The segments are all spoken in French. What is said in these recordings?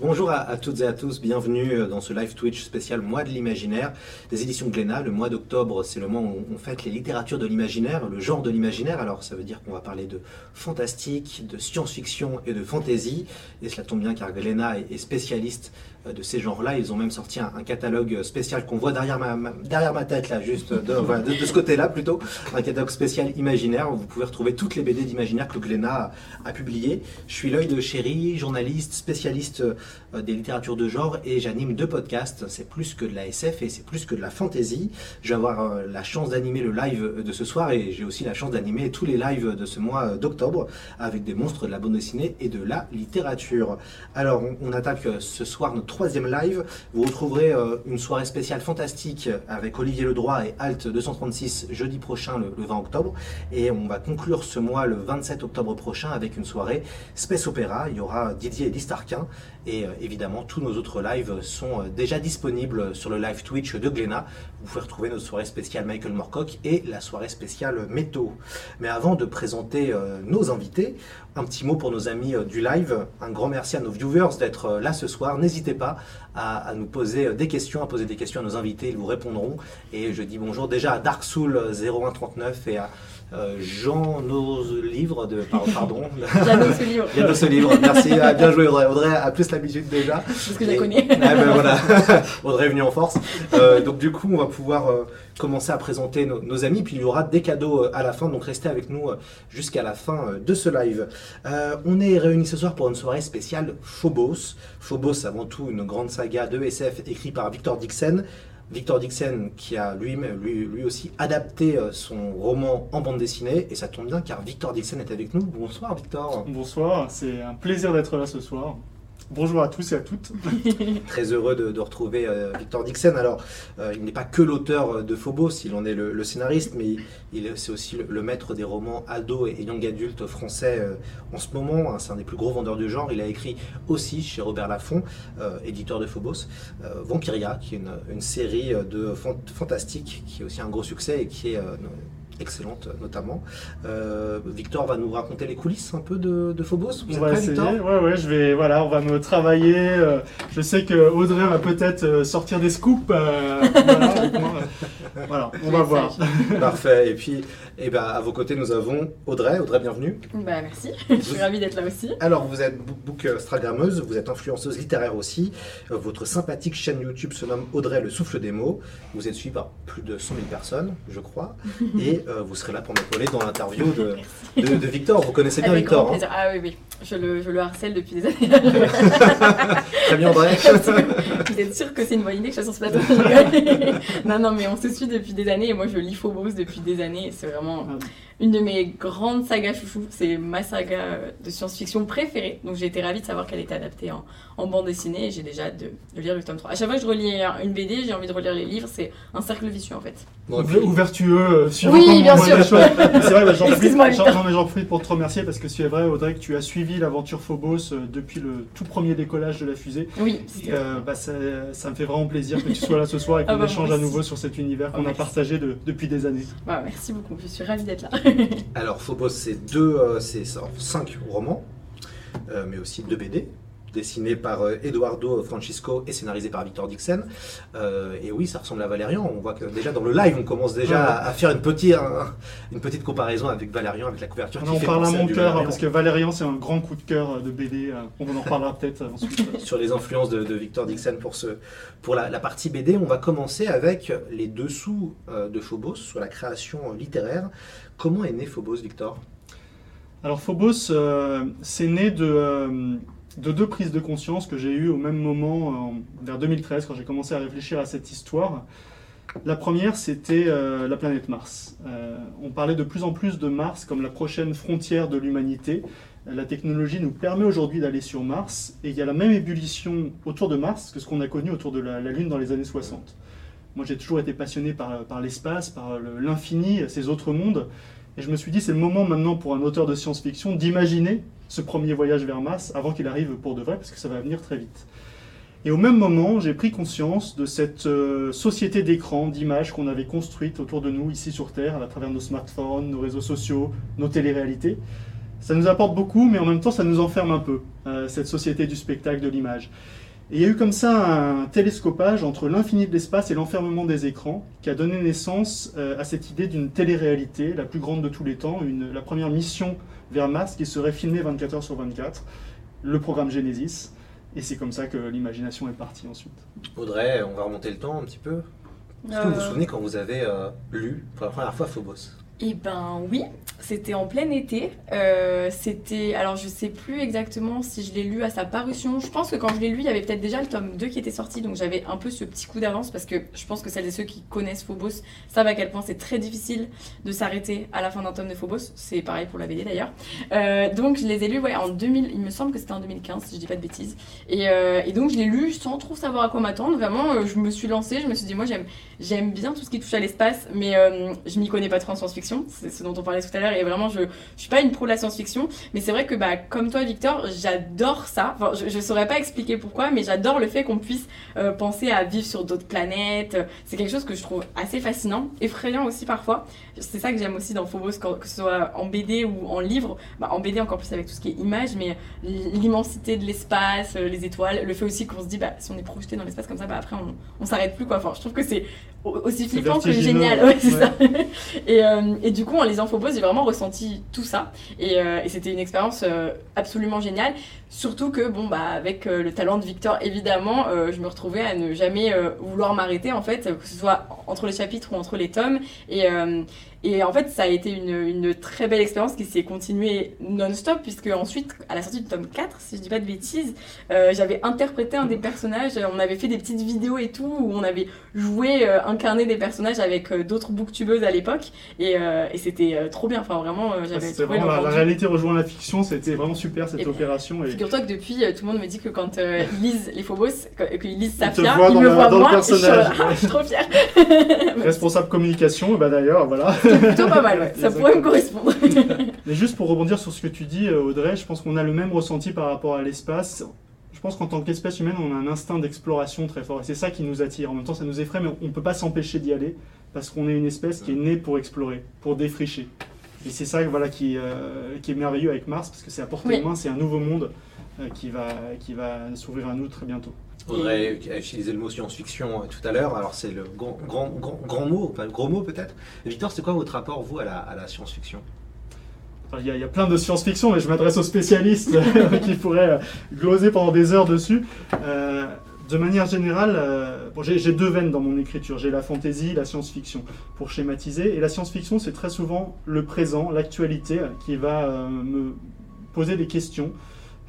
Bonjour à, toutes et à tous, bienvenue euh, dans ce live Twitch spécial Mois de l'imaginaire des éditions Glénat. Le mois d'octobre, c'est le mois où on fête les littératures de l'imaginaire, le genre de l'imaginaire. Alors ça veut dire qu'on va parler de fantastique, de science-fiction et de fantasy. Et cela tombe bien car Glénat est spécialiste de ces genres-là. Ils ont même sorti un, catalogue spécial qu'on voit derrière ma, derrière ma tête, là, juste de, ce côté-là plutôt. Un catalogue spécial imaginaire où vous pouvez retrouver toutes les BD d'imaginaire que Glénat a, a publiées. Je suis l'œil de chéri, journaliste, spécialiste euh, des littératures de genre et j'anime deux podcasts. C'est plus que de la SF et c'est plus que de la fantasy. Je vais avoir euh, la chance d'animer le live de ce soir et j'ai aussi la chance d'animer tous les lives de ce mois d'octobre avec des monstres de la bande dessinée et de la littérature. Alors, on attaque ce soir notre troisième live. Vous retrouverez euh, une soirée spéciale fantastique avec Olivier Ledroit et Alt 236 jeudi prochain, le, 20 octobre. Et on va conclure ce mois le 27 octobre prochain avec une soirée Space Opéra. Il y aura Didier et Distarquin. Et euh, évidemment, tous nos autres lives sont euh, déjà disponibles sur le live Twitch de Glénat. Vous pouvez retrouver notre soirée spéciale Michael Morcock et la soirée spéciale Métaux. Mais avant de présenter nos invités, un petit mot pour nos amis du live. Un grand merci à nos viewers d'être là ce soir. N'hésitez pas à, nous poser des questions, à poser des questions à nos invités, ils vous répondront. Et je dis bonjour déjà à Dark Soul 0139 et à euh, Jean nos livres de pardon ce livre. Ce livre. Merci. Bien joué Audrey. Audrey a plus l'habitude déjà. Parce que je la connais. Ah, ben voilà. Audrey est venue en force. Euh, donc du coup on va pouvoir euh, commencer à présenter nos, amis. Puis il y aura des cadeaux à la fin. Donc restez avec nous jusqu'à la fin de ce live. On est réunis ce soir pour une soirée spéciale Phobos. Phobos avant tout une grande saga de SF écrite par Victor Dixon Victor Dixon qui a lui, lui, lui aussi adapté euh, son roman en bande dessinée et ça tombe bien car Victor Dixon est avec nous. Bonsoir Victor. Bonsoir, c'est un plaisir d'être là ce soir. Bonjour à tous et à toutes. Très heureux de, retrouver euh, Victor Dixon. Alors, euh, il n'est pas que l'auteur de Phobos, il en est le, scénariste, mais il, c'est aussi le, maître des romans ado et, young adultes français euh, en ce moment. Hein, c'est un des plus gros vendeurs de genre. Il a écrit aussi chez Robert Laffont, éditeur de Phobos, Vampiria, qui est une, une série de fantastique, qui est aussi un gros succès et qui est excellente notamment. Euh, Victor va nous raconter les coulisses un peu de, Phobos. Vous on va essayer. Ouais, ouais, je vais, voilà, on va me travailler. Euh, je sais que Audrey va peut-être euh, sortir des scoops. voilà, on va voir. Parfait. Et puis, et eh ben, à vos côtés, nous avons Audrey. Audrey, bienvenue. Bah, merci. je suis ravie d'être là aussi. Alors, vous êtes bookstagrammeuse, vous êtes influenceuse littéraire aussi. votre sympathique chaîne YouTube se nomme Audrey le souffle des mots. Vous êtes suivi par plus de 100 000 personnes, je crois. Et euh, vous serez là pour m'épauler dans l'interview de, de, Victor. Vous connaissez bien Victor. Hein ah oui, oui. Je le, je le, harcèle depuis des années. Très bien, André. vous êtes sûr que c'est une bonne idée que je sois sur ce plateau Non, non, mais on se suit depuis des années et moi je lis Phobos depuis des années. C'est vraiment ah une de mes grandes sagas chouchou. C'est ma saga de science-fiction préférée. Donc j'ai été ravie de savoir qu'elle était adaptée en, en bande dessinée et j'ai déjà hâte de, lire le tome 3. À chaque fois que je relis une BD, j'ai envie de relire les livres. C'est un cercle vicieux en fait. Bon, ou vertueux, euh, Oui, bien sûr. c'est vrai, bah, j'en profite, pour te remercier parce que c'est vrai, Audrey, que tu as suivi l'aventure Phobos euh, depuis le tout premier décollage de la fusée. Oui. Euh, bah, ça, me fait vraiment plaisir que tu sois là ce soir et qu'on ah bah, échange à nouveau sur cet univers qu'on a partagé depuis des années. Bah, merci beaucoup, je suis ravie d'être là. Alors, Phobos, c'est deux, euh, c'est cinq romans, euh, mais aussi deux BD dessiné par euh, Eduardo Francisco et scénarisé par Victor Dixon. et oui, ça ressemble à Valérian. On voit que déjà dans le live, on commence déjà à, faire une petite, une petite comparaison avec Valérian, avec la couverture. On en parle à mon cœur, parce que Valérian, c'est un grand coup de cœur de BD. On en reparlera peut-être ensuite. Sur les influences de, Victor Dixon pour, ce, pour la, la, partie BD, on va commencer avec les dessous de Phobos sur la création littéraire. Comment est né Phobos, Victor? Alors Phobos, euh, c'est né euh, de, deux prises de conscience que j'ai eues au même moment, vers 2013, quand j'ai commencé à réfléchir à cette histoire. La première, c'était euh, la planète Mars. on parlait de plus en plus de Mars comme la prochaine frontière de l'humanité. La technologie nous permet aujourd'hui d'aller sur Mars, et il y a la même ébullition autour de Mars que ce qu'on a connu autour de la, Lune dans les années 60. Moi, j'ai toujours été passionné par, l'espace, par l'infini, ces autres mondes. Et je me suis dit, c'est le moment maintenant pour un auteur de science-fiction d'imaginer ce premier voyage vers Mars avant qu'il arrive pour de vrai, parce que ça va venir très vite. Et au même moment, j'ai pris conscience de cette euh, société d'écran, d'images qu'on avait construite autour de nous ici sur Terre, à travers nos smartphones, nos réseaux sociaux, nos téléréalités. ça nous apporte beaucoup, mais en même temps, ça nous enferme un peu, euh, cette société du spectacle, de l'image. Et il y a eu comme ça un télescopage entre l'infini de l'espace et l'enfermement des écrans qui a donné naissance euh, à cette idée d'une télé-réalité, la plus grande de tous les temps, une, la première mission vers Mars qui serait filmée 24 heures sur 24, le programme Genesis. Et c'est comme ça que l'imagination est partie ensuite. Audrey, on va remonter le temps un petit peu. Est-ce que vous vous Euh, souvenez quand vous avez euh, lu pour la première fois Phobos? Eh ben oui, c'était en plein été. Euh, c'était, alors je sais plus exactement si je l'ai lu à sa parution. Je pense que quand je l'ai lu, il y avait peut-être déjà le tome 2 qui était sorti, donc j'avais un peu ce petit coup d'avance parce que je pense que celles et ceux qui connaissent Phobos savent à quel point c'est très difficile de s'arrêter à la fin d'un tome de Phobos. C'est pareil pour la BD d'ailleurs. Euh, donc je les ai lus ouais, en 2000, il me semble que c'était en 2015 si je dis pas de bêtises. Et, euh, et donc je l'ai lu sans trop savoir à quoi m'attendre. Vraiment, je me suis lancée, je me suis dit moi j'aime J'aime bien tout ce qui touche à l'espace, mais je m'y connais pas trop en science-fiction. C'est ce dont on parlait tout à l'heure. Et vraiment, je, je suis pas une pro de la science-fiction. Mais c'est vrai que, bah, comme toi, Victor, j'adore ça. Enfin, je, je saurais pas expliquer pourquoi, mais j'adore le fait qu'on puisse euh, penser à vivre sur d'autres planètes. C'est quelque chose que je trouve assez fascinant, effrayant aussi parfois. C'est ça que j'aime aussi dans Phobos, que ce soit en BD ou en livre. Bah, en BD encore plus avec tout ce qui est image, mais l'immensité de l'espace, euh, les étoiles, le fait aussi qu'on se dit, bah, si on est projeté dans l'espace comme ça, bah, après on, on s'arrête plus quoi. Enfin, je trouve que c'est au- aussi flippant que génial. Ouais, c'est ouais. ça. et, euh, et du coup, en lisant Phobos, j'ai vraiment ressenti tout ça. Et, euh, et c'était une expérience euh, absolument géniale. Surtout que, bon, bah, avec euh, le talent de Victor, évidemment, je me retrouvais à ne jamais vouloir m'arrêter, en fait, que ce soit entre les chapitres ou entre les tomes. Et, et en fait, ça a été une, une très belle expérience qui s'est continuée non-stop, puisque ensuite, à la sortie du tome 4, si je dis pas de bêtises, euh, j'avais interprété un des personnages. On avait fait des petites vidéos et tout, où on avait joué, euh, incarné des personnages avec euh, d'autres booktubeuses à l'époque. Et, euh, et c'était euh, trop bien. Enfin, vraiment, j'avais trouvé vraiment la, la réalité rejoint la fiction, c'était vraiment super cette Et- opération. Et Figure-toi que depuis, euh, tout le monde me dit que quand euh, ils lisent les Phobos, qu'ils lisent Safia, ils me voient moi, je suis, ah, je suis trop fière. responsable communication, et bah d'ailleurs, voilà. C'est plutôt pas mal, ouais. Ça pourrait me correspondre. Mais juste pour rebondir sur ce que tu dis, euh, Audrey, je pense qu'on a le même ressenti par rapport à l'espace. Je pense qu'en tant qu'espèce humaine, on a un instinct d'exploration très fort. Et c'est ça qui nous attire. En même temps, ça nous effraie, mais on ne peut pas s'empêcher d'y aller. Parce qu'on est une espèce qui est née pour explorer, pour défricher. Et c'est ça voilà, qui, euh, qui est merveilleux avec Mars, parce que c'est à portée Oui. de main, c'est un nouveau monde euh, qui va, qui va s'ouvrir à nous très bientôt. Audrey a utilisé le mot science-fiction euh, tout à l'heure, alors c'est le grand, grand, grand, grand mot, gros mot peut-être. Victor, c'est quoi votre rapport, vous, à la, science-fiction? Il y, a- plein de science-fiction, mais je m'adresse aux spécialistes qui pourraient euh, gloser pendant des heures dessus. Euh, de manière générale, euh, j'ai deux veines dans mon écriture. J'ai la fantasy, la science-fiction, pour schématiser. Et la science-fiction, c'est très souvent le présent, l'actualité, euh, qui va euh, me poser des questions.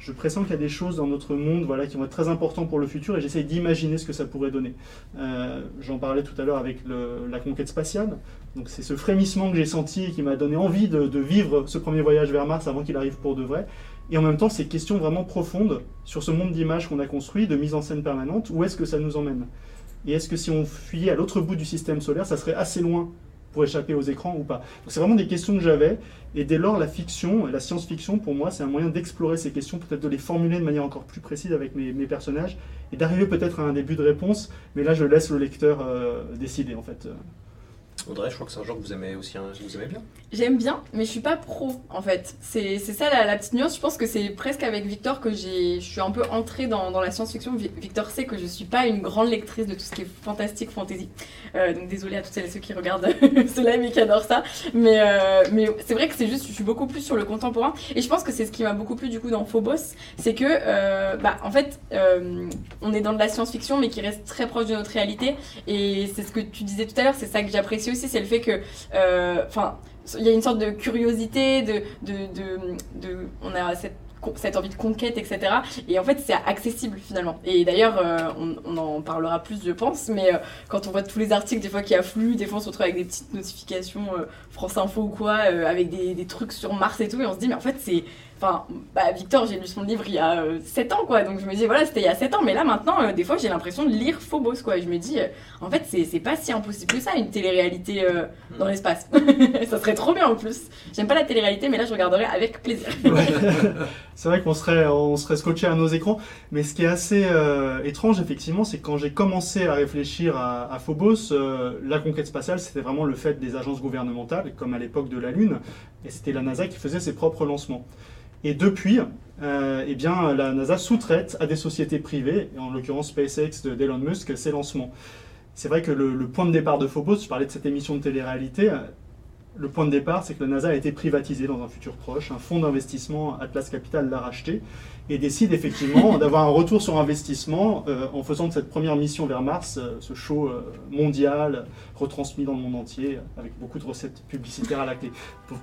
Je pressens qu'il y a des choses dans notre monde voilà, qui vont être très importantes pour le futur et j'essaye d'imaginer ce que ça pourrait donner. Euh, J'en parlais tout à l'heure avec la conquête spatiale. Donc c'est ce frémissement que j'ai senti et qui m'a donné envie de vivre ce premier voyage vers Mars avant qu'il arrive pour de vrai. Et en même temps, ces questions vraiment profondes sur ce monde d'images qu'on a construit, de mise en scène permanente, où est-ce que ça nous emmène? Et est-ce que si on fuyait à l'autre bout du système solaire, ça serait assez loin pour échapper aux écrans ou pas c'est vraiment des questions que j'avais. Et dès lors, la fiction, la science-fiction, pour moi, c'est un moyen d'explorer ces questions, peut-être de les formuler de manière encore plus précise avec mes, personnages, et d'arriver peut-être à un début de réponse. Mais là, je laisse le lecteur euh, décider, en fait. Audrey, je crois que c'est un genre que vous aimez aussi, hein, vous aimez bien. J'aime bien, mais je suis pas pro en fait. C'est ça la, petite nuance. Je pense que c'est presque avec Victor que j'ai, je suis un peu entrée dans, dans la science-fiction. Vi- Victor sait que je suis pas une grande lectrice de tout ce qui est fantastique, fantasy. Euh, donc désolée à toutes celles et ceux qui regardent ce live et qui adorent ça. Mais, euh, mais c'est vrai que c'est juste, je suis beaucoup plus sur le contemporain. Et je pense que c'est ce qui m'a beaucoup plu du coup dans Phobos. C'est que, euh, bah, en fait, on est dans de la science-fiction, mais qui reste très proche de notre réalité. Et c'est ce que tu disais tout à l'heure, c'est ça que j'apprécie c'est le fait que, euh, enfin, il y a une sorte de curiosité, de, de, de, on a cette envie de conquête, etc. Et en fait, c'est accessible finalement. Et d'ailleurs, euh, on, en parlera plus, je pense, mais euh, quand on voit tous les articles des fois qui affluent, des fois on se retrouve avec des petites notifications France Info ou quoi, avec des, des trucs sur Mars et tout, et on se dit, mais en fait, c'est. Enfin, bah, Victor, j'ai lu son livre il y a 7 ans, quoi. Donc je me dis, voilà, c'était il y a 7 ans, mais là maintenant, euh, des fois, j'ai l'impression de lire Phobos, quoi. Et je me dis, euh, en fait, c'est c'est pas si impossible que ça, une télé-réalité euh, dans l'espace. ça serait trop bien en plus. J'aime pas la télé-réalité, mais là, je regarderai avec plaisir. C'est vrai qu'on serait, on serait scotché à nos écrans, mais ce qui est assez euh, étrange, effectivement, c'est que quand j'ai commencé à réfléchir à, à Phobos, euh, la conquête spatiale, c'était vraiment le fait des agences gouvernementales, comme à l'époque de la Lune, et c'était la NASA qui faisait ses propres lancements. Et depuis, euh, eh bien, la NASA sous-traite à des sociétés privées, en l'occurrence SpaceX d'Elon Musk, ses lancements. C'est vrai que le, point de départ de Phobos, je parlais de cette émission de télé-réalité, euh, le point de départ, c'est que la NASA a été privatisée dans un futur proche. Un fonds d'investissement, Atlas Capital, l'a racheté et décide effectivement d'avoir un retour sur investissement euh, en faisant de cette première mission vers Mars ce show mondial retransmis dans le monde entier avec beaucoup de recettes publicitaires à la clé.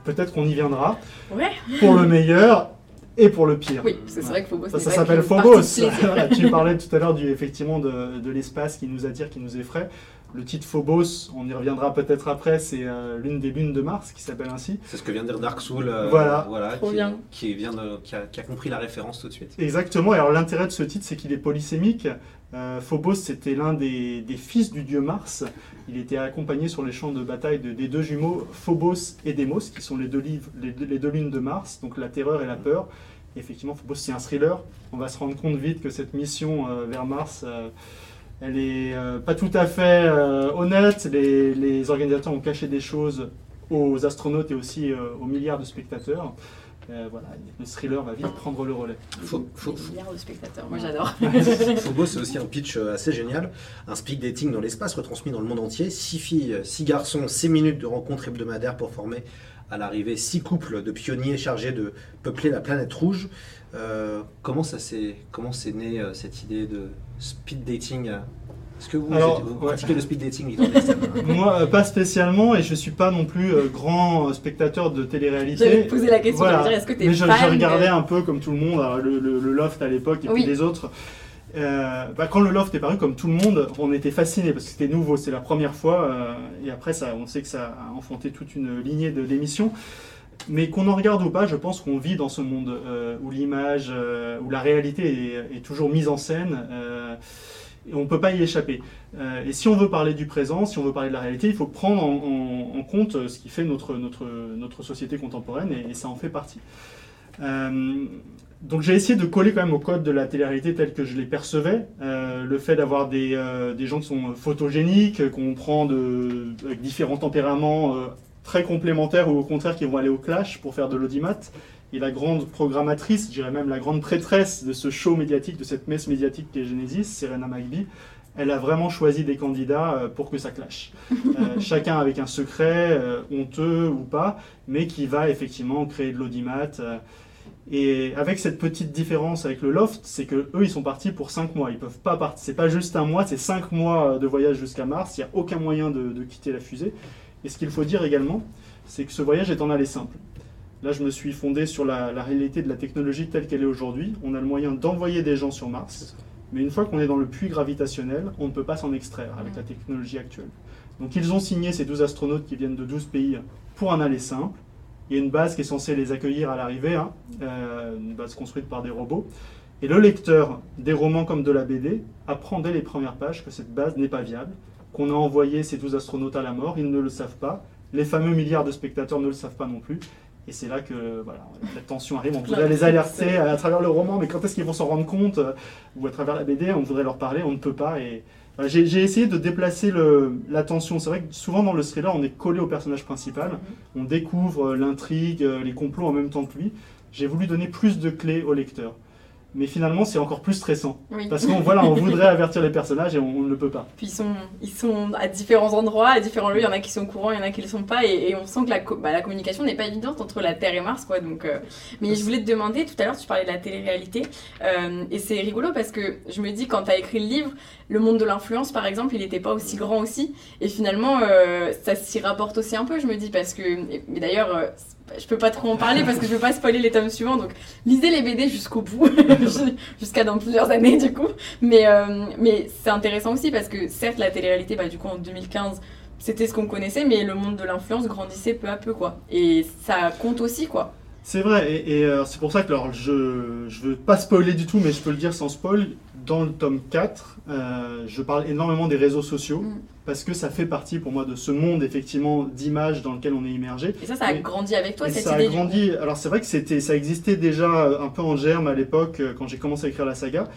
Peut-être qu'on y viendra. Ouais. Pour le meilleur et pour le pire. Oui, c'est vrai que Phobos. Ça, ça s'appelle Phobos. tu parlais tout à l'heure du, effectivement de, de l'espace qui nous attire, qui nous effraie. Le titre Phobos, on y reviendra peut-être après, c'est euh, l'une des lunes de Mars qui s'appelle ainsi. C'est ce que vient de dire Dark Soul, euh, voilà. voilà qui, vient de, qui, a, qui, a, compris la référence tout de suite. Exactement, et alors l'intérêt de ce titre, c'est qu'il est polysémique. Euh, Phobos, c'était l'un des, des, fils du dieu Mars. Il était accompagné sur les champs de bataille de, des deux jumeaux Phobos et Deimos, qui sont les deux, livres, les, les deux lunes de Mars, donc la terreur et la peur effectivement, Phobos, c'est un thriller. On va se rendre compte vite que cette mission euh, vers Mars, euh, elle est euh, pas tout à fait honnête. Les, organisateurs ont caché des choses aux astronautes et aussi aux milliards de spectateurs. voilà, le thriller va vite prendre le relais. Faut, milliards de spectateurs, moi j'adore. Phobos, c'est aussi un pitch assez génial. Un speed dating dans l'espace retransmis dans le monde entier. Six filles, six garçons, six minutes de rencontres hebdomadaires pour former à l'arrivée six couples de pionniers chargés de peupler la planète rouge. Euh, comment ça s'est comment c'est né euh, cette idée de speed dating Est-ce que vous, pratiquez le speed dating Moi, euh, pas spécialement, et je suis pas non plus grand spectateur de télé-réalité. J'allais poser la question, voilà. est-ce que tu es Mais je, regardais un peu comme tout le monde, le, Loft à l'époque et puis les autres. Euh, bah, quand le loft est paru, comme tout le monde, on était fasciné parce que c'était nouveau, c'est la première fois. Euh, et après, ça, on sait que ça a enfanté toute une lignée de d'émissions. Mais qu'on en regarde ou pas, je pense qu'on vit dans ce monde euh, où l'image, où la réalité est, toujours mise en scène. et on ne peut pas y échapper. et si on veut parler du présent, si on veut parler de la réalité, il faut prendre en, compte ce qui fait notre, notre, notre société contemporaine, et, ça en fait partie donc j'ai essayé de coller quand même au code de la télé-réalité tel que je les percevais. Euh, le fait d'avoir des, euh, des, gens qui sont photogéniques, qu'on prend de, avec différents tempéraments euh, très complémentaires ou au contraire qui vont aller au clash pour faire de l'audimat. Et la grande programmatrice, je dirais même la grande prêtresse de ce show médiatique, de cette messe médiatique qui est Genesis, Serena McBee, elle a vraiment choisi des candidats pour que ça clash. chacun avec un secret, honteux ou pas, mais qui va effectivement créer de l'audimat. Et avec cette petite différence avec le loft, c'est que eux ils sont partis pour 5 mois. Ils peuvent pas partir. C'est pas juste un mois, c'est 5 mois de voyage jusqu'à Mars. Il n'y a aucun moyen de, quitter la fusée. Et ce qu'il faut dire également, c'est que ce voyage est en aller simple. Là, je me suis fondé sur la, réalité de la technologie telle qu'elle est aujourd'hui. On a le moyen d'envoyer des gens sur Mars, mais une fois qu'on est dans le puits gravitationnel, on ne peut pas s'en extraire avec la technologie actuelle. Donc ils ont signé ces 12 astronautes qui viennent de 12 pays pour un aller simple. Il y a une base qui est censée les accueillir à l'arrivée, hein, euh, une base construite par des robots. Et le lecteur des romans comme de la BD apprend dès les premières pages que cette base n'est pas viable, qu'on a envoyé ces 12 astronautes à la mort, ils ne le savent pas, les fameux milliards de spectateurs ne le savent pas non plus. Et c'est là que voilà, la tension arrive. On voudrait les alerter à, travers le roman, mais quand est-ce qu'ils vont s'en rendre compte euh, Ou à travers la BD, on voudrait leur parler, on ne peut pas. Et j'ai essayé de déplacer l'attention. C'est vrai que souvent dans le thriller, on est collé au personnage principal. Mhm. On découvre euh, l'intrigue, euh, les complots en même temps que lui. J'ai voulu donner plus de clés au lecteur mais finalement c'est encore plus stressant. Parce qu'on voilà, on voudrait avertir les personnages et on, ne le peut pas. Puis ils sont, ils sont à différents endroits, à différents lieux, il y en a qui sont courants, il y en a qui ne le sont pas, et, on sent que la, bah, la communication n'est pas évidente entre la Terre et Mars. Quoi, donc, euh, Mais je voulais te demander, tout à l'heure tu parlais de la télé-réalité, euh, et c'est rigolo parce que je me dis quand tu as écrit le livre, le monde de l'influence par exemple, il n'était pas aussi grand aussi, et finalement euh, ça s'y rapporte aussi un peu, je me dis, parce que, mais d'ailleurs je peux pas trop en parler parce que je veux pas spoiler les tomes suivants. Donc, lisez les BD jusqu'au bout, jusqu'à dans plusieurs années du coup. Mais, euh, mais c'est intéressant aussi parce que certes, la télé-réalité, bah, du coup, en 2015, c'était ce qu'on connaissait, mais le monde de l'influence grandissait peu à peu, quoi. Et ça compte aussi, quoi. C'est vrai, et, euh, c'est pour ça que alors, je ne veux pas spoiler du tout, mais je peux le dire sans spoil. Dans le tome 4, euh, je parle énormément des réseaux sociaux, mm. parce que ça fait partie pour moi de ce monde effectivement d'images dans lequel on est immergé. Et ça, ça a grandi avec toi, cette ça idée a grandi. Alors c'est vrai que c'était, ça existait déjà un peu en germe à l'époque, euh, quand j'ai commencé à écrire la saga.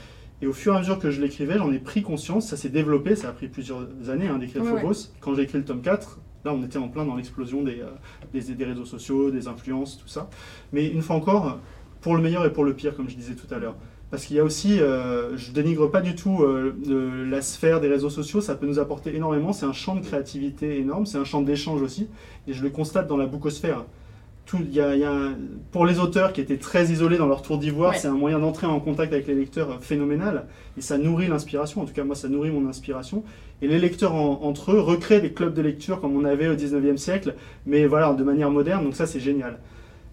Et au fur et à mesure que je l'écrivais, j'en ai pris conscience, ça s'est développé, ça a pris plusieurs années hein, d'écrire Phobos. Quand j'ai écrit le tome 4, Là, on était en plein dans l'explosion des, des, des, réseaux sociaux, des influences, tout ça. Mais une fois encore, pour le meilleur et pour le pire, comme je disais tout à l'heure. Parce qu'il y a aussi, euh, je dénigre pas du tout euh, la sphère des réseaux sociaux, ça peut nous apporter énormément, c'est un champ de créativité énorme, c'est un champ d'échange aussi, et je le constate dans la boucosphère. Tout, y a, y a, pour les auteurs qui étaient très isolés dans leur tour d'ivoire, c'est un moyen d'entrer en contact avec les lecteurs phénoménal, et ça nourrit l'inspiration, en tout cas moi ça nourrit mon inspiration, et les lecteurs entre eux recréent des clubs de lecture comme on avait au 19e siècle, mais voilà, de manière moderne, donc ça c'est génial.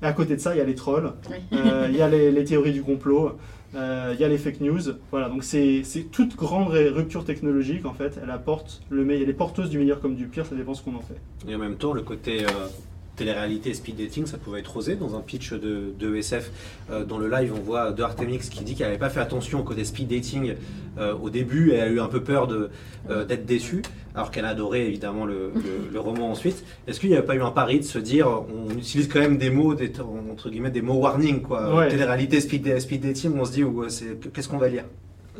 Et à côté de ça, il y a les trolls, euh, il y a les, les, théories du complot, euh, il y a les fake news. Voilà, donc c'est toute grande rupture technologique, en fait, elle apporte le meilleur. Elle est porteuse du meilleur comme du pire, ça dépend ce qu'on en fait. Et en même temps, le côté euh, télé-réalité speed dating, ça pouvait être osé dans un pitch de, de SF. Euh, dans le live, on voit de Artemix qui dit qu'elle n'avait pas fait attention au côté speed dating euh, au début et elle a eu un peu peur euh, d'être déçue, alors qu'elle a adoré évidemment le, le, roman ensuite. Est-ce qu'il n'y avait pas eu un pari de se dire, on utilise quand même des mots, des, entre guillemets, des mots warning, quoi. Télé-réalité, speed, speed dating, on se dit, qu'est-ce qu'on va lire?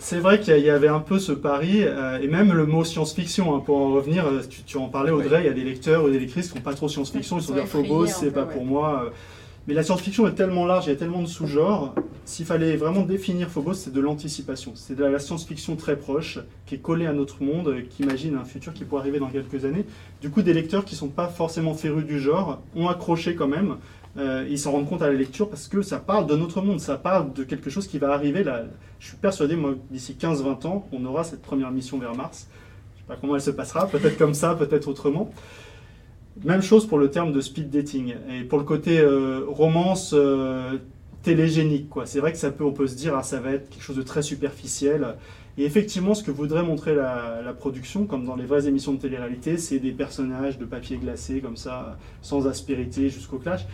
C'est vrai qu'il y avait un peu ce pari, euh, et même le mot science-fiction, hein, pour en revenir, euh, tu, en parlais Audrey, il y a des lecteurs ou des lectrices qui n'ont pas trop science-fiction, ils sont dire Phobos, c'est pas pour moi. Euh. Mais la science-fiction est tellement large, il y a tellement de sous-genres, s'il fallait vraiment définir Phobos, c'est de l'anticipation. C'est de la science-fiction très proche, qui est collée à notre monde, qui imagine un futur qui pourrait arriver dans quelques années. Du coup, des lecteurs qui ne sont pas forcément férus du genre ont accroché quand même, euh, ils s'en rendent compte à la lecture parce que ça parle de notre monde, ça parle de quelque chose qui va arriver. Là. Je suis persuadé, moi, d'ici 15-20 ans, on aura cette première mission vers Mars. Je ne sais pas comment elle se passera, peut-être comme ça, peut-être autrement. Même chose pour le terme de speed dating. Et pour le côté euh, romance euh, télégénique. C'est vrai que ça peut, on peut se dire, ah, ça va être quelque chose de très superficiel. Et effectivement, ce que voudrait montrer la, la production, comme dans les vraies émissions de télé-réalité, c'est des personnages de papier glacé, comme ça, sans aspérité jusqu'au clash.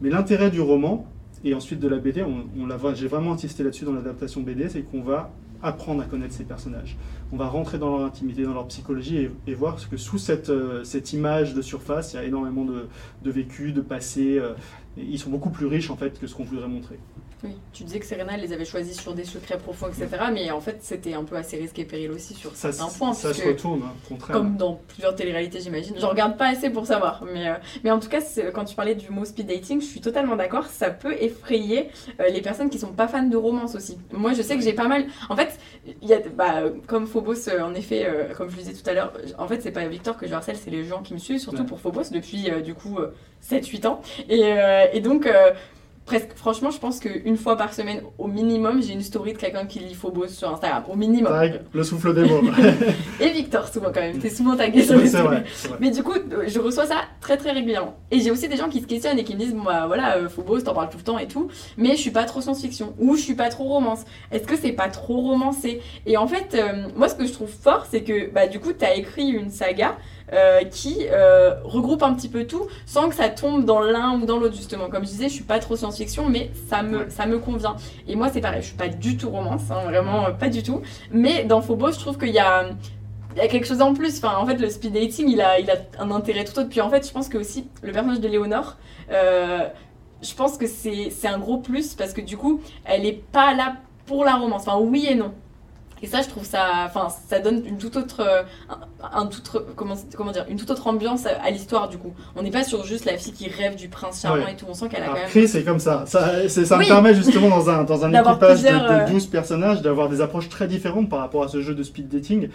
Mais l'intérêt du roman, et ensuite de la BD, on, on j'ai vraiment insisté là-dessus dans l'adaptation BD, c'est qu'on va apprendre à connaître ces personnages. On va rentrer dans leur intimité, dans leur psychologie et, voir que sous cette, euh, cette, image de surface, il y a énormément de, de vécu, de passé. Euh, ils sont beaucoup plus riches en fait que ce qu'on voudrait montrer. Oui, tu disais que Serena les avait choisis sur des secrets profonds, etc. Mais en fait, c'était un peu assez risqué et péril aussi sur ça, certains points. Ça se retourne, hein, contraire. Comme dans plusieurs téléréalités, j'imagine. Je regarde pas assez pour savoir. Mais, euh, mais en tout cas, quand tu parlais du mot speed dating, je suis totalement d'accord. Ça peut effrayer euh, les personnes qui sont pas fans de romance aussi. Moi, je sais que j'ai pas mal. En fait, il y a, bah, comme Phobos, euh, en effet, comme je le disais tout à l'heure, en fait, c'est pas Victor que je harcèle, c'est les gens qui me suivent, surtout pour Phobos depuis du coup 7-8 ans. Et, et donc presque, franchement, je pense qu'une fois par semaine, au minimum, j'ai une story de quelqu'un qui lit Phobos sur Instagram. Au minimum. le souffle des mots. et Victor, souvent quand même. T'es souvent tagué sur les stories. Mais du coup, je reçois ça très très régulièrement. Et j'ai aussi des gens qui se questionnent et qui me disent, bon, bah voilà, euh, Phobos, t'en parles tout le temps et tout. Mais je suis pas trop science-fiction. Ou je suis pas trop romance. Est-ce que c'est pas trop romancé? Et en fait, euh, moi, ce que je trouve fort, c'est que, bah, du coup, t'as écrit une saga euh, qui euh, regroupe un petit peu tout sans que ça tombe dans l'un ou dans l'autre justement. Comme je disais, je suis pas trop science-fiction, mais ça me, ça me convient. Et moi c'est pareil, je suis pas du tout romance, hein, vraiment euh, pas du tout. Mais dans Phobos, je trouve qu'il y a il y a quelque chose en plus. Enfin, en fait, le speed dating, il a, il a un intérêt tout autre. Puis en fait, je pense que aussi le personnage de Léonore, je pense que c'est un gros plus parce que du coup, elle est pas là pour la romance. Enfin, oui et non. Et ça, je trouve ça, enfin, ça donne une toute autre, euh, un, comment, comment dire, une toute autre ambiance à, l'histoire du coup. On n'est pas sur juste la fille qui rêve du prince charmant et tout. On sent qu'elle a quand même. Chris, c'est comme ça. Ça, ça me permet justement dans un, dans un équipage de, 12 euh, personnages d'avoir des approches très différentes par rapport à ce jeu de speed dating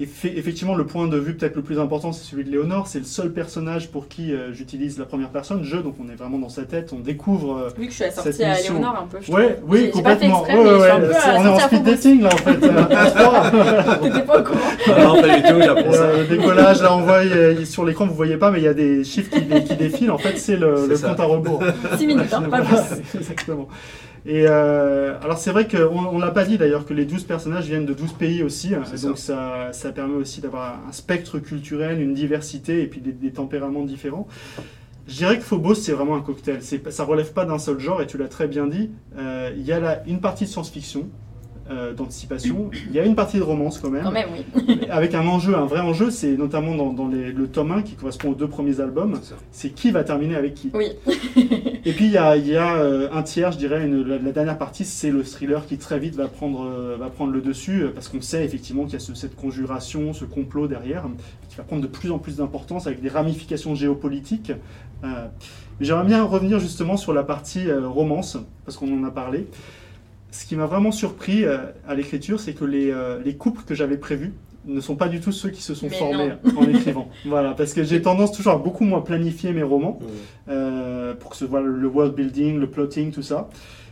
effectivement, le point de vue peut-être le plus important, c'est celui de Léonore. C'est le seul personnage pour qui euh, j'utilise la première personne, je, donc on est vraiment dans sa tête, on découvre. Euh, oui, que je suis assortie à Léonore un peu. Je ouais, oui, complètement. Exprès, ouais, ouais, on est en speed dating là en fait. T'étais pas au courant Non, pas du tout, j'apprends ça. Le décollage, là, on voit sur l'écran, vous voyez pas, mais il y a des chiffres qui, qui défilent. En fait, c'est le, le compte à rebours. 6 minutes, hein, pas plus. Exactement. Et euh, alors c'est vrai qu'on ne l'a pas dit d'ailleurs que les 12 personnages viennent de 12 pays aussi, hein. donc ça. ça. permet aussi d'avoir un spectre culturel, une diversité et puis des, tempéraments différents. Je dirais que Phobos c'est vraiment un cocktail, ça relève pas d'un seul genre et tu l'as très bien dit, euh, il y a là une partie de science-fiction, euh, d'anticipation. Il y a une partie de romance quand même. Quand même, oui. avec un enjeu, un vrai enjeu, c'est notamment dans, le tome 1 qui correspond aux deux premiers albums. C'est qui va terminer avec qui. Oui. Et puis il y a, il y a euh, un tiers, je dirais, une- la, la dernière partie, c'est le thriller qui très vite va prendre, euh, va prendre le dessus, euh, parce qu'on sait effectivement qu'il y a ce- cette conjuration, ce complot derrière, qui va prendre de plus en plus d'importance avec des ramifications géopolitiques. Euh, J'aimerais bien revenir justement sur la partie euh, romance, parce qu'on en a parlé. Ce qui m'a vraiment surpris euh, à l'écriture, c'est que les, euh, les couples que j'avais prévus ne sont pas du tout ceux qui se sont Mais formés en écrivant. voilà, parce que j'ai tendance toujours à beaucoup moins planifier mes romans euh, pour que ce soit le world building, le plotting, tout ça.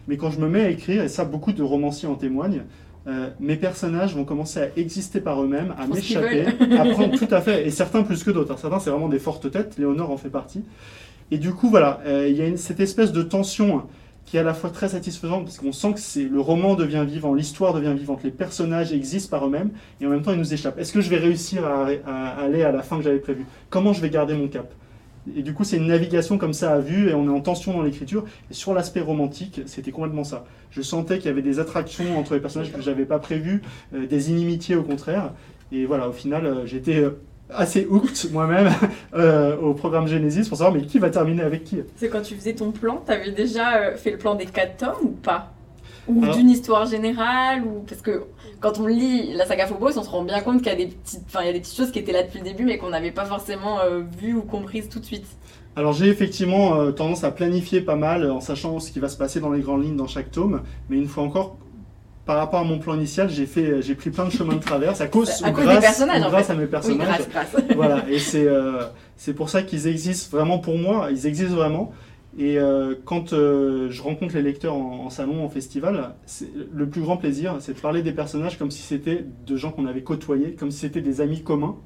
Mais quand je me mets à écrire, et ça beaucoup de romanciers en témoignent, euh, mes personnages vont commencer à exister par eux-mêmes, à m'échapper, à prendre tout à fait, et certains plus que d'autres. Certains c'est vraiment des fortes têtes, Léonore en fait partie. Et du coup voilà, euh, il y a une- cette espèce de tension qui est à la fois très satisfaisante parce qu'on sent que le roman devient vivant, l'histoire devient vivante, les personnages existent par eux-mêmes et en même temps ils nous échappent. Est-ce que je vais réussir à, aller à la fin que j'avais prévu? Comment je vais garder mon cap? Et du coup c'est une navigation comme ça à vue et on est en tension dans l'écriture. Et sur l'aspect romantique, c'était complètement ça. Je sentais qu'il y avait des attractions entre les personnages que j'avais pas prévues, euh, des inimitiés au contraire. Et voilà, au final euh, j'étais euh, assez hooked moi-même euh, au programme Genesis pour savoir mais qui va terminer avec qui? C'est quand tu faisais ton plan, t'avais déjà euh, fait le plan des quatre tomes ou pas? Ou Alors- d'une histoire générale ou parce que quand on lit la saga Phobos, on se rend bien compte qu'il y a des petites, enfin il y a des petites choses qui étaient là depuis le début mais qu'on n'avait pas forcément euh, vues ou comprises tout de suite. Alors j'ai effectivement euh, tendance à planifier pas mal en sachant ce qui va se passer dans les grandes lignes dans chaque tome, mais une fois encore, par rapport à mon plan initial, j'ai fait, j'ai pris plein de chemins de traverse à cause, À ou cause des grâce, personnages, ou en grâce fait. à mes Oui, personnages. grâce, grâce. voilà, et c'est euh, c'est pour ça qu'ils existent vraiment pour moi, ils existent vraiment. Et euh, quand euh, je rencontre les lecteurs en, en salon, en festival, le plus grand plaisir, c'est de parler des personnages comme si c'était de gens qu'on avait côtoyés, comme si c'était des amis communs.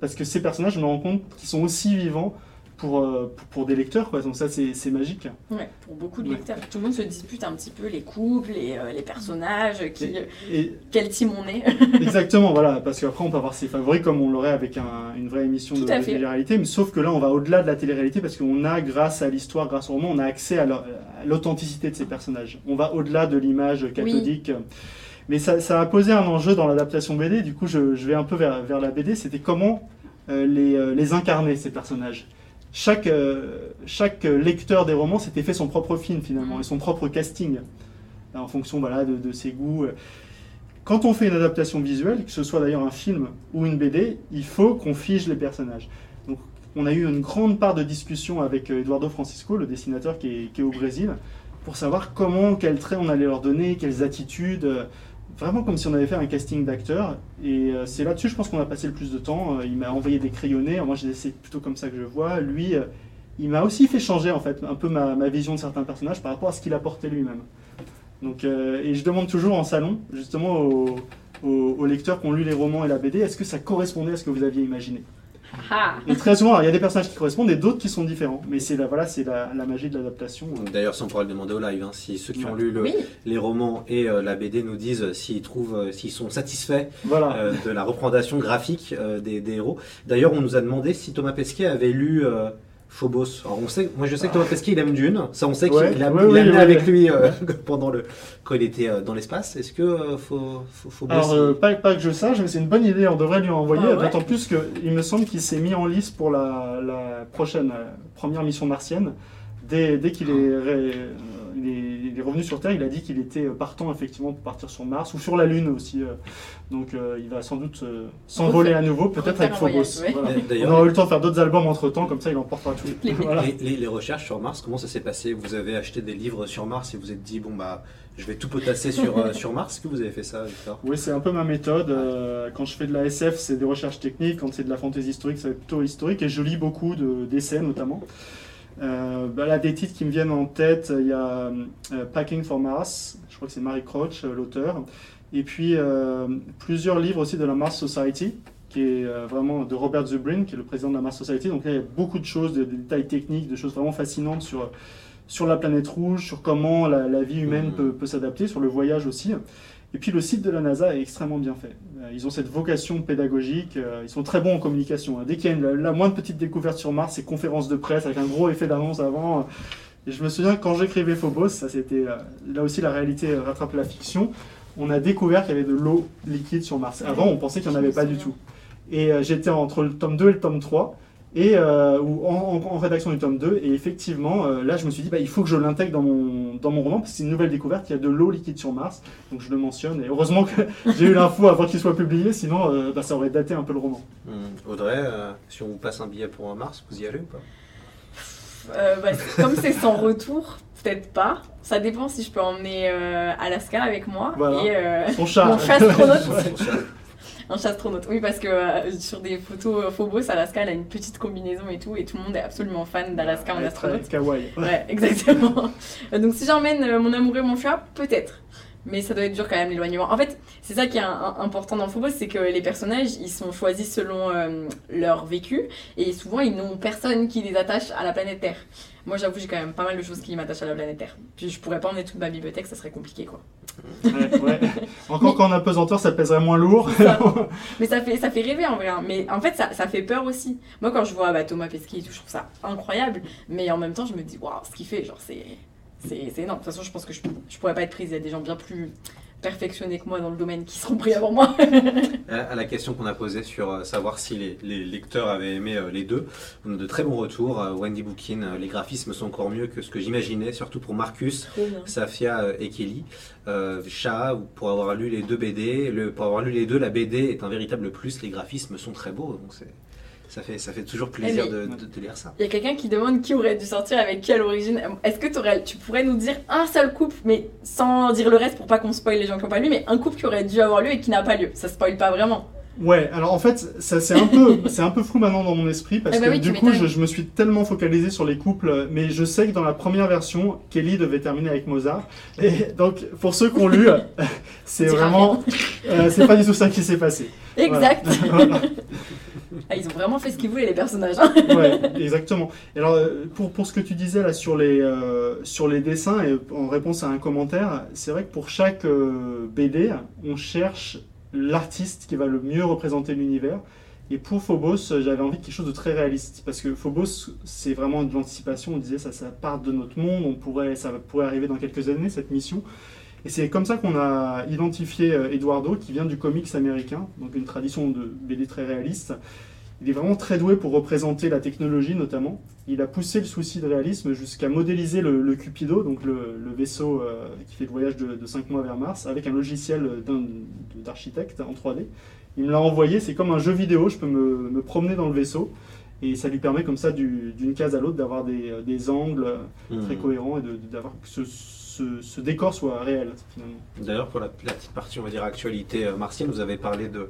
Parce que ces personnages, je me rends compte qu'ils sont aussi vivants pour, euh, pour, pour des lecteurs, quoi. Donc ça, c'est c'est magique. Ouais, pour beaucoup de Ouais. lecteurs. Tout le monde se dispute un petit peu les couples, les, euh, les personnages, qui, Et, et quel team on est. Exactement, voilà, parce qu'après on peut avoir ses favoris comme on l'aurait avec un- une vraie émission de, Tout de télé-réalité, mais sauf que là on va au-delà de la télé-réalité parce qu'on a, grâce à l'histoire, grâce au roman, on a accès à l'authenticité de ces personnages. On va au-delà de l'image cathodique. Mais ça, ça a posé un enjeu dans l'adaptation BD, du coup je, je vais un peu vers, vers la BD, c'était comment euh, les, euh, les incarner ces personnages. Chaque, euh, chaque lecteur des romans s'était fait son propre film finalement, Mm. et son propre casting, en fonction voilà, de, de ses goûts. Quand on fait une adaptation visuelle, que ce soit d'ailleurs un film ou une BD, il faut qu'on fige les personnages. Donc, on a eu une grande part de discussion avec euh, Eduardo Francisco, le dessinateur qui est, qui est au Brésil, pour savoir comment, quels traits on allait leur donner, quelles attitudes. Vraiment comme si on avait fait un casting d'acteurs. Et euh, c'est là-dessus, je pense qu'on a passé le plus de temps. Euh, Il m'a envoyé des crayonnés. Moi, c'est plutôt comme ça que je vois. Lui, euh, il m'a aussi fait changer en fait un peu ma, vision de certains personnages par rapport à ce qu'il apportait lui-même. Donc, et je demande toujours en salon, justement aux lecteurs qui ont lu les romans et la BD, est-ce que ça correspondait à ce que vous aviez imaginé? Ah Et très souvent, il y a des personnages qui correspondent et d'autres qui sont différents. Mais c'est la, voilà, c'est la, la magie de l'adaptation. D'ailleurs, ça on pourra le demander au live, hein, si ceux qui ont lu le- oui, les romans et euh, la BD nous disent euh, s'ils trouvent, euh, s'ils sont satisfaits Voilà. euh, de la représentation graphique euh, des, des héros. D'ailleurs, on nous a demandé si Thomas Pesquet avait lu euh, Phobos. Alors, on sait, moi, je sais que Thomas Pesquet, il aime Dune. Ça, on sait qu'il Ouais, l'a ouais, amené avec lui euh, pendant le quand il était euh, dans l'espace. Est-ce que euh, Pho- Pho- Phobos Alors, euh, pas, pas que je sache, mais c'est une bonne idée, on devrait lui en envoyer, Ah d'autant plus qu'il me semble qu'il s'est mis en lice pour la, la prochaine euh, première mission martienne. Dès, dès qu'il est, ré- euh, il est, il est revenu sur Terre, il a dit qu'il était partant effectivement pour partir sur Mars ou sur la Lune aussi. euh. donc euh, il va sans doute euh, s'envoler à nouveau, peut-être avec Phobos. voyage, ouais. Voilà. On aura eu le temps de faire d'autres albums entre temps, comme ça il emportera tout. Les- Voilà. Les, les- les recherches sur Mars, comment ça s'est passé? Vous avez acheté des livres sur Mars et vous êtes dit, bon, bah, je vais tout potasser sur, euh, sur Mars? Est-ce que vous avez fait ça, Victor? Oui, c'est un peu ma méthode. Euh, quand je fais de la SF, c'est des recherches techniques. Quand c'est de la fantasy historique, c'est plutôt historique. Et je lis beaucoup de- d'essais, notamment. Euh, bah là, des titres qui me viennent en tête, il y a euh, Packing for Mars. Je crois que c'est Mary Crouch, euh, l'auteur. Et puis, euh, plusieurs livres aussi de la Mars Society, qui est euh, vraiment de Robert Zubrin, qui est le président de la Mars Society. Donc là, il y a beaucoup de choses, de, de détails techniques, de choses vraiment fascinantes sur, sur la planète rouge, sur comment la, la vie humaine Mhm. peut, peut s'adapter, sur le voyage aussi. Et puis le site de la NASA est extrêmement bien fait. Euh, Ils ont cette vocation pédagogique, euh, ils sont très bons en communication. hein. Dès qu'il y a la, moindre petite découverte sur Mars, c'est conférence de presse avec un gros effet d'annonce avant. Et je me souviens quand j'écrivais Phobos, ça c'était euh, là aussi la réalité rattrape la fiction. On a découvert qu'il y avait de l'eau liquide sur Mars. Avant, on pensait qu'il n'y en avait pas du tout. Et j'étais entre le tome 2 et le tome 3. Et euh, ou en, en- en rédaction du tome 2. Et effectivement, euh, là, je me suis dit, bah, il faut que je l'intègre dans mon, dans mon roman, parce que c'est une nouvelle découverte, il y a de l'eau liquide sur Mars, donc je le mentionne. Et heureusement que j'ai eu l'info avant qu'il soit publié, sinon euh, bah, ça aurait daté un peu le roman. Hum, Audrey, euh, si on vous passe un billet pour un Mars, vous y allez ou pas? Euh, bah, comme c'est sans retour, peut-être pas. Ça dépend si je peux emmener euh, Alaska avec moi. Voilà. Et, euh, Son chat. Mon chat astronaute. Un oui, parce que euh, sur des photos Phobos, Alaska, elle a une petite combinaison et tout, et tout le monde est absolument fan d'Alaska en astronaute. Kawaii. Ouais, exactement. Donc si j'emmène euh, mon amoureux, mon chat, peut-être. Mais ça doit être dur quand même l'éloignement. En fait, c'est ça qui est un- un- important dans Phobos, c'est que les personnages, ils sont choisis selon euh, leur vécu, et souvent ils n'ont personne qui les attache à la planète Terre. Moi, j'avoue, j'ai quand même pas mal de choses qui m'attachent à la planète Terre. Puis je pourrais pas emmener toute ma bibliothèque, ça serait compliqué, quoi. Ouais, ouais. Encore qu'en apesanteur, ça pèserait moins lourd. Ça- Mais ça fait, ça fait rêver en vrai. hein. Mais en fait, ça, ça fait peur aussi. Moi, quand je vois bah, Thomas Pesquet et tout, je trouve ça incroyable. Mais en même temps, je me dis, waouh, ce qu'il fait, genre, c'est, c'est, c'est énorme. De toute façon, je pense que je, je pourrais pas être prise. Il y a des gens bien plus perfectionnés que moi dans le domaine qui seront pris avant moi. À la question qu'on a posée sur euh, savoir si les, les lecteurs avaient aimé euh, les deux, on a de très bons retours. Euh, Wendy Bookin, les graphismes sont encore mieux que ce que j'imaginais, surtout pour Marcus. Safia et Kelly. Euh, Chat, pour avoir lu les deux BD, le, pour avoir lu les deux, la BD est un véritable plus. Les graphismes sont très beaux, donc c'est, ça fait, ça fait toujours plaisir Eh de, de- de lire ça. Il y a quelqu'un qui demande qui aurait dû sortir avec qui à l'origine. Est-ce que tu pourrais nous dire un seul couple, mais sans dire le reste pour pas qu'on spoil les gens qui n'ont pas lu, mais un couple qui aurait dû avoir lieu et qui n'a pas lieu? Ça spoil pas vraiment. Ouais, alors en fait, ça c'est un peu, c'est un peu flou maintenant dans mon esprit parce Eh ben que oui, du coup, je, je me suis tellement focalisé sur les couples, mais je sais que dans la première version, Kelly devait terminer avec Mozart. Et donc, pour ceux qui ont lu, c'est vraiment, euh, c'est pas du tout ça qui s'est passé. Exact. Voilà. Ils ont vraiment fait ce qu'ils voulaient les personnages. hein. Ouais, exactement. Alors, euh, pour, pour ce que tu disais là sur les, euh, sur les dessins et en réponse à un commentaire, c'est vrai que pour chaque euh, BD, on cherche l'artiste qui va le mieux représenter l'univers. Et pour Phobos, j'avais envie de quelque chose de très réaliste. Parce que Phobos, c'est vraiment de l'anticipation. On disait ça, ça part de notre monde. On pourrait, ça pourrait arriver dans quelques années, cette mission. Et c'est comme ça qu'on a identifié euh, Eduardo, qui vient du comics américain, donc une tradition de BD très réaliste. Il est vraiment très doué pour représenter la technologie notamment. Il a poussé le souci de réalisme jusqu'à modéliser le, le Cupido, donc le, le vaisseau euh, qui fait le voyage de, 5 mois vers Mars, avec un logiciel d'architecte en 3D. Il me l'a envoyé, c'est comme un jeu vidéo, je peux me, me promener dans le vaisseau. Et ça lui permet comme ça du- d'une case à l'autre d'avoir des, euh, des angles très Hmm. cohérents et de- d'avoir ce, ce- ce décor soit réel finalement. D'ailleurs, pour la, petite partie, on va dire actualité euh, martienne, vous avez parlé de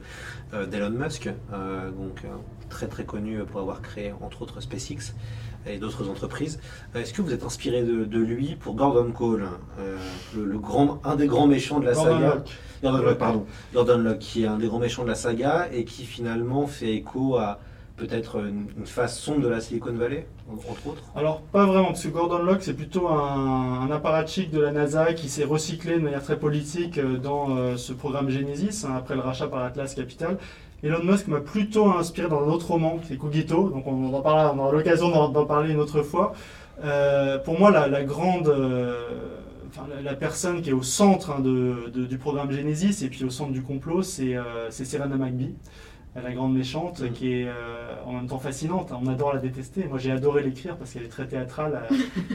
euh, d'Elon Musk, euh, donc euh, très très connu pour avoir créé entre autres SpaceX et d'autres entreprises. Est-ce que vous êtes inspiré de, de lui pour Gordon Cole, le, le grand, un des grands méchants de la Gordon saga? Locke. Gordon Locke, pardon. Gordon Locke, qui est un des grands méchants de la saga et qui finalement fait écho à peut-être une, une de la Silicon Valley, entre autres. Alors, pas vraiment, parce que Gordon Locke, c'est plutôt un, un apparatchik de la NASA qui s'est recyclé de manière très politique euh, dans euh, ce programme Genesis, hein, après le rachat par Atlas Capital. Elon Musk m'a plutôt inspiré dans un autre roman, qui est Cogito, donc on, en parlera, on aura l'occasion d'en parler une autre fois. Euh, pour moi, la, grande... Enfin, la, personne qui est au centre hein, du programme Genesis et puis au centre du complot, c'est c'est Serena McBee, la grande méchante, Mhm. qui est euh, en même temps fascinante. On adore la détester. Moi, j'ai adoré l'écrire parce qu'elle est très théâtrale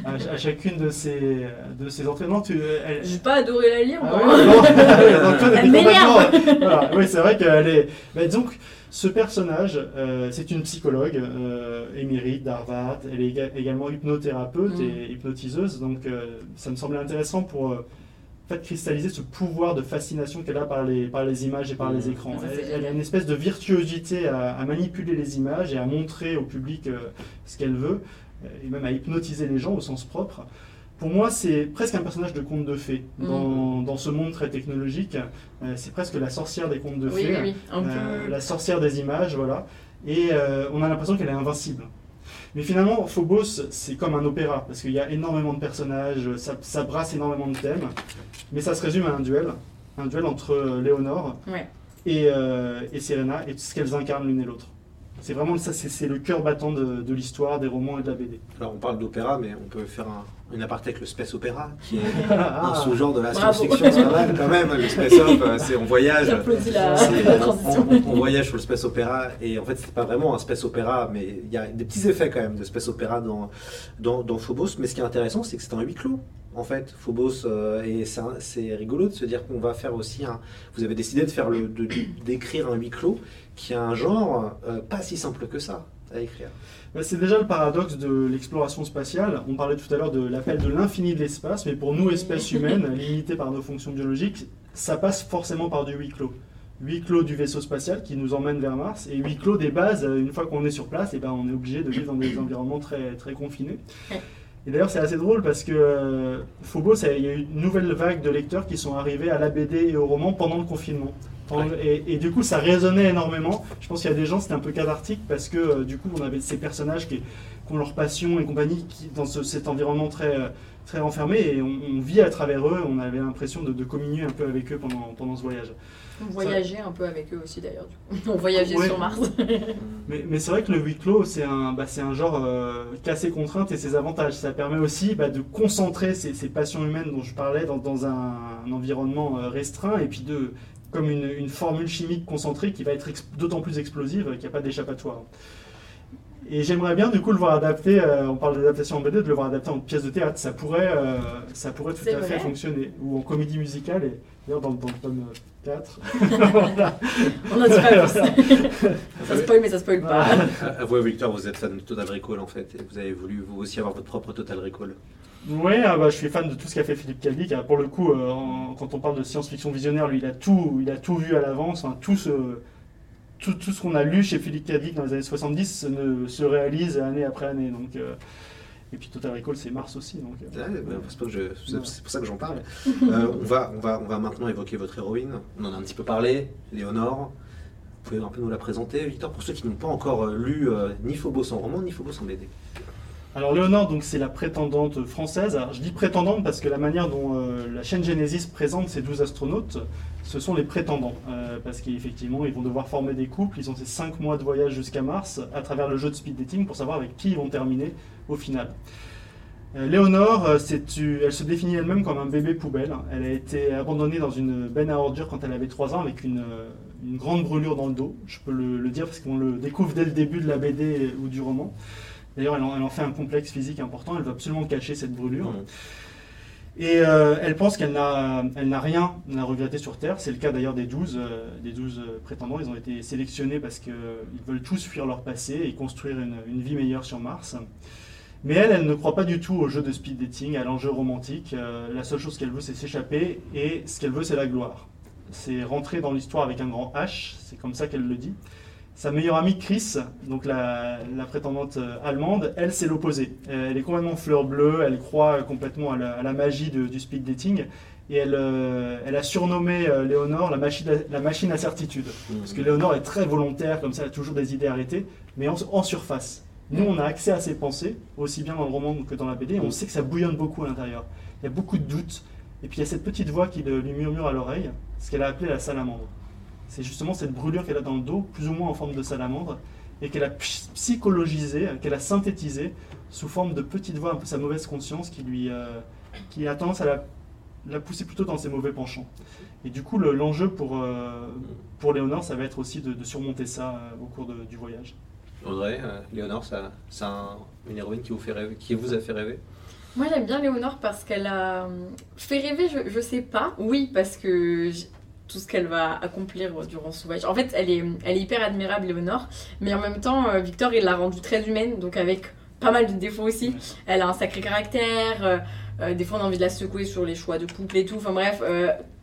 à, à- à chacune de ses, de ses entraînements. Tu, elle, J'ai pas adoré la lire, ah ouais, non, Elle m'énerve. voilà. Oui, c'est vrai qu'elle est. Mais donc, ce personnage, euh, c'est une psychologue euh, émérite d'Harvard. Elle est éga- également hypnothérapeute Mm. et hypnotiseuse. Donc, euh, ça me semblait intéressant pour. Fait, cristalliser ce pouvoir de fascination qu'elle a par les, par les images et par les Mm. écrans. Ah, Elle, elle a une espèce de virtuosité à, à manipuler les images et à montrer au public euh, ce qu'elle veut, euh, et même à hypnotiser les gens au sens propre. Pour moi, c'est presque un personnage de conte de fées. Mm. Dans, dans ce monde très technologique, euh, c'est presque la sorcière des contes de Oui, fées, oui, oui. Un euh, peu. la sorcière des images, voilà. Et euh, on a l'impression qu'elle est invincible. Mais finalement, Phobos, c'est comme un opéra, parce qu'il y a énormément de personnages, ça, ça brasse énormément de thèmes, mais ça se résume à un duel, un duel entre euh, Léonore Ouais. et, euh, et Serena, et ce qu'elles incarnent l'une et l'autre. C'est vraiment ça, c'est c'est le cœur battant de, de l'histoire, des romans et de la BD. Alors on parle d'opéra, mais on peut faire un, une aparté avec le space opéra, qui est un sous-genre de la science-fiction, quand même. Le space opéra, c'est on voyage. on, voyage sur le space opéra et en fait c'est pas vraiment un space opéra, mais il y a des petits effets quand même de space opéra dans, dans, dans Phobos. Mais ce qui est intéressant, c'est que c'est un huis clos en fait, Phobos, euh, et c'est rigolo de se dire qu'on va faire aussi un. Vous avez décidé de faire le, d'écrire un huis clos qui a un genre euh, pas si simple que ça à écrire. C'est déjà le paradoxe de l'exploration spatiale. On parlait tout à l'heure de l'appel de l'infini de l'espace, mais pour nous, espèces humaines, limitées par nos fonctions biologiques, ça passe forcément par du huis clos. Huis clos du vaisseau spatial qui nous emmène vers Mars, et huis clos des bases, une fois qu'on est sur place, et eh ben on est obligé de vivre dans des environnements très, très confinés. Et d'ailleurs, c'est assez drôle parce que euh, Phobos, il y a eu une nouvelle vague de lecteurs qui sont arrivés à la BD et au roman pendant le confinement. Et, du coup, ça résonnait énormément. Je pense qu'il y a des gens, c'était un peu cathartique parce que euh, du coup, on avait ces personnages qui, ont leur passion et compagnie qui, dans cet environnement très, euh, très renfermé et on, vit à travers eux. On avait l'impression de, communier un peu avec eux pendant, pendant ce voyage. On voyageait un peu avec eux aussi d'ailleurs. On voyageait sur Mars. mais, mais c'est vrai que le huis clos, c'est un, bah, un genre euh, qui a ses contraintes et ses avantages. Ça permet aussi bah, de concentrer ces, ces, passions humaines dont je parlais dans, dans un, environnement euh, restreint et puis de comme une, une formule chimique concentrée qui va être d'autant plus explosive qu'il n'y a pas d'échappatoire. Et j'aimerais bien du coup le voir adapté, euh, on parle d'adaptation en BD, de le voir adapté en pièce de théâtre. Ça pourrait, ça pourrait tout à fait fonctionner. Ou en comédie musicale. Et d'ailleurs, dans, dans, le tome On a dit pas ça spoil, mais ça spoil pas. À vous, Victor, vous êtes fan de Total Recall en fait, et vous avez voulu vous aussi avoir votre propre Total Recall. Oui, ah bah, je suis fan de tout ce qu'a fait Philippe Cadic. Pour le coup, euh, quand on parle de science-fiction visionnaire, lui, il a tout, il a tout vu à l'avance. tout ce, tout, tout ce qu'on a lu chez Philippe Cadic dans les années 70 se, se réalise année après année. Donc, euh, et puis Total Recall, c'est Mars aussi. Donc, euh. bah, c'est, pour ça que j'en parle. On, va, on, va, on va maintenant évoquer votre héroïne. On en a un petit peu parlé, Léonore. Vous pouvez un peu nous la présenter, Victor, pour ceux qui n'ont pas encore lu ni Phobos en roman, ni Phobos en BD. Alors Léonore, donc c'est la prétendante française. je dis prétendante parce que la manière dont la chaîne Genesis présente ces 12 astronautes, ce sont les prétendants. parce qu'effectivement, ils vont devoir former des couples. Ils ont ces 5 mois de voyage jusqu'à Mars à travers le jeu de speed dating pour savoir avec qui ils vont terminer au final. Euh, Léonore, euh, elle se définit elle-même comme un bébé poubelle. Elle a été abandonnée dans une benne à ordures quand elle avait 3 ans avec une, euh, grande brûlure dans le dos. Je peux le, dire parce qu'on le découvre dès le début de la BD ou du roman. D'ailleurs, elle, en fait un complexe physique important. Elle veut absolument cacher cette brûlure. Et elle pense qu'elle n'a, rien à regretter sur Terre. C'est le cas d'ailleurs des 12, des 12 prétendants. Ils ont été sélectionnés parce qu'ils veulent tous fuir leur passé et construire une, une vie meilleure sur Mars. Mais elle, elle ne croit pas du tout au jeu de speed dating, à l'enjeu romantique. Euh, la seule chose qu'elle veut, c'est s'échapper, et ce qu'elle veut, c'est la gloire. C'est rentrer dans l'histoire avec un grand H, c'est comme ça qu'elle le dit. Sa meilleure amie Chris, donc la, prétendante euh, allemande, elle, c'est l'opposé. Elle est complètement fleur bleue, elle croit complètement à la, magie du speed dating, et elle, euh, elle a surnommé Léonore la machine, la machine à certitude. Parce que Léonore est très volontaire, comme ça, elle a toujours des idées arrêtées, mais en surface. Nous, on a accès à ses pensées, aussi bien dans le roman que dans la BD, on sait que ça bouillonne beaucoup à l'intérieur. Il y a beaucoup de doutes. Et puis il y a cette petite voix qui lui murmure à l'oreille, ce qu'elle a appelé la salamandre. C'est justement cette brûlure qu'elle a dans le dos, plus ou moins en forme de salamandre, et qu'elle a psychologisée, qu'elle a synthétisée sous forme de petite voix, un peu sa mauvaise conscience qui lui euh, qui a tendance à la, pousser plutôt dans ses mauvais penchants. Et du coup, l'enjeu pour, euh, pour Léonore, ça va être aussi de, surmonter ça euh, au cours du voyage. Audrey, euh, Léonore, c'est une héroïne qui vous, fait rêver, qui vous a fait rêver? Moi j'aime bien Léonore parce qu'elle a fait rêver, je, je sais pas. Oui, parce que tout ce qu'elle va accomplir durant ce voyage. En fait, elle est, elle est hyper admirable, Léonore, mais en même temps, euh, Victor, il l'a rendue très humaine, donc avec pas mal de défauts aussi. Elle a un sacré caractère, des fois on a envie de la secouer sur les choix de couple et tout. Enfin bref,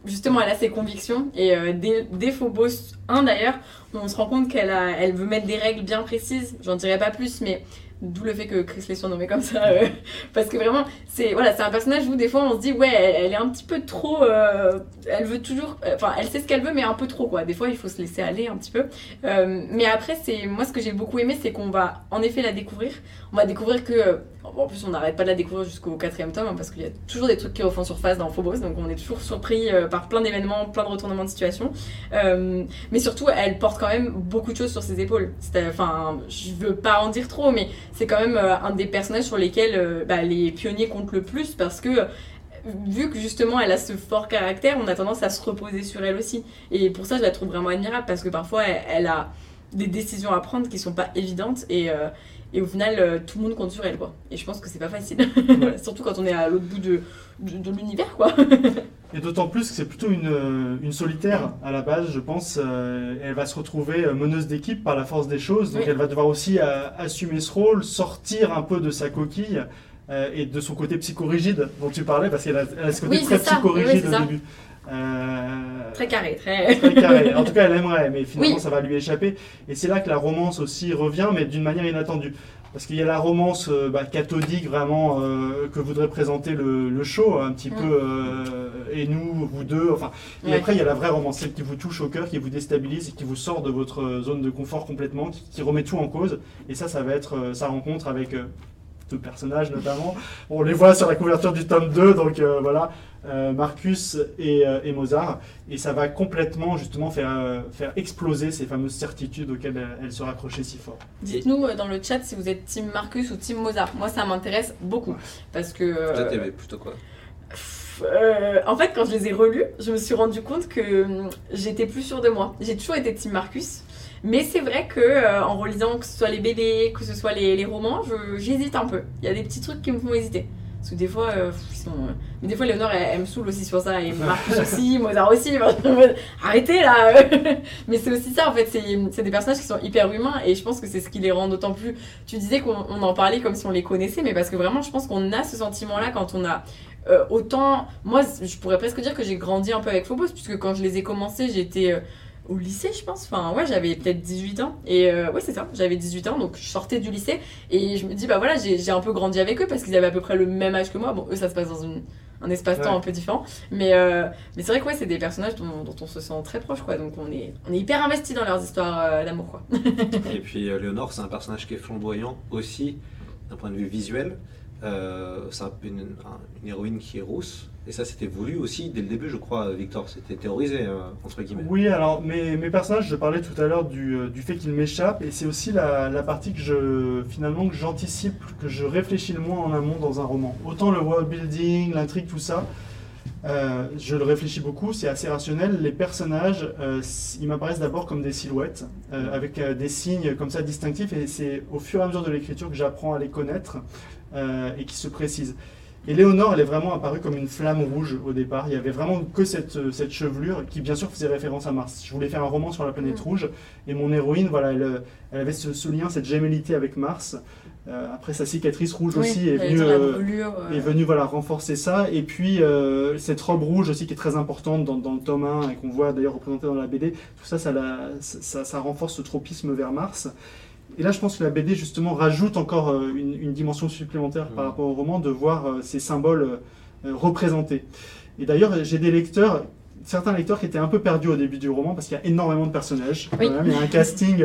justement, elle a ses convictions. Et euh, des, faux boss 1 d'ailleurs, on se rend compte qu'elle elle veut mettre des règles bien précises. J'en dirai pas plus, mais d'où le fait que Chris l'ait surnommé comme ça. Euh, parce que vraiment, c'est voilà, c'est un personnage où des fois on se dit, ouais, elle, est un petit peu trop. Euh, elle veut toujours. Enfin, elle sait ce qu'elle veut, mais un peu trop, quoi. Des fois, il faut se laisser aller un petit peu. mais après, c'est moi, ce que j'ai beaucoup aimé, c'est qu'on va en effet la découvrir. On va découvrir que En plus, on n'arrête pas de la découvrir jusqu'au quatrième tome, hein, parce qu'il y a toujours des trucs qui refont surface dans Phobos, donc on est toujours surpris euh, par plein d'événements, plein de retournements de situation. Euh, mais surtout, elle porte quand même beaucoup de choses sur ses épaules. Enfin, je veux pas en dire trop, mais c'est quand même euh, un des personnages sur lesquels bah, les pionniers comptent le plus, parce que vu que justement elle a ce fort caractère, on a tendance à se reposer sur elle aussi. Et pour ça, je la trouve vraiment admirable, parce que parfois, elle, a des décisions à prendre qui sont pas évidentes, et, et au final, euh, tout le monde compte sur elle, quoi. Et je pense que c'est pas facile. Surtout quand on est à l'autre bout de, de, l'univers, quoi. et d'autant plus que c'est plutôt une, euh, une, solitaire à la base, je pense. Euh, elle va se retrouver meneuse d'équipe par la force des choses. Donc elle va devoir aussi assumer ce rôle, sortir un peu de sa coquille. et de son côté psychorigide dont tu parlais, parce qu'elle a, ce côté très psychorigide au début. Très carré, très... très carré. En tout cas, elle aimerait, mais finalement, ça va lui échapper. Et c'est là que la romance aussi revient, mais d'une manière inattendue. Parce qu'il y a la romance euh, bah, cathodique vraiment euh, que voudrait présenter le, show, un petit mm. peu, euh, et nous, vous deux. Enfin, et après, il y a la vraie romance, celle qui vous touche au cœur, qui vous déstabilise, et qui vous sort de votre zone de confort complètement, qui, remet tout en cause. Et ça, ça va être sa rencontre avec deux personnages notamment. On les voit sur la couverture du tome 2, donc voilà. Euh, Marcus euh, et, Mozart, et ça va complètement justement faire, euh, faire exploser ces fameuses certitudes auxquelles elle, se raccrochait si fort. Dites-nous dans le chat si vous êtes Team Marcus ou Team Mozart. Moi, ça m'intéresse beaucoup parce que. Toi, t'aimais plutôt quoi? en fait, quand je les ai relus, je me suis rendu compte que hum, j'étais plus sûre de moi. J'ai toujours été Team Marcus, mais c'est vrai que en relisant que ce soit les bébés, que ce soit les, les romans, j'hésite un peu. Il y a des petits trucs qui me font hésiter. Parce que des fois, euh, ils sont. Euh, mais des fois, Léonore, elle, me saoule aussi sur ça. Et Marcus aussi, Mozart aussi. Arrêtez là Mais c'est aussi ça, en fait. C'est des personnages qui sont hyper humains. Et je pense que c'est ce qui les rend d'autant plus. Tu disais qu'on en parlait comme si on les connaissait. Mais parce que vraiment, je pense qu'on a ce sentiment-là quand on a. Euh, autant. Moi, je pourrais presque dire que j'ai grandi un peu avec Phobos. Puisque quand je les ai commencés, j'étais au lycée, je pense. Enfin, ouais, j'avais peut-être 18 ans. Et euh, ouais, c'est ça, j'avais 18 ans, donc je sortais du lycée. Et je me dis, bah voilà, j'ai un peu grandi avec eux parce qu'ils avaient à peu près le même âge que moi. Bon, eux, ça se passe dans une, un espace-temps un peu différent. Mais, euh, mais c'est vrai que ouais, c'est des personnages dont, on se sent très proche, quoi. Donc on est, on est hyper investi dans leurs histoires euh, d'amour, quoi. et puis Léonore, c'est un personnage qui est flamboyant aussi, d'un point de vue visuel. c'est un une, une héroïne qui est rousse et ça, c'était voulu aussi dès le début, je crois, Victor. C'était théorisé, euh, entre guillemets. Oui, alors mes, mes personnages, je parlais tout à l'heure du, euh, du, fait qu'ils m'échappent. Et c'est aussi la, la, partie que je, finalement, que j'anticipe, que je réfléchis le moins en amont dans un roman. Autant le world building, l'intrigue, tout ça, euh, je le réfléchis beaucoup, c'est assez rationnel. Les personnages, ils m'apparaissent d'abord comme des silhouettes, avec des signes comme ça distinctifs. Et c'est au fur et à mesure de l'écriture que j'apprends à les connaître et qui se précisent. Et Léonore, elle est vraiment apparue comme une flamme rouge au départ. Il y avait vraiment que cette, euh, cette chevelure qui, bien sûr, faisait référence à Mars. Je voulais faire un roman sur la planète mm. rouge et mon héroïne, voilà, elle, elle avait ce, lien, cette gémellité avec Mars. Euh, après, sa cicatrice rouge aussi est venue, euh, est venue voilà, renforcer ça. Et puis, cette robe rouge aussi qui est très importante dans, dans le tome 1 et qu'on voit d'ailleurs représentée dans la BD, tout ça ça, ça, ça renforce ce tropisme vers Mars. Et là, je pense que la BD, justement, rajoute encore euh, une, dimension supplémentaire par rapport au roman, de voir euh, ces symboles euh, représentés. Et d'ailleurs, j'ai des lecteurs, certains lecteurs qui étaient un peu perdus au début du roman, parce qu'il y a énormément de personnages. il y a un casting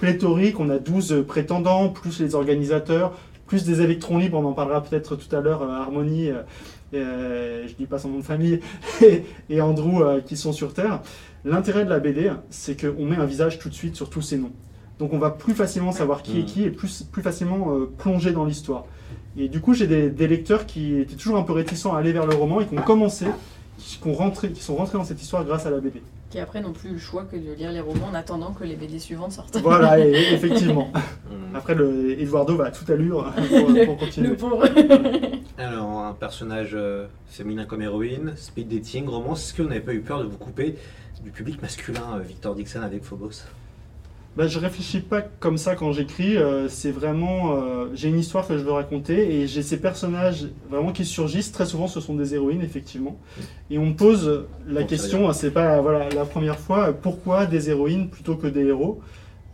pléthorique, on a 12 prétendants, plus les organisateurs, plus des électrons libres, on en parlera peut-être tout à l'heure, Harmonie, je ne dis pas son nom de famille, et, Andrew qui sont sur Terre. L'intérêt de la BD, c'est qu'on met un visage tout de suite sur tous ces noms. Donc on va plus facilement savoir qui est mm. qui et plus, plus facilement euh, plonger dans l'histoire. Et du coup, j'ai des, lecteurs qui étaient toujours un peu réticents à aller vers le roman et qui ont commencé, qui, rentré, qui sont rentrés dans cette histoire grâce à la BD. Qui après n'ont plus le choix que de lire les romans en attendant que les BD suivantes sortent. Voilà, effectivement. Mm. après, le, Eduardo va à toute allure pour, continuer. Le pauvre. Alors, un personnage euh, féminin comme héroïne, speed dating, romance, est-ce que vous n'avez pas eu peur de vous couper du public masculin, euh, Victor Dixon avec Phobos? Bah, je réfléchis pas comme ça quand j'écris. Euh, c'est vraiment, euh, j'ai une histoire que je veux raconter et j'ai ces personnages vraiment qui surgissent. Très souvent, ce sont des héroïnes, effectivement. Et on me pose la question, c'est pas voilà la première fois, pourquoi des héroïnes plutôt que des héros?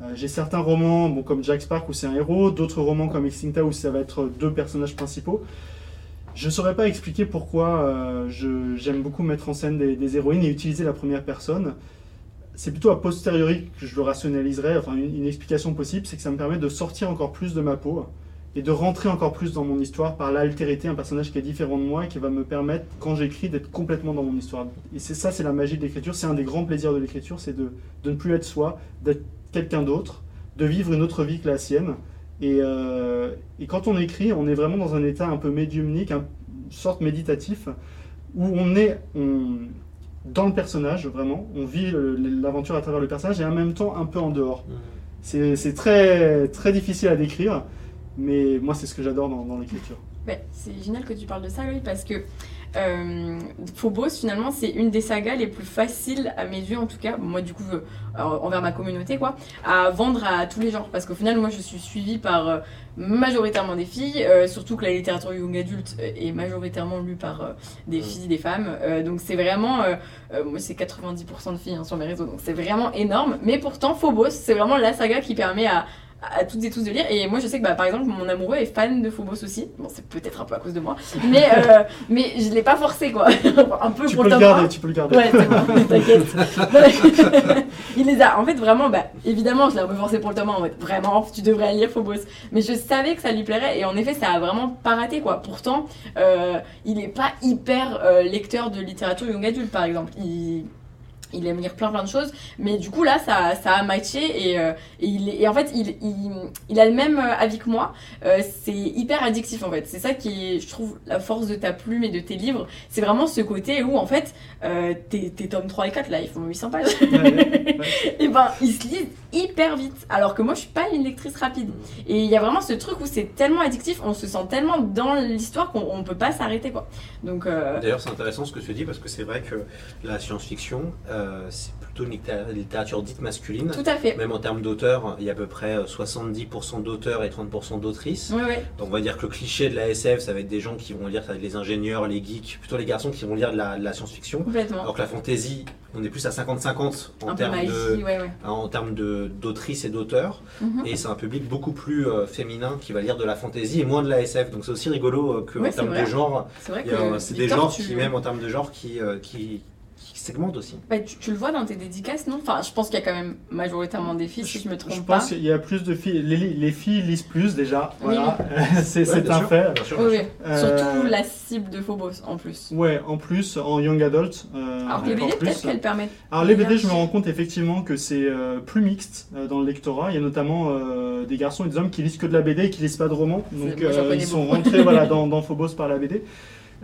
Euh, J'ai certains romans, bon, comme Jack Spark où c'est un héros, d'autres romans comme Extincta où ça va être deux personnages principaux. Je ne saurais pas expliquer pourquoi j'aime beaucoup mettre en scène des, des héroïnes et utiliser la première personne c'est plutôt a posteriori que je le rationaliserai, enfin une, explication possible, c'est que ça me permet de sortir encore plus de ma peau et de rentrer encore plus dans mon histoire par l'altérité, un personnage qui est différent de moi et qui va me permettre, quand j'écris, d'être complètement dans mon histoire. Et ça, c'est la magie de l'écriture, c'est un des grands plaisirs de l'écriture, c'est de, de, ne plus être soi, d'être quelqu'un d'autre, de vivre une autre vie que la sienne. Et, euh, quand on écrit, on est vraiment dans un état un peu médiumnique, une sorte méditatif, où on est dans le personnage, vraiment, on vit l'aventure à travers le personnage et en même temps un peu en dehors. Mmh. C'est très, très difficile à décrire. Mais moi, c'est ce que j'adore dans, l'écriture. c'est génial que tu parles de ça, oui, parce que euh, Phobos, finalement, c'est une des sagas les plus faciles, à mes yeux en tout cas, moi du coup, euh, envers ma communauté, quoi, à vendre à tous les genres. Parce qu'au final, moi, je suis suivie par euh, majoritairement des filles, surtout que la littérature young adulte est majoritairement lue par des filles, des femmes. donc c'est vraiment, moi, c'est 90% de filles hein, sur mes réseaux, donc c'est vraiment énorme. Mais pourtant, Phobos, c'est vraiment la saga qui permet à, à toutes et tous de lire. Et moi, je sais que bah, par exemple, mon amoureux est fan de Phobos aussi. Bon, c'est peut-être un peu à cause de moi, mais, euh, mais je l'ai pas forcé quoi. un peu tu pour peux le garder, tu peux le garder. Ouais, bon, t'inquiète. Il les a. En fait, vraiment, bah, évidemment, je l'ai un peu forcé pour le tome en fait, vraiment, tu devrais lire Phobos. Mais je savais que ça lui plairait et en effet, ça a vraiment pas raté quoi. Pourtant, euh, il est pas hyper euh, lecteur de littérature young adulte par exemple. Il il aime lire plein plein de choses. Mais du coup là ça, ça a matché et, euh, et, il, et en fait il, il, il, a le même euh, avis que moi. Euh, c'est hyper addictif en fait. C'est ça qui est je trouve la force de ta plume et de tes livres. C'est vraiment ce côté où en fait tes, tes, tomes 3 et 4 là. Ils font 800 pages. Et ben ils se lisent hyper vite. Alors que moi je suis pas une lectrice rapide. Et il y a vraiment ce truc où c'est tellement addictif. On se sent tellement dans l'histoire qu'on peut pas s'arrêter quoi. Donc d'ailleurs c'est intéressant ce que tu dis parce que c'est vrai que la science-fiction euh, c'est plutôt une littérature dite masculine. Tout à fait. Même en termes d'auteurs, il y a à peu près 70% euh, d'auteurs et 30% d'autrices. Oui, oui. Donc on va dire que le cliché de la SF, ça va être des gens qui vont lire, ça va être les ingénieurs, les geeks, plutôt les garçons qui vont lire de la, science-fiction. Complètement. Alors que la fantasy, on est plus à 50-50 en, termes de, en termes d'autrices et d'auteurs. Mhm. Et c'est un public beaucoup plus euh, féminin qui va lire de la fantasy et moins de la SF. Donc c'est aussi rigolo que en termes de genre. C'est des genres qui, même en termes de genre, qui, qui segmente aussi. Bah, tu, le vois dans tes dédicaces, non? Enfin, je pense qu'il y a quand même majoritairement des filles, si je me trompe pas. Je pense qu'il y a plus de filles. Les, filles lisent plus déjà. Voilà, c'est un fait. oui, euh, Surtout la cible de Phobos en plus. Ouais, en plus, en young adult. Euh, Alors les BD, peut-être qu'elles permettent. Alors les BD, je me rends compte effectivement que c'est euh, plus mixte dans le lectorat. Il y a notamment des garçons et des hommes qui lisent que de la BD et qui lisent pas de romans. Donc ils sont rentrés voilà, dans, dans Phobos par la BD.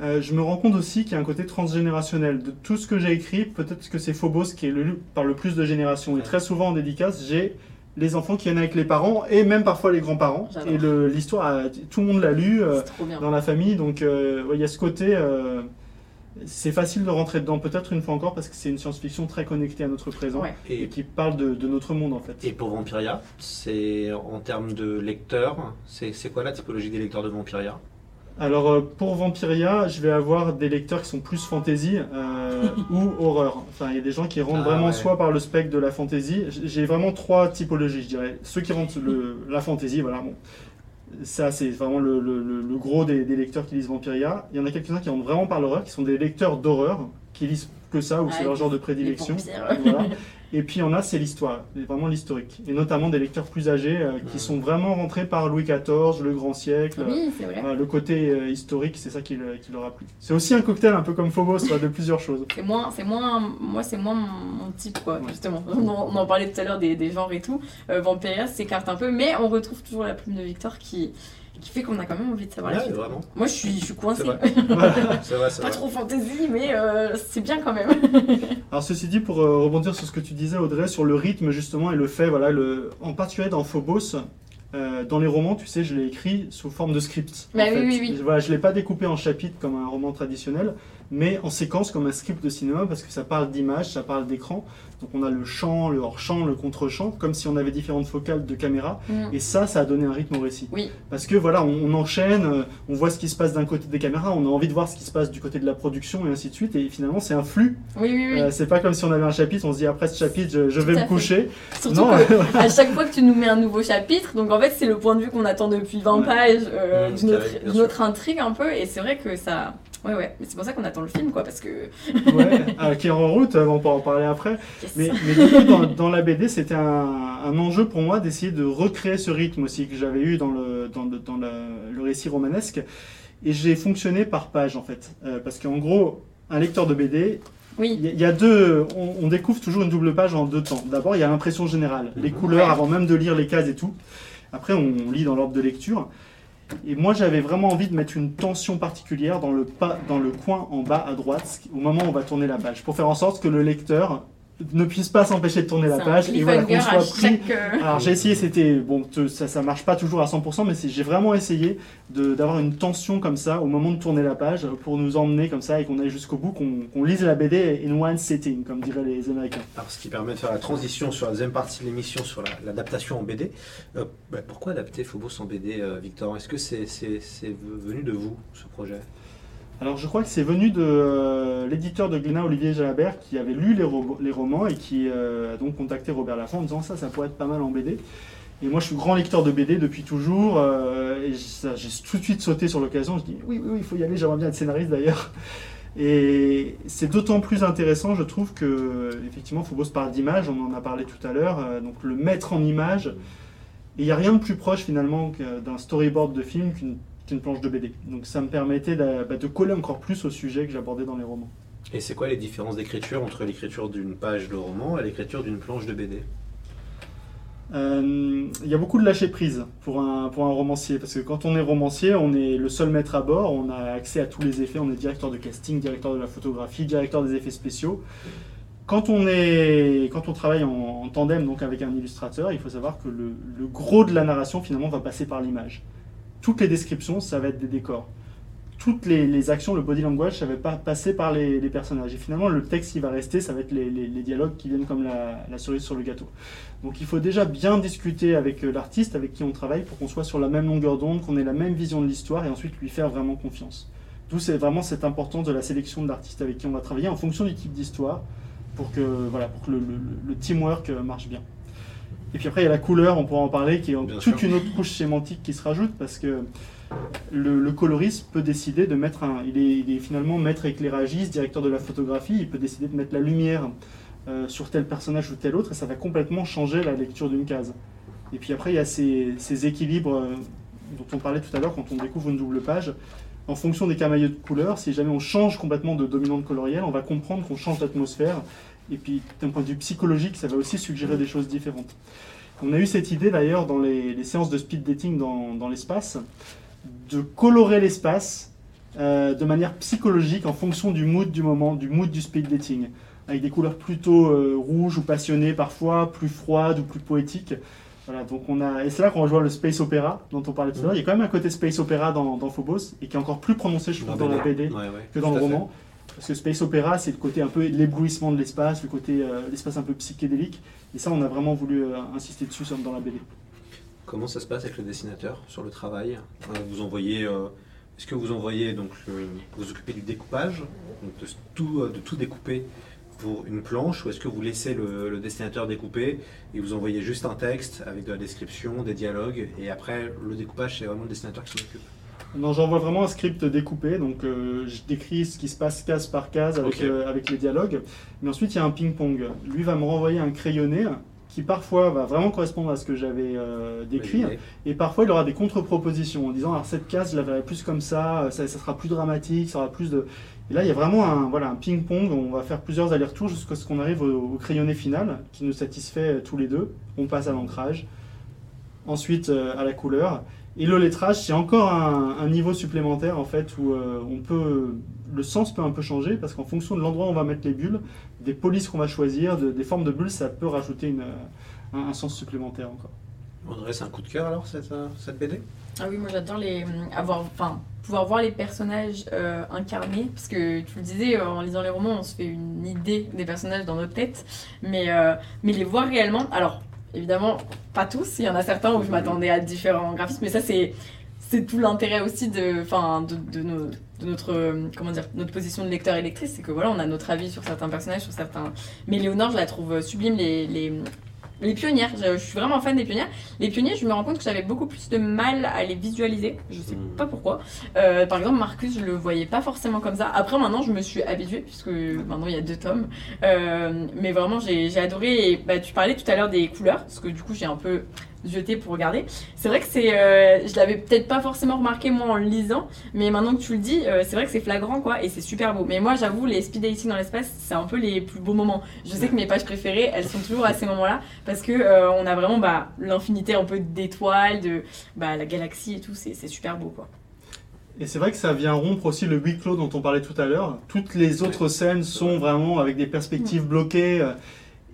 Euh, je me rends compte aussi qu'il y a un côté transgénérationnel. De tout ce que j'ai écrit, peut-être que c'est Phobos qui est lu par le plus de générations. Et très souvent en dédicace, j'ai les enfants qui viennent avec les parents et même parfois les grands-parents. Et l'histoire, tout le monde l'a lu euh, dans la famille. Donc euh, il y a ce côté. c'est facile de rentrer dedans, peut-être une fois encore, parce que c'est une science-fiction très connectée à notre présent et, qui parle de, de, notre monde en fait. Et pour Vampiria, c'est en termes de lecteurs, c'est quoi la typologie des lecteurs de Vampiria? Alors euh, pour Vampiria, je vais avoir des lecteurs qui sont plus fantasy euh, ou horreur. Enfin, il y a des gens qui rentrent ah vraiment soit par le spectre de la fantasy. J'ai vraiment trois typologies, je dirais. Ceux qui rentrent le, la fantasy, voilà, bon. Ça, c'est vraiment le, gros des, lecteurs qui lisent Vampiria. Il y en a quelques-uns qui rentrent vraiment par l'horreur, qui sont des lecteurs d'horreur, qui lisent que ça, ou c'est leur genre de prédilection. Voilà. Et puis on a, c'est l'histoire, vraiment l'historique. Et notamment des lecteurs plus âgés euh, qui sont vraiment rentrés par Louis XIV, le grand siècle. Oui, c'est vrai. le côté euh, historique, c'est ça qui, qui, leur a plu. C'est aussi un cocktail un peu comme Phobos, de plusieurs choses. C'est moins, c'est moins, moi c'est moins mon, type, quoi, justement. On en, parlait tout à l'heure des, des, genres et tout. Euh, Vampiria s'écarte un peu, mais on retrouve toujours la plume de Victor qui qui fait qu'on a quand même envie de savoir la suite. Moi, je suis, je suis coincée. pas trop fantaisie, mais euh, c'est bien quand même. Alors, ceci dit, pour euh, rebondir sur ce que tu disais, Audrey, sur le rythme justement et le fait, voilà, le, en particulier dans Phobos, euh, dans les romans, tu sais, je l'ai écrit sous forme de script. Bah, oui, oui, oui. Voilà, je ne l'ai pas découpé en chapitres comme un roman traditionnel, mais en séquence comme un script de cinéma parce que ça parle d'image, ça parle d'écran. Donc on a le champ, le hors-champ, le contre-champ, comme si on avait différentes focales de caméra. Mm. Et ça, ça a donné un rythme au récit. Oui. Parce que voilà, on, enchaîne, euh, on voit ce qui se passe d'un côté des caméras, on a envie de voir ce qui se passe du côté de la production et ainsi de suite. Et finalement, c'est un flux. Oui, oui, oui. Euh, c'est pas comme si on avait un chapitre, on se dit après ce chapitre, je, vais me coucher. Surtout à chaque fois que tu nous mets un nouveau chapitre, donc en fait, c'est le point de vue qu'on attend depuis 20 pages euh, d'une autre, intrigue un peu. Et c'est vrai que ça Ouais, ouais, mais c'est pour ça qu'on attend le film, quoi, parce que. ouais, ah, qui est en route, on peut en parler après. Yes. Mais, mais du coup, dans, dans la BD, c'était un, un enjeu pour moi d'essayer de recréer ce rythme aussi que j'avais eu dans le, dans le, dans le, le récit romanesque. Et j'ai fonctionné par page, en fait. Euh, parce qu'en gros, un lecteur de BD, Oui, il y, a- deux. On, on découvre toujours une double page en deux temps. D'abord, il y a l'impression générale, les couleurs avant même de lire les cases et tout. Après, on lit dans l'ordre de lecture. Et moi, j'avais vraiment envie de mettre une tension particulière dans le, pas, dans le coin en bas à droite, au moment où on va tourner la page, pour faire en sorte que le lecteur ne puisse pas s'empêcher de tourner la page et voilà, qu'on soit pris. chaque. euh, Alors j'ai essayé, c'était bon, te- ça, ça marche pas toujours à 100%, mais j'ai vraiment essayé de- d'avoir une tension comme ça au moment de tourner la page pour nous emmener comme ça et qu'on aille jusqu'au bout, qu'on lise la BD in one sitting, comme diraient les Américains. Alors, ce qui permet de faire la transition sur la deuxième partie de l'émission sur la- l'adaptation en BD. Euh, bah, pourquoi adapter Phobos en BD, euh, Victor? Est-ce que c'est venu de vous, ce projet? Alors je crois que c'est venu de euh, l'éditeur de Glénat, Olivier Jalabert, qui avait lu les, ro- les romans et qui euh, a donc contacté Robert Laffont en disant ça, ça pourrait être pas mal en BD. Et moi je suis grand lecteur de BD depuis toujours euh, et j'ai tout de suite sauté sur l'occasion. Je dis oui, oui, oui, il faut y aller, j'aimerais bien être scénariste d'ailleurs. Et c'est d'autant plus intéressant, je trouve, que effectivement Phobos parle d'image, on en a parlé tout à l'heure, donc le mettre en image. Et il n'y a rien de plus proche finalement d'un storyboard de film qu'une qu'une planche de BD. Donc ça me permettait de, bah, de coller encore plus au sujet que j'abordais dans les romans. Et c'est quoi les différences d'écriture entre l'écriture d'une page de roman et l'écriture d'une planche de BD Euh, Il y a beaucoup de lâcher prise pour un, pour un romancier, parce que quand on est romancier, on est le seul maître à bord, on a accès à tous les effets, on est directeur de casting, directeur de la photographie, directeur des effets spéciaux. Quand on, est, quand on travaille en, en tandem donc avec un illustrateur, il faut savoir que le, le gros de la narration finalement va passer par l'image. Toutes les descriptions, ça va être des décors. Toutes les, actions, le body language, ça va pas passer par les, personnages. Et finalement, le texte qui va rester, ça va être les, dialogues qui viennent comme la, la cerise sur le gâteau. Donc il faut déjà bien discuter avec euh, l'artiste avec qui on travaille pour qu'on soit sur la même longueur d'onde, qu'on ait la même vision de l'histoire et ensuite lui faire vraiment confiance. D'où c'est vraiment cette importance de la sélection de l'artiste avec qui on va travailler en fonction du type d'histoire pour que, voilà, pour que le teamwork euh, marche bien. Et puis après, il y a la couleur, on pourra en parler, qui est Bien toute sûr. une autre couche sémantique qui se rajoute parce que le, le coloriste peut décider de mettre un. Il est, il est finalement maître éclairagiste, directeur de la photographie, il peut décider de mettre la lumière euh, sur tel personnage ou tel autre et ça va complètement changer la lecture d'une case. Et puis après, il y a ces, ces équilibres euh, dont on parlait tout à l'heure quand on découvre une double page. En fonction des camailleux de couleurs, si jamais on change complètement de dominante colorielle, on va comprendre qu'on change d'atmosphère. Et puis, d'un point de vue psychologique, ça va aussi suggérer des choses différentes. On a eu cette idée d'ailleurs dans les, les séances de speed dating dans, dans l'espace, de colorer l'espace euh, de manière psychologique en fonction du mood du moment, du mood du speed dating, avec des couleurs plutôt euh, rouges ou passionnées parfois, plus froides ou plus poétiques. Voilà, donc on a, et c'est là qu'on rejoint le space opéra dont on parlait tout à l'heure. Il y a quand même un côté space opéra dans, dans Phobos et qui est encore plus prononcé, je trouve, dans la BD Ouais, ouais, que dans le fait. Parce que Space Opera, c'est le côté un peu l'éblouissement de l'espace, le côté euh, l'espace un peu psychédélique. Et ça, on a vraiment voulu euh, insister dessus dans la BD. Comment ça se passe avec le dessinateur sur le travail? Euh, Vous envoyez, est-ce que vous envoyez donc vous vous occupez du découpage, de tout, de tout découper pour une planche, ou est-ce que vous laissez le, le dessinateur découper et vous envoyez juste un texte avec de la description, des dialogues, et après le découpage c'est vraiment le dessinateur qui s'en occupe? Non, j'envoie vraiment un script découpé, donc euh, je décris ce qui se passe case par case avec, euh, avec les dialogues. Mais ensuite, il y a un ping-pong. Lui va me renvoyer un crayonné qui parfois va vraiment correspondre à ce que j'avais euh, décrit. Et parfois, il aura des contre-propositions en disant alors cette case, je la verrai plus comme ça, ça, ça sera plus dramatique, ça aura plus de. Et là, il y a vraiment un, voilà, un ping-pong. On va faire plusieurs allers-retours jusqu'à ce qu'on arrive au, au crayonné final qui nous satisfait tous les deux. On passe à l'ancrage, ensuite euh, à la couleur. Et le lettrage, c'est encore un, un niveau supplémentaire en fait où euh, on peut, le sens peut un peu changer parce qu'en fonction de l'endroit où on va mettre les bulles, des polices qu'on va choisir, de- des formes de bulles, ça peut rajouter une, euh, un, un sens supplémentaire encore. André, c'est un coup de cœur alors cette, euh, cette BD Ah oui, moi j'adore les avoir, enfin, pouvoir voir les personnages euh, incarnés, parce que tu le disais, en lisant les romans, on se fait une idée des personnages dans notre tête, mais euh, mais les voir réellement. Alors évidemment, pas tous. Il y en a certains où je m'attendais à différents graphismes, mais ça c'est tout l'intérêt aussi de, notre, dire, notre position de lecteur et lectrice, c'est que voilà, on a notre avis sur certains personnages, sur certains. Mais Léonore, je la trouve sublime. Les, les pionnières. Je, je suis vraiment fan des pionnières. Les pionniers, je me rends compte que j'avais beaucoup plus de mal à les visualiser. Je sais Mm. pas pourquoi. Euh, par exemple, Marcus, je le voyais pas forcément comme ça. Après, maintenant, je me suis habituée puisque maintenant il y a deux tomes. Euh, mais vraiment, j'ai j'ai adoré. Et, bah, tu parlais tout à l'heure des couleurs, parce que du coup, j'ai un peu jeté pour regarder. C'est vrai que c'est, euh, je l'avais peut-être pas forcément remarqué moi en le lisant, mais maintenant que tu le dis, euh, c'est vrai que c'est flagrant quoi, et c'est super beau. Mais moi, j'avoue, les speed dating dans l'espace, c'est un peu les plus beaux moments. Je sais que mes pages préférées, elles sont toujours à ces moments-là, parce que euh, on a vraiment bah, l'infinité un peu d'étoiles, de bah, la galaxie et tout, c'est c'est super beau quoi. Et c'est vrai que ça vient rompre aussi le huis clos dont on parlait tout à l'heure. Toutes les autres scènes sont vraiment avec des perspectives bloquées.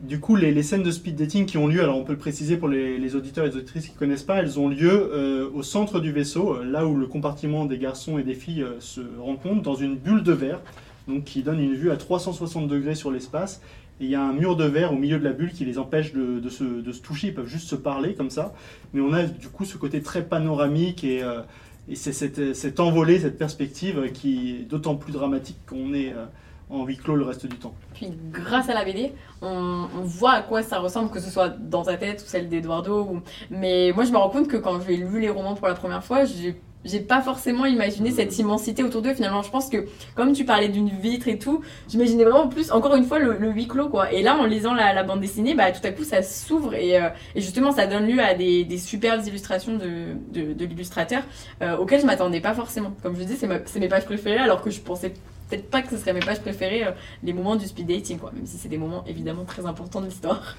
Du coup, les, scènes de speed dating qui ont lieu, alors on peut le préciser pour les, auditeurs et les auditrices qui ne connaissent pas, elles ont lieu euh, au centre du vaisseau, euh, là où le compartiment des garçons et des filles euh, se rencontrent, dans une bulle de verre, donc qui donne une vue à 360 degrés sur l'espace. Et il y a un mur de verre au milieu de la bulle qui les empêche de, se, toucher, ils peuvent juste se parler comme ça. Mais on a du coup ce côté très panoramique et, c'est cette, envolée, cette perspective qui est d'autant plus dramatique qu'on est en huis clos le reste du temps. Puis grâce à la BD, on, voit à quoi ça ressemble, que ce soit dans ta tête ou celle d'Eduardo. Mais moi, je me rends compte que quand j'ai lu les romans pour la première fois, j'ai j'ai pas forcément imaginé cette immensité autour d'eux. Finalement, je pense que comme tu parlais d'une vitre et tout, j'imaginais vraiment plus, encore une fois, le, huis clos quoi. Et là, en lisant la, bande dessinée, bah tout à coup, ça s'ouvre et, euh, justement, ça donne lieu à des, superbes illustrations de, l'illustrateur euh, auxquelles je m'attendais pas forcément. Comme je ma- c'est mes pages préférées, alors que je pensais peut-être pas que ce serait mes pages préférées, euh, les moments du speed dating, quoi. Même si c'est des moments évidemment très importants de l'histoire.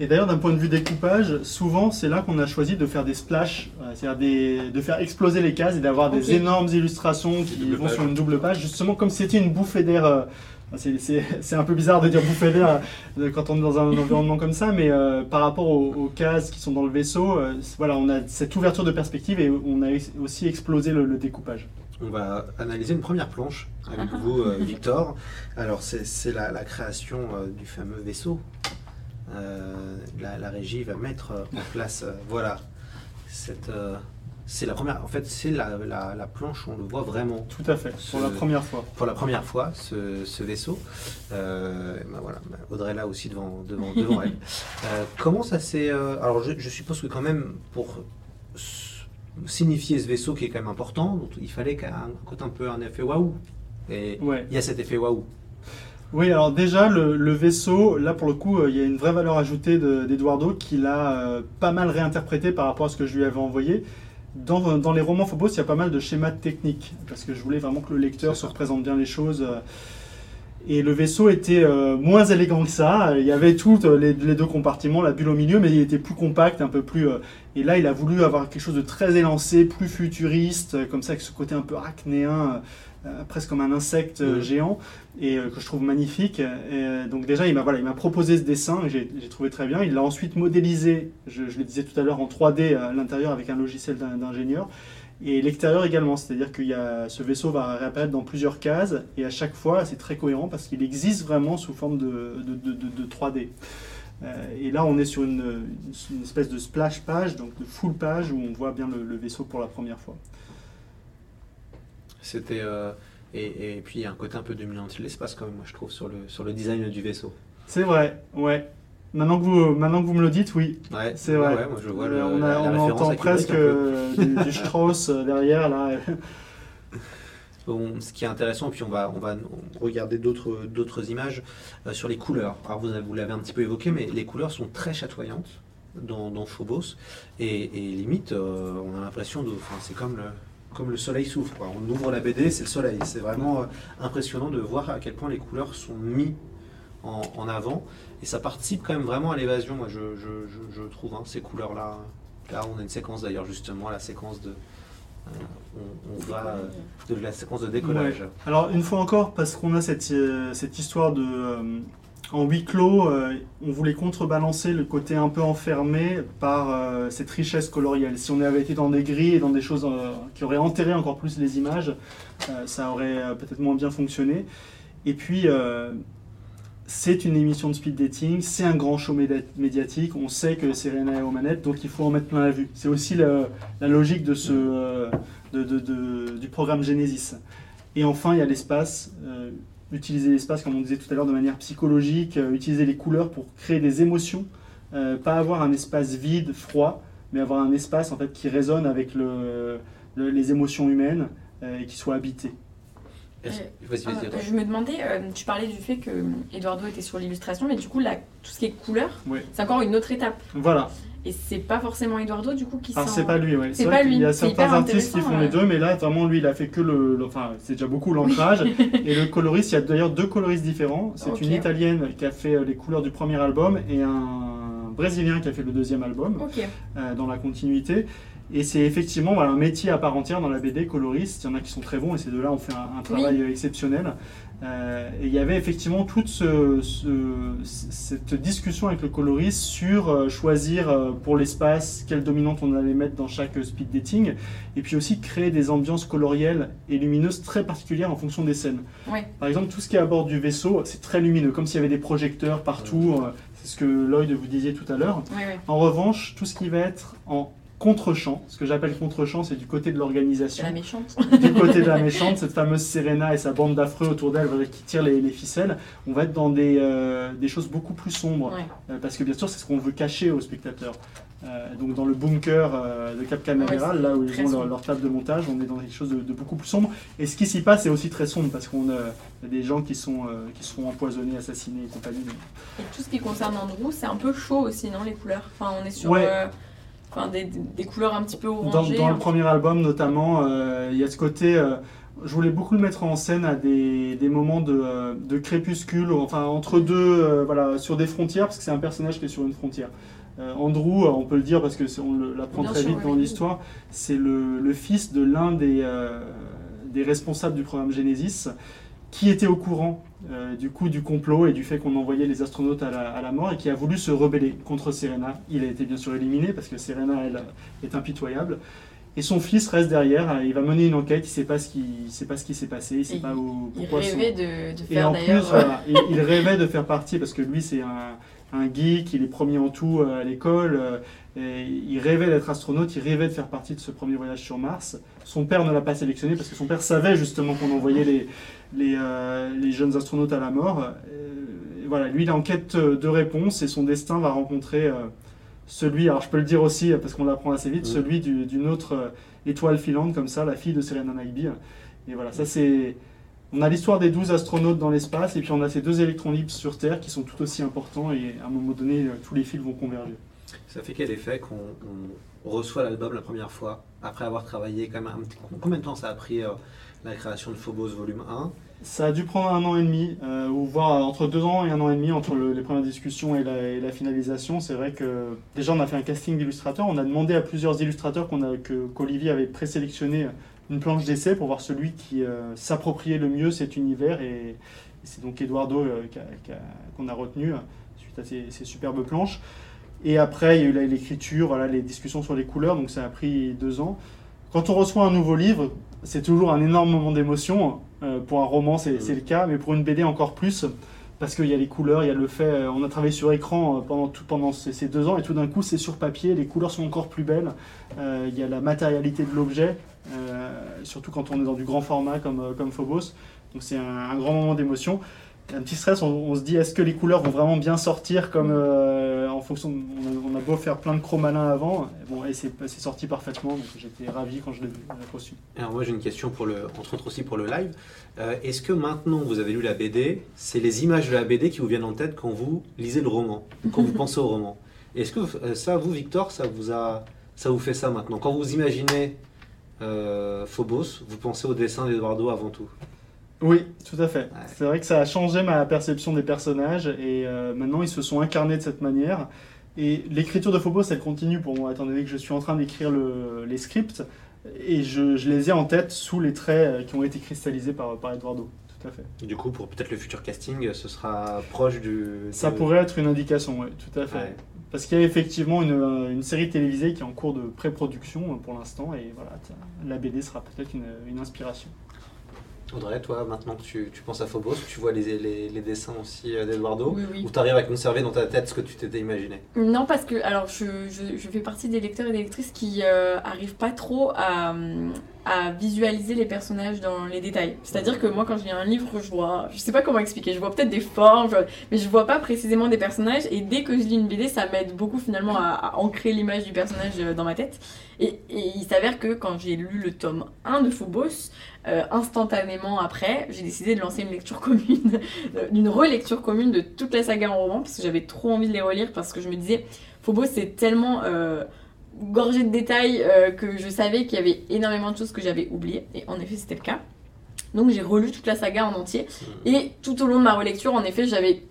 Et d'ailleurs, d'un point de vue découpage, souvent c'est là qu'on a choisi de faire des splashs, euh, c'est-à-dire de faire exploser les cases et d'avoir des énormes illustrations qui vont page. sur une double page, justement comme si c'était une bouffée d'air. euh, c'est- un peu bizarre de dire bouffée d'air quand on est dans un environnement comme ça, mais euh, par rapport aux, aux cases qui sont dans le vaisseau, euh, voilà, on a cette ouverture de perspective et on a aussi explosé le, le découpage. On va analyser une première planche avec vous, euh, Victor. Alors, c'est la, la création euh, du fameux vaisseau. Euh, la, la régie va mettre en place, euh, voilà, cette, euh, c'est la première. En fait, c'est la, la- la planche où on le voit vraiment Tout à fait, pour la première fois. pour la première fois, ce, ce vaisseau. Euh, ben voilà, Audrey là aussi devant, devant, devant elle. Euh, comment ça s'est. euh, alors, je, je suppose que quand même, pour signifier ce vaisseau qui est quand même important, donc il fallait qu'un un côté un peu un effet waouh. Et Ouais. il y a cet effet waouh. Oui, alors déjà, le, le vaisseau, là pour le coup, euh, il y a une vraie valeur ajoutée de- d'Eduardo qui l'a euh, pas mal réinterprété par rapport à ce que je lui avais envoyé. Dans, dans les romans Phobos, il y a pas mal de schémas techniques, parce que je voulais vraiment que le lecteur se représente bien les choses. euh, Et le vaisseau était euh, moins élégant que ça. Il y avait tous euh, les, les deux compartiments, la bulle au milieu, mais il était plus compact, un peu plus. euh, et là, il a voulu avoir quelque chose de très élancé, plus futuriste, comme ça, avec ce côté un peu arachnéen, euh, presque comme un insecte géant, et que je trouve magnifique. Et, donc déjà, il m'a voilà, il m'a proposé ce dessin, que j'ai trouvé très bien. Il l'a ensuite modélisé, je, je le disais tout à l'heure, en 3D à l'intérieur avec un logiciel d'in- d'ingénieur. Et l'extérieur également, c'est-à-dire que ce vaisseau va réapparaître dans plusieurs cases, et à chaque fois, c'est très cohérent parce qu'il existe vraiment sous forme de, de, de- de- de 3D. Euh, et là, on est sur une, une- une espèce de splash page, donc de full page, où on voit bien le, le vaisseau pour la première fois. C'était. euh, et, et puis, il y a un côté un peu dominant de l'espace, quand même, moi, je trouve, sur le, sur le design du vaisseau. C'est vrai, ouais. Maintenant que, vous, maintenant que vous me le dites, oui. Ouais, C'est vrai. Ouais, moi, je vois le, on, a- entend presque euh, du, du Strauss euh, derrière, là. Bon, ce qui est intéressant, puis on va, on va regarder d'autres images euh, sur les couleurs. Alors vous, vous l'avez un petit peu évoqué, mais les couleurs sont très chatoyantes dans, dans Phobos. Et, et limite, euh, on a l'impression de. C'est comme le, comme le soleil s'ouvre. On ouvre la BD, c'est le soleil. C'est vraiment impressionnant de voir à quel point les couleurs sont mises en, en avant. Et ça participe quand même vraiment à l'évasion, moi, je, trouve, hein, ces couleurs-là. Là, on a une séquence d'ailleurs, justement, la séquence de. euh, la séquence de décollage. Alors, une fois encore, parce qu'on a cette, euh, histoire de. euh, en huis clos, on voulait contrebalancer le côté un peu enfermé par cette richesse colorielle. Si on avait été dans des gris et dans des choses qui auraient enterré encore plus les images, ça aurait peut-être moins bien fonctionné. Et puis, c'est une émission de speed dating, c'est un grand show médiatique, on sait que Serena est aux manettes, donc il faut en mettre plein la vue. C'est aussi la, logique de ce, euh, du programme Genesis. Et enfin, il y a l'espace. euh, utiliser l'espace, comme on disait tout à l'heure, de manière psychologique, euh, utiliser les couleurs pour créer des émotions pas avoir un espace vide, froid, mais avoir un espace en fait qui résonne avec le, le- les émotions humaines et qui soit habité. Euh, Vas-y, vas-y, Ah, attends. je me demandais, euh, tu parlais du fait que Eduardo était sur l'illustration, mais du coup, là, tout ce qui est couleur, Oui. c'est encore une autre étape. Voilà. Et c'est pas forcément Eduardo, du coup, qui Alors s'en- c'est pas lui, ouais. C'est pas lui, y a certains artistes qui font les deux, mais là vraiment lui il a fait que le, le- enfin c'est déjà beaucoup l'ancrage et le coloriste. Il y a d'ailleurs deux coloristes différents. C'est une italienne qui a fait euh, les couleurs du premier album et un brésilien qui a fait le deuxième album euh, dans la continuité. Et c'est effectivement voilà, un métier à part entière dans la BD coloriste. Il y en a qui sont très bons et ces deux-là ont fait un, un travail euh, exceptionnel. Euh, et il y avait effectivement toute ce- ce- cette discussion avec le coloriste sur euh, choisir euh, pour l'espace quelle dominante on allait mettre dans chaque euh, speed dating, et puis aussi créer des ambiances colorielles et lumineuses très particulières en fonction des scènes. Par exemple, tout ce qui est à bord du vaisseau, c'est très lumineux, comme s'il y avait des projecteurs partout. euh, C'est ce que Lloyd vous disiez tout à l'heure. En revanche, tout ce qui va être en contre-champ, ce que j'appelle contre-champ, c'est du côté de l'organisation la méchante. du côté de la méchante, cette fameuse Serena et sa bande d'affreux autour d'elle qui tirent les, les ficelles, on va être dans des, euh, des choses beaucoup plus sombres. Ouais. Euh, parce que bien sûr, c'est ce qu'on veut cacher aux spectateurs. Euh, donc dans le bunker de Cap Canaveral, Ouais, là où ils ont leur, leur table de montage, on est dans quelque chose de, de beaucoup plus sombre. Et ce qui s'y passe est aussi très sombre parce qu'on a il y a des gens qui sont, qui seront empoisonnés, assassinés et compagnie. Et tout ce qui concerne Andrew, c'est un peu chaud aussi, non, les couleurs? Enfin, on est sur Ouais. Enfin, des, des couleurs un petit peu orangées. dans le premier album notamment, euh, il y a ce côté. euh, je voulais beaucoup le mettre en scène à des, des moments de, euh, de crépuscule, enfin entre deux, euh, voilà, sur des frontières, parce que c'est un personnage qui est sur une frontière. Euh, Andrew, on peut le dire parce que on l'apprend très vite dans l'histoire, c'est le, le fils de l'un des, des responsables du programme Genesis, qui était au courant euh, du coup du complot et du fait qu'on envoyait les astronautes à la, à la mort et qui a voulu se rebeller contre Serena. Il a été bien sûr éliminé parce que Serena elle, est impitoyable. Et son fils reste derrière, euh, il va mener une enquête, il ne sait pas ce qui, il sait pas ce qui s'est passé, il ne sait Et pas où, Il pourquoi son- rêvait de, faire en plus, d'ailleurs. euh, voilà, il, il rêvait de faire partie, parce que lui, c'est un, un geek, il est premier en tout à l'école, et il rêvait d'être astronaute, il rêvait de faire partie de ce premier voyage sur Mars. Son père ne l'a pas sélectionné, parce que son père savait justement qu'on envoyait les, les, euh, les jeunes astronautes à la mort. Euh, et voilà, lui, il est en quête de réponse, et son destin va rencontrer euh, celui, alors je peux le dire aussi, parce qu'on l'apprend assez vite, Mhm. celui du- d'une autre euh, étoile filante, comme ça, la fille de Serena Nigby. Et voilà, ça c'est... On a l'histoire des 12 astronautes dans l'espace et puis on a ces deux électrons libres sur Terre qui sont tout aussi importants et à un moment donné, euh, tous les fils vont converger. Ça fait quel effet qu'on on reçoit l'album la première fois, après avoir travaillé quand même un petit... Combien de temps ça a pris euh, la création de Phobos volume 1 Ça a dû prendre un an et demi, euh, ou voire entre deux ans et un an et demi entre le- les premières discussions et la, finalisation. C'est vrai que déjà on a fait un casting d'illustrateurs, on a demandé à plusieurs illustrateurs qu'on qu'Olivier avait présélectionné une planche d'essai pour voir celui qui euh, s'appropriait le mieux cet univers et, c'est donc Eduardo euh, qu'on a retenu suite à ces, superbes planches. Et après, il y a eu l'écriture, voilà, les discussions sur les couleurs, donc ça a pris deux ans. Quand on reçoit un nouveau livre, c'est toujours un énorme moment d'émotion. Euh, pour un roman, c'est le cas, mais pour une BD encore plus, parce qu'il y a les couleurs, il y a le fait. euh, on a travaillé sur écran euh, pendant, tout, ces, deux ans, et tout d'un coup, c'est sur papier, les couleurs sont encore plus belles. Il y a la matérialité de l'objet, surtout quand on est dans du grand format comme, Phobos. Donc c'est un grand moment d'émotion. Un petit stress, on, on se dit est-ce que les couleurs vont vraiment bien sortir comme euh, en fonction. de- on, a, on a beau faire plein de chromalins avant, bon, et c'est sorti parfaitement, donc j'étais ravi quand je l'ai reçu. Alors moi j'ai une question pour le, entre autres aussi pour le live. Euh, Est-ce que maintenant vous avez lu la BD, c'est les images de la BD qui vous viennent en tête quand vous lisez le roman, quand vous pensez au roman? Est-ce que euh, ça, vous Victor, ça vous a, ça vous fait ça maintenant? Quand vous imaginez euh, Phobos, vous pensez au dessin d'Eduardo avant tout? Oui, tout à fait. C'est vrai que ça a changé ma perception des personnages et euh, maintenant ils se sont incarnés de cette manière. Et l'écriture de Phobos, elle continue pour moi, étant donné que je suis en train d'écrire le- les scripts et je, je les ai en tête sous les traits euh, qui ont été cristallisés par, par Eduardo. Tout à fait. Du coup, pour peut-être le futur casting, ce sera proche du. Ça de- pourrait être une indication, oui, tout à fait. Ouais. Parce qu'il y a effectivement une, euh, une série télévisée qui est en cours de pré-production pour l'instant et voilà, la BD sera peut-être une, une inspiration. Audrey, toi, maintenant que tu, tu penses à Phobos, tu vois les, les, les dessins aussi euh, d'Eduardo, Oui, oui. ou tu arrives à conserver dans ta tête ce que tu t'étais imaginé? Non, parce que alors je, je, je fais partie des lecteurs et des lectrices qui euh, arrivent pas trop à, à visualiser les personnages dans les détails. C'est-à-dire que moi, quand je lis un livre, je vois, je sais pas comment expliquer, je vois peut-être des formes, mais je vois pas précisément des personnages. Et dès que je lis une BD, ça m'aide beaucoup finalement à, ancrer l'image du personnage euh, dans ma tête. Et, il s'avère que quand j'ai lu le tome 1 de Phobos, euh, instantanément après, j'ai décidé de lancer une lecture commune, euh, une relecture commune de toute la saga en roman, parce que j'avais trop envie de les relire, parce que je me disais, Phobos c'est tellement euh, gorgé de détails euh, que je savais qu'il y avait énormément de choses que j'avais oubliées, et en effet c'était le cas. Donc j'ai relu toute la saga en entier, et tout au long de ma relecture, en effet, j'avais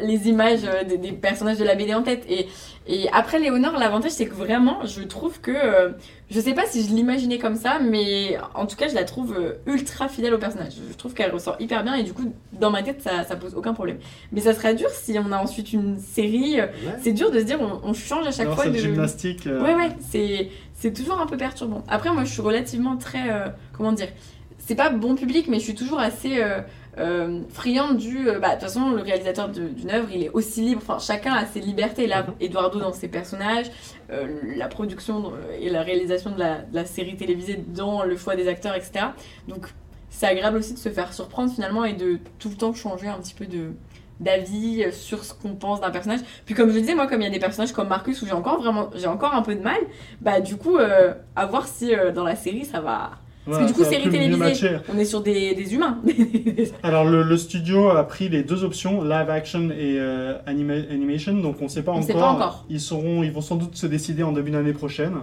les images euh, des, des personnages de la BD en tête. Et, et après Léonore, l'avantage c'est que vraiment, je trouve que. euh, je sais pas si je l'imaginais comme ça, mais en tout cas, je la trouve euh, ultra fidèle au personnage. Je trouve qu'elle ressort hyper bien et du coup, dans ma tête, ça, ça pose aucun problème. Mais ça serait dur si on a ensuite une série. Ouais. C'est dur de se dire, on, on change à chaque Alors, fois cette de. gymnastique. euh, Ouais, ouais, c'est, c'est toujours un peu perturbant. Après, moi, je suis relativement très. euh, comment dire C'est pas bon public, mais je suis toujours assez euh, euh, friande du. euh, bah, de toute façon, le réalisateur d'une œuvre, il est aussi libre. Enfin, chacun a ses libertés. Là, Mhm. Eduardo dans ses personnages, euh, la production euh, et la réalisation de la, de la série télévisée dans le choix des acteurs, etc. Donc, c'est agréable aussi de se faire surprendre finalement et de tout le temps changer un petit peu de d'avis sur ce qu'on pense d'un personnage. Puis comme je le disais, moi, comme il y a des personnages comme Marcus où j'ai encore vraiment, j'ai encore un peu de mal, bah du coup, euh, à voir si dans la série ça va. Parce que du coup, série télévisée. On est sur des, des humains. Alors le, le studio a pris les deux options, live action et euh, anima- animation, donc on ne sait pas On encore. sait pas encore. Ils seront, ils vont sans doute se décider en début d'année prochaine.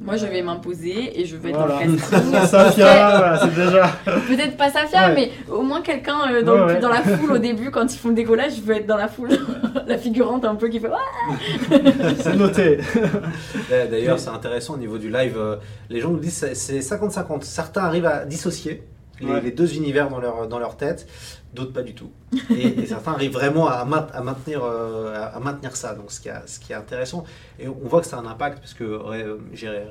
Moi, je vais m'imposer et je vais être Voilà. dans le casting. Safia, voilà, c'est déjà. Peut-être pas Safia, Ouais. mais au moins quelqu'un euh, dans, Ouais, le- ouais. dans la foule au début quand ils font le décollage. Je veux être dans la foule, la figurante un peu qui fait. C'est noté. D'a- D'ailleurs, c'est intéressant au niveau du live. euh, Les gens nous disent que c'est 50-50. Certains arrivent à dissocier les, Ouais. les deux univers dans leur, dans leur tête, d'autres pas du tout. Et, et certains arrivent vraiment à, ma- à maintenir, euh, à, maintenir ça. Donc, ce qui, a- ce qui est intéressant. Et on voit que ça a un impact parce que euh, j'ai ré-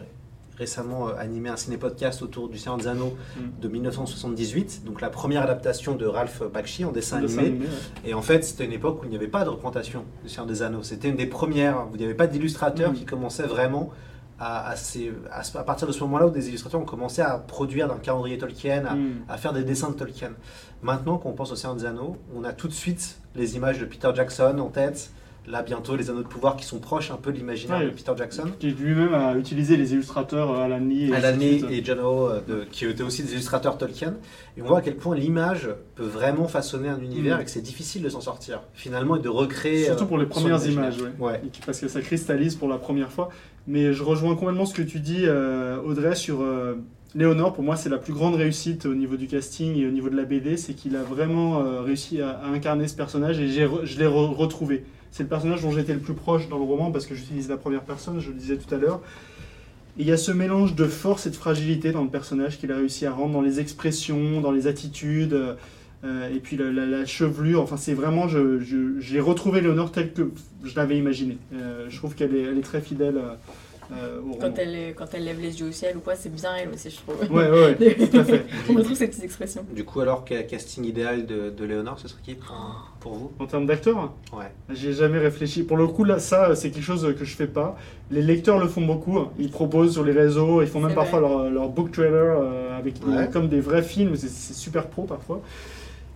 récemment euh, animé un ciné-podcast autour du Seigneur des Anneaux Mm. de 1978, donc la première adaptation de Ralph Bakshi en dessin Dessin animé. animé, ouais. Et en fait, c'était une époque où il n'y avait pas de représentation du Seigneur des Anneaux. C'était une des premières où il n'y avait pas d'illustrateurs Mhm. qui commençaient vraiment à, à, ces- à partir de ce moment-là où des illustrateurs ont commencé à produire dans le calendrier Tolkien, à, Mm. à faire des dessins de Tolkien. Maintenant qu'on pense au Seigneur des Anneaux, on a tout de suite les images de Peter Jackson en tête. Là, bientôt, les Anneaux de pouvoir qui sont proches un peu de l'imaginaire Ouais. de Peter Jackson. Qui lui-même a utilisé les illustrateurs euh, Alan Lee et Alan Lee et John Ho, euh, qui étaient aussi des illustrateurs Tolkien. Et on voit à quel point l'image peut vraiment façonner un univers Mm. et que c'est difficile de s'en sortir, finalement, et de recréer. Surtout euh, pour les premières images, ouais. Parce que ça cristallise pour la première fois. Mais je rejoins complètement ce que tu dis, Audrey, sur Léonore. Pour moi, c'est la plus grande réussite au niveau du casting et au niveau de la BD. C'est qu'il a vraiment euh, réussi à, incarner ce personnage et je l'ai re- retrouvé. C'est le personnage dont j'étais le plus proche dans le roman parce que j'utilise la première personne, je le disais tout à l'heure. Il y a ce mélange de force et de fragilité dans le personnage qu'il a réussi à rendre dans les expressions, dans les attitudes. euh, euh, et puis la, chevelure, enfin c'est vraiment, je- j'ai retrouvé Léonore telle que je l'avais imaginée. Je trouve qu'elle est, est très fidèle euh. Quand elle, quand elle lève les yeux au ciel ou quoi, c'est bien elle aussi, je trouve. Ouais, ouais, ouais, tout à fait. On retrouve ces petites expressions. Du coup, alors, quel casting idéal de, de Léonore, ce serait qui pour, pour vous? En termes d'acteur, Ouais. j'ai jamais réfléchi. Pour le coup, là, ça, c'est quelque chose que je fais pas. Les lecteurs le font beaucoup. Ils proposent sur les réseaux, ils font même parfois leur, leur book trailer euh, avec Ouais. comme des vrais films. C'est- super pro parfois.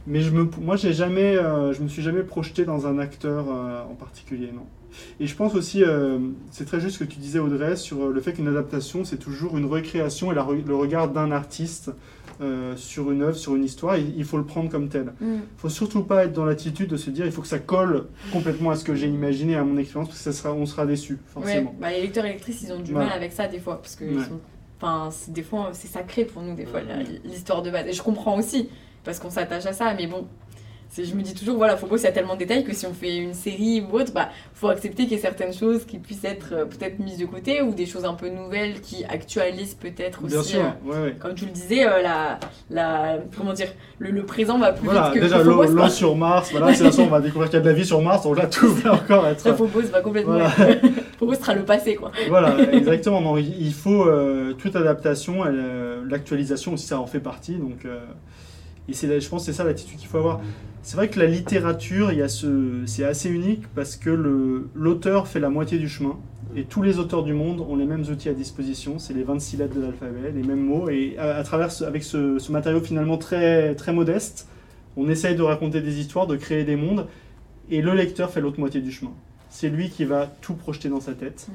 Mais je me, moi, j'ai jamais, euh, je me suis jamais projeté dans un acteur euh, en particulier, non. Et je pense aussi, euh, c'est très juste ce que tu disais Audrey sur euh, le fait qu'une adaptation, c'est toujours une recréation et la le regard d'un artiste euh, sur une œuvre, sur une histoire. Il, il faut le prendre comme tel. Mm. Il faut surtout pas être dans l'attitude de se dire il faut que ça colle complètement à ce que j'ai imaginé, à mon expérience, parce que ça sera, on sera déçu, Ouais, bah, les lecteurs et lectrices, ils ont du mal avec ça des fois, parce que Ouais. sont- des fois, c'est sacré pour nous, des fois, l'histoire de base. Et je comprends aussi, parce qu'on s'attache à ça, mais bon, je me dis toujours, voilà, il y a tellement de détails que si on fait une série ou autre, bah, faut accepter qu'il y ait certaines choses qui puissent être euh, peut-être mises de côté, ou des choses un peu nouvelles qui actualisent peut-être aussi. Bien sûr, euh, ouais, ouais. comme tu le disais, euh, la, la, comment dire, le, le présent va plus Voilà, vite que déjà l'eau l'eau sur Mars, voilà, c'est la façon, on va découvrir qu'il y a de la vie sur Mars, donc là tout va encore être. Ça, Phobos va complètement. Voilà. Phobos sera le passé, quoi. Voilà, exactement. Non, il faut toute adaptation, l'actualisation aussi, ça en fait partie. Donc, Et je pense que c'est ça l'attitude qu'il faut avoir. C'est vrai que la littérature, il y a ce, c'est assez unique parce que l'auteur fait la moitié du chemin. Et tous les auteurs du monde ont les mêmes outils à disposition, c'est les 26 lettres de l'alphabet, les mêmes mots. Et à, travers, avec ce, ce matériau finalement très, très modeste, on essaye de raconter des histoires, de créer des mondes. Et le lecteur fait l'autre moitié du chemin. C'est lui qui va tout projeter dans sa tête.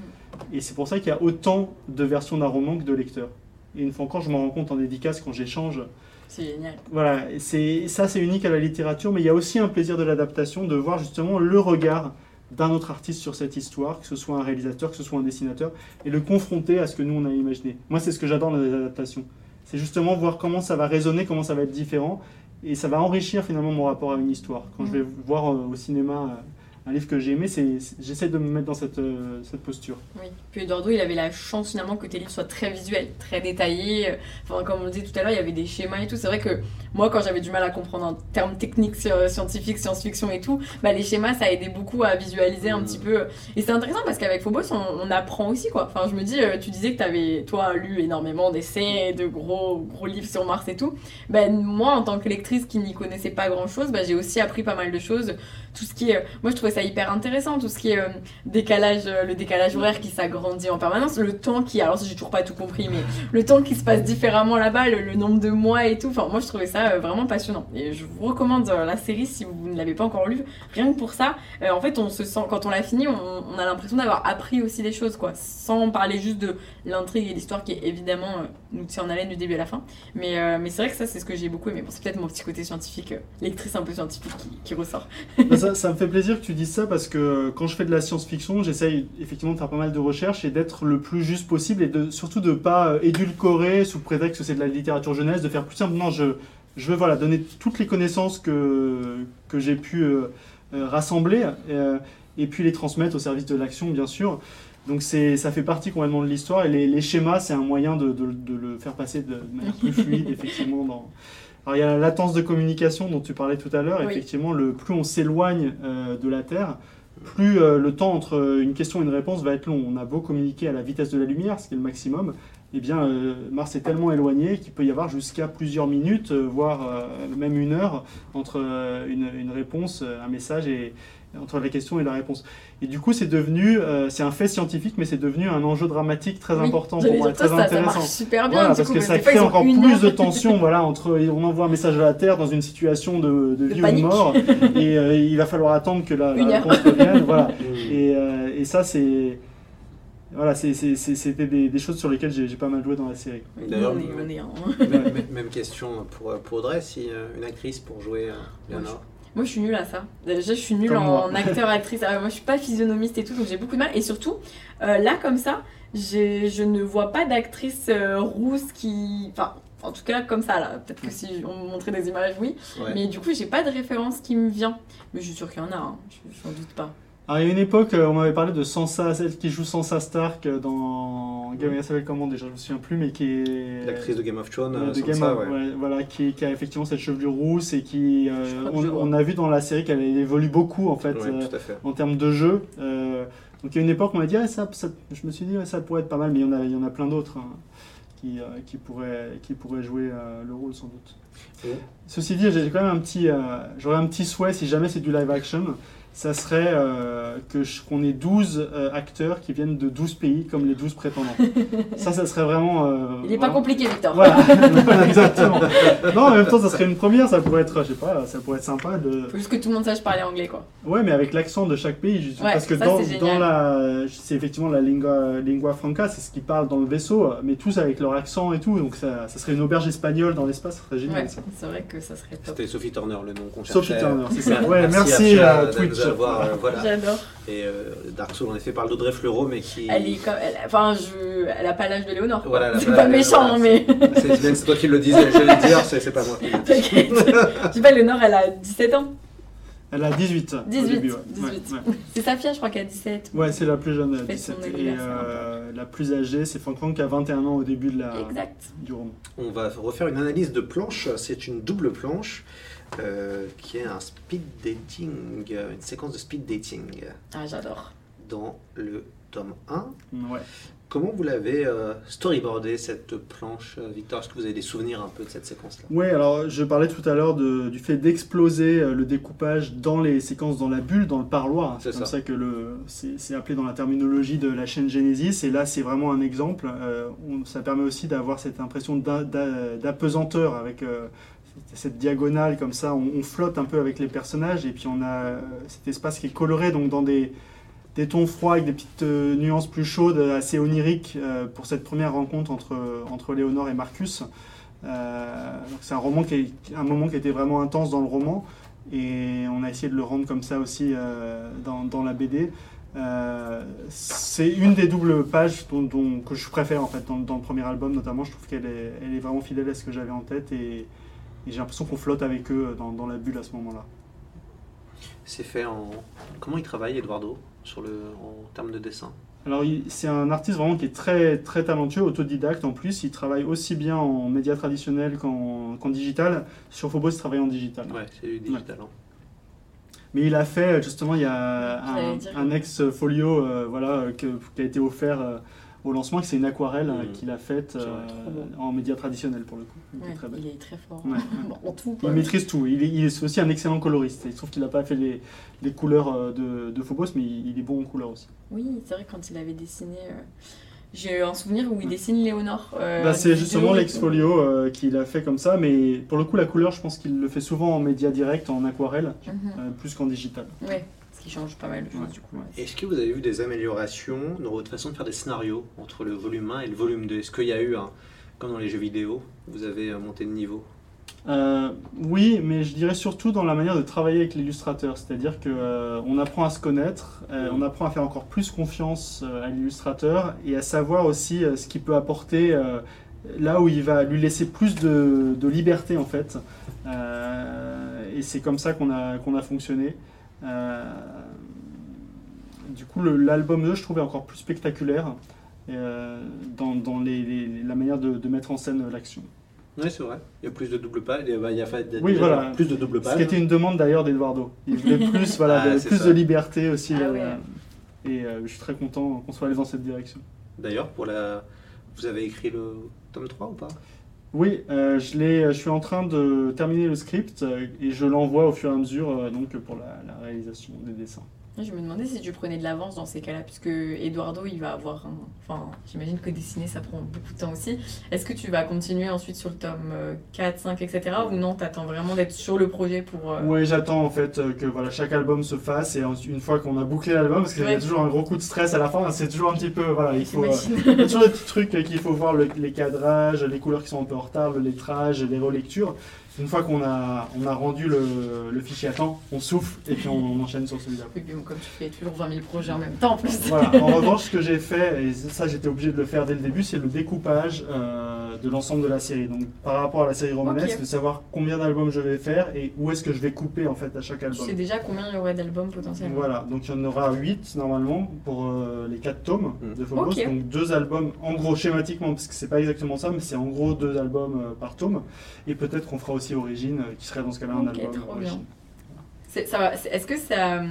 Et c'est pour ça qu'il y a autant de versions d'un roman que de lecteurs. Et une fois encore, je m'en rends compte en dédicace quand j'échange. C'est génial. Voilà, c'est ça c'est unique à la littérature, mais il y a aussi un plaisir de l'adaptation, de voir justement le regard d'un autre artiste sur cette histoire, que ce soit un réalisateur, que ce soit un dessinateur, et le confronter à ce que nous on a imaginé. Moi c'est ce que j'adore dans les adaptations. C'est justement voir comment ça va résonner, comment ça va être différent, et ça va enrichir finalement mon rapport à une histoire. Quand je vais voir euh, au cinéma euh, un livre que j'ai aimé, c'est, j'essaie de me mettre dans cette, euh, cette posture. Oui. Puis Eduardo, il avait la chance finalement que tes livres soient très visuels, très détaillés. Enfin, comme on le disait tout à l'heure, il y avait des schémas et tout. C'est vrai que moi, quand j'avais du mal à comprendre en termes techniques, sur- scientifiques, science-fiction et tout, bah, les schémas, ça aidait beaucoup à visualiser un Mhm. petit peu. Et c'est intéressant parce qu'avec Phobos, on, on apprend aussi quoi. Enfin, je me dis, euh, tu disais que tu avais, toi, lu énormément d'essais, de gros, gros livres sur Mars et tout. Ben, moi, en tant que lectrice qui n'y connaissait pas grand chose, ben, j'ai aussi appris pas mal de choses. Tout ce qui est, moi, je trouvais ça hyper intéressant. Tout ce qui est euh, décalage, euh, le décalage horaire qui s'agrandit en permanence, le temps qui, alors j'ai toujours pas tout compris, mais le temps qui se passe différemment là-bas, le, nombre de mois et tout. Enfin, moi, je trouvais ça euh, vraiment passionnant. Et je vous recommande la série si vous ne l'avez pas encore lue. Rien que pour ça, en fait, on se sent, quand on l'a fini, on, a l'impression d'avoir appris aussi des choses, quoi, sans parler juste de l'intrigue et l'histoire qui évidemment euh, nous tient en haleine du début à la fin. Mais, mais c'est vrai que ça, c'est ce que j'ai beaucoup aimé. C'est peut-être mon petit côté scientifique, euh, lectrice un peu scientifique qui, ressort. Ça, ça me fait plaisir que tu dises ça parce que quand je fais de la science-fiction, j'essaye effectivement de faire pas mal de recherches et d'être le plus juste possible et de, surtout de pas euh, édulcorer sous prétexte que c'est de la littérature jeunesse, de faire plus simple. Non, je, je veux voilà, donner toutes les connaissances que, que j'ai pu euh, euh, rassembler euh, et puis les transmettre au service de l'action, bien sûr. Donc ça fait partie complètement de l'histoire et les, les schémas, c'est un moyen de, de- de le faire passer de manière plus fluide, effectivement. Dans... Alors il y a la latence de communication dont tu parlais tout à l'heure. Oui. Effectivement, le, plus on s'éloigne euh, de la Terre, plus euh, le temps entre une question et une réponse va être long. On a beau communiquer à la vitesse de la lumière, ce qui est le maximum, eh bien euh, Mars est tellement éloigné qu'il peut y avoir jusqu'à plusieurs minutes, euh, voire euh, même une heure, entre euh, une, une réponse, euh, un message et entre la question et la réponse. Et du coup, c'est devenu, euh, c'est un fait scientifique, mais c'est devenu un enjeu dramatique très Oui, important pour moi, très ça, ça intéressant. marche super bien. Voilà, du parce coup, que ça crée encore plus de tension. voilà, entre on envoie un message à la Terre dans une situation de, vie panique. ou de mort, et euh, il va falloir attendre que la, la réponse revienne. voilà. Et, euh, et ça, c'est voilà, c'était des, des choses sur lesquelles j'ai pas mal joué dans la série. D'ailleurs. Même, même- question pour, pour Audrey, si une actrice pour jouer euh, Léonore. Moi, je suis nulle à ça. Déjà, je suis nulle Comme en moi. acteur, actrice. Ah, moi, je suis pas physionomiste et tout, donc j'ai beaucoup de mal. Et surtout, euh, là, comme ça, je ne vois pas d'actrice euh, rousse qui. Enfin, en tout cas, comme ça, là. Peut-être que si on me montrait des images, oui. Ouais. Mais du coup, j'ai pas de référence qui me vient. Mais je suis sûre qu'il y en a, hein. je je n'en doute pas. Alors, il y a une époque, euh, on m'avait parlé de Sansa, celle qui joue Sansa Stark euh, dans Game of Thrones, comment déjà, je me souviens plus, mais qui est L'actrice de Game of Thrones, Euh, de sans Game of- ouais. ouais, voilà, qui, qui a effectivement cette chevelure rousse et qui, euh, on, a vu dans la série qu'elle évolue beaucoup en fait Ouais, euh, en termes de jeu. Donc il y a une époque on m'a dit, ah, ça, ça- je me suis dit, ça pourrait être pas mal, mais il y en a, il y en a plein d'autres hein, qui, qui, pourraient, qui pourraient jouer le rôle sans doute. Ceci dit, j'ai quand même un petit, j'aurais un petit souhait si jamais c'est du live action. Ça serait euh, que qu'on ait 12 euh, acteurs qui viennent de 12 pays comme les 12 prétendants. ça, ça serait vraiment. euh, Il est pas compliqué, Victor. voilà, exactement. Non, en même temps, ça serait une première, ça pourrait être, je sais pas, ça pourrait être sympa de. Faut juste que tout le monde sache parler anglais, quoi. Ouais, mais avec l'accent de chaque pays, Ouais, parce que ça, dans, c'est dans la, c'est effectivement la lingua, lingua franca, c'est ce qu'ils parlent dans le vaisseau, mais tous avec leur accent et tout, donc ça, ça serait une auberge espagnole dans l'espace, ça serait génial. Ouais, c'est vrai que ça serait top. C'était Sophie Turner le nom qu'on cherchait. Sophie Turner, c'est ça. Ouais, merci, à Twitch. Avoir, euh, voilà. J'adore. Et euh, Dark Souls en effet parle d'Audrey Fleurot, mais qui. Elle est comme. elle- Enfin, je... elle a pas l'âge de Léonore. quoi. Voilà, c'est pas- méchant, voilà, mais. C'est toi qui le disais, je vais le dire, c'est c'est pas moi. qui le dis. T'inquiète. Je sais pas, Léonore, elle a 17 ans. Elle a 18. au 18, début, ouais. 18. Ouais, ouais. C'est Safia, je crois, qui a 17. Ouais, c'est la plus jeune, elle a Fête son 17. Et euh, la plus âgée, c'est Franck qui a 21 ans au début de la, Exact. du roman. On va refaire une analyse de planche. C'est une double planche euh, qui est un speed dating, euh, une séquence de speed dating Ah, j'adore. dans le tome 1. Ouais. Comment vous l'avez euh, storyboardé cette planche, Victor? Est-ce que vous avez des souvenirs un peu de cette séquence-là? Oui, alors je parlais tout à l'heure du fait d'exploser euh, le découpage dans les séquences dans la bulle, dans le parloir. C'est C'est comme ça. ça, que le, c'est, appelé dans la terminologie de la chaîne Genesis. Et là, c'est vraiment un exemple. Euh, on- ça permet aussi d'avoir cette impression d'a- d'a- d'apesanteur avec euh, cette- diagonale comme ça. On, flotte un peu avec les personnages et puis on a euh, cet espace qui est coloré donc dans des tons froids avec des petites euh, nuances plus chaudes, assez oniriques euh, pour cette première rencontre entre, entre Léonore et Marcus. C'est un un moment qui était vraiment intense dans le roman et on a essayé de le rendre comme ça aussi dans, la BD. C'est une des doubles pages dont- que je préfère en fait dans, dans le premier album notamment. Je trouve qu'elle est, elle est vraiment fidèle à ce que j'avais en tête et, et j'ai l'impression qu'on flotte avec eux dans, dans la bulle à ce moment-là. C'est fait en. Comment il travaille, Eduardo, sur le... en termes de dessin? Alors, c'est un artiste vraiment qui est très, très talentueux, autodidacte en plus. Il travaille aussi bien en médias traditionnels qu'en digital. Sur Phobos, il travaille en digital. Ouais, c'est du digital. hein. Mais il a fait, justement, il y a un, un ex-folio euh, voilà, que- qui a été offert euh, au lancement, que c'est une aquarelle euh, Mhm. qu'il a faite euh, en médias traditionnels pour le coup. Il était Ouais, très belle. il est très fort. Ouais. Bon, en tout. Il maîtrise tout. Il est, il est aussi un excellent coloriste. Il se trouve qu'il n'a pas fait les, les couleurs euh, de, de Phobos, mais il, est bon en couleurs aussi. Oui, c'est vrai, quand il avait dessiné. euh, J'ai un souvenir où il dessine Léonore. euh, Bah, c'est justement l'exfolio euh, qu'il a fait comme ça, mais pour le coup, la couleur, je pense qu'il le fait souvent en média direct, en aquarelle. Mhm. euh, plus qu'en digital. Ouais, qui change pas mal de choses Ouais, du coup. ouais. Est-ce que vous avez vu des améliorations dans votre façon de faire des scénarios entre le volume 1 et le volume 2 Est-ce qu'il y a eu, un, comme dans les jeux vidéo, vous avez euh, monté de niveau? Euh, oui, mais je dirais surtout dans la manière de travailler avec l'illustrateur, c'est-à-dire que euh, on apprend à se connaître, euh, on apprend à faire encore plus confiance euh, à l'illustrateur et à savoir aussi euh, ce qu'il peut apporter euh, là où il va lui laisser plus de, de liberté en fait. Euh, et c'est comme ça qu'on a, qu'on a fonctionné. Euh, du coup, l'album 2, je trouvais encore plus spectaculaire euh, dans, dans les- les- la manière de- de mettre en scène euh, l'action. Oui, c'est vrai. Il y a plus de double pages. Il y a, il y a Oui, voilà. plus de double Ce pages. qui était une demande d'ailleurs d'Eduardo. Il voulait plus, voilà, Ah, plus ça. de liberté aussi. Ah ouais. Et euh, je suis très content qu'on soit allé dans cette direction. D'ailleurs, pour la... vous avez écrit le tome 3 ou pas? Oui, euh, je, suis en train de terminer le script euh, et je l'envoie au fur et à mesure euh, donc, pour la réalisation des dessins. Je me demandais si tu prenais de l'avance dans ces cas-là, puisque Eduardo, il va avoir un... Enfin, j'imagine que dessiner, ça prend beaucoup de temps aussi. Est-ce que tu vas continuer ensuite sur le tome euh, 4, 5, etc. Ou non, t'attends vraiment d'être sur le projet pour... euh, Oui, j'attends en fait euh, que voilà, chaque album se fasse et une fois qu'on a bouclé l'album, parce qu'il y a toujours un gros coup de stress à la fin, c'est toujours un petit peu, voilà, il faut, euh. Il y a toujours des petits trucs qu'il faut voir, le- les cadrages, les couleurs qui sont un peu en retard, le lettrage, les relectures. Une fois qu'on a, on a rendu le, le fichier à temps, on souffle et puis on, on enchaîne sur celui-là. Oui, comme tu fais toujours 20 000 projets en même temps, en plus. Voilà. En revanche, ce que j'ai fait, et ça j'étais obligé de le faire dès le début, c'est le découpage euh, de l'ensemble de la série. Donc par rapport à la série romanesque, Ok. de savoir combien d'albums je vais faire et où est-ce que je vais couper en fait à chaque Tu album. sais déjà combien il y aurait d'albums potentiellement Voilà, donc il y en aura 8 normalement pour euh, les 4 tomes Mm. de Phobos. Donc deux albums, en gros schématiquement, parce que c'est pas exactement ça, mais c'est en gros deux albums euh, par tome. Et peut-être qu'on fera aussi Origine, euh, qui serait dans ce cas-là un Ok, album Origine. Est-ce que ça.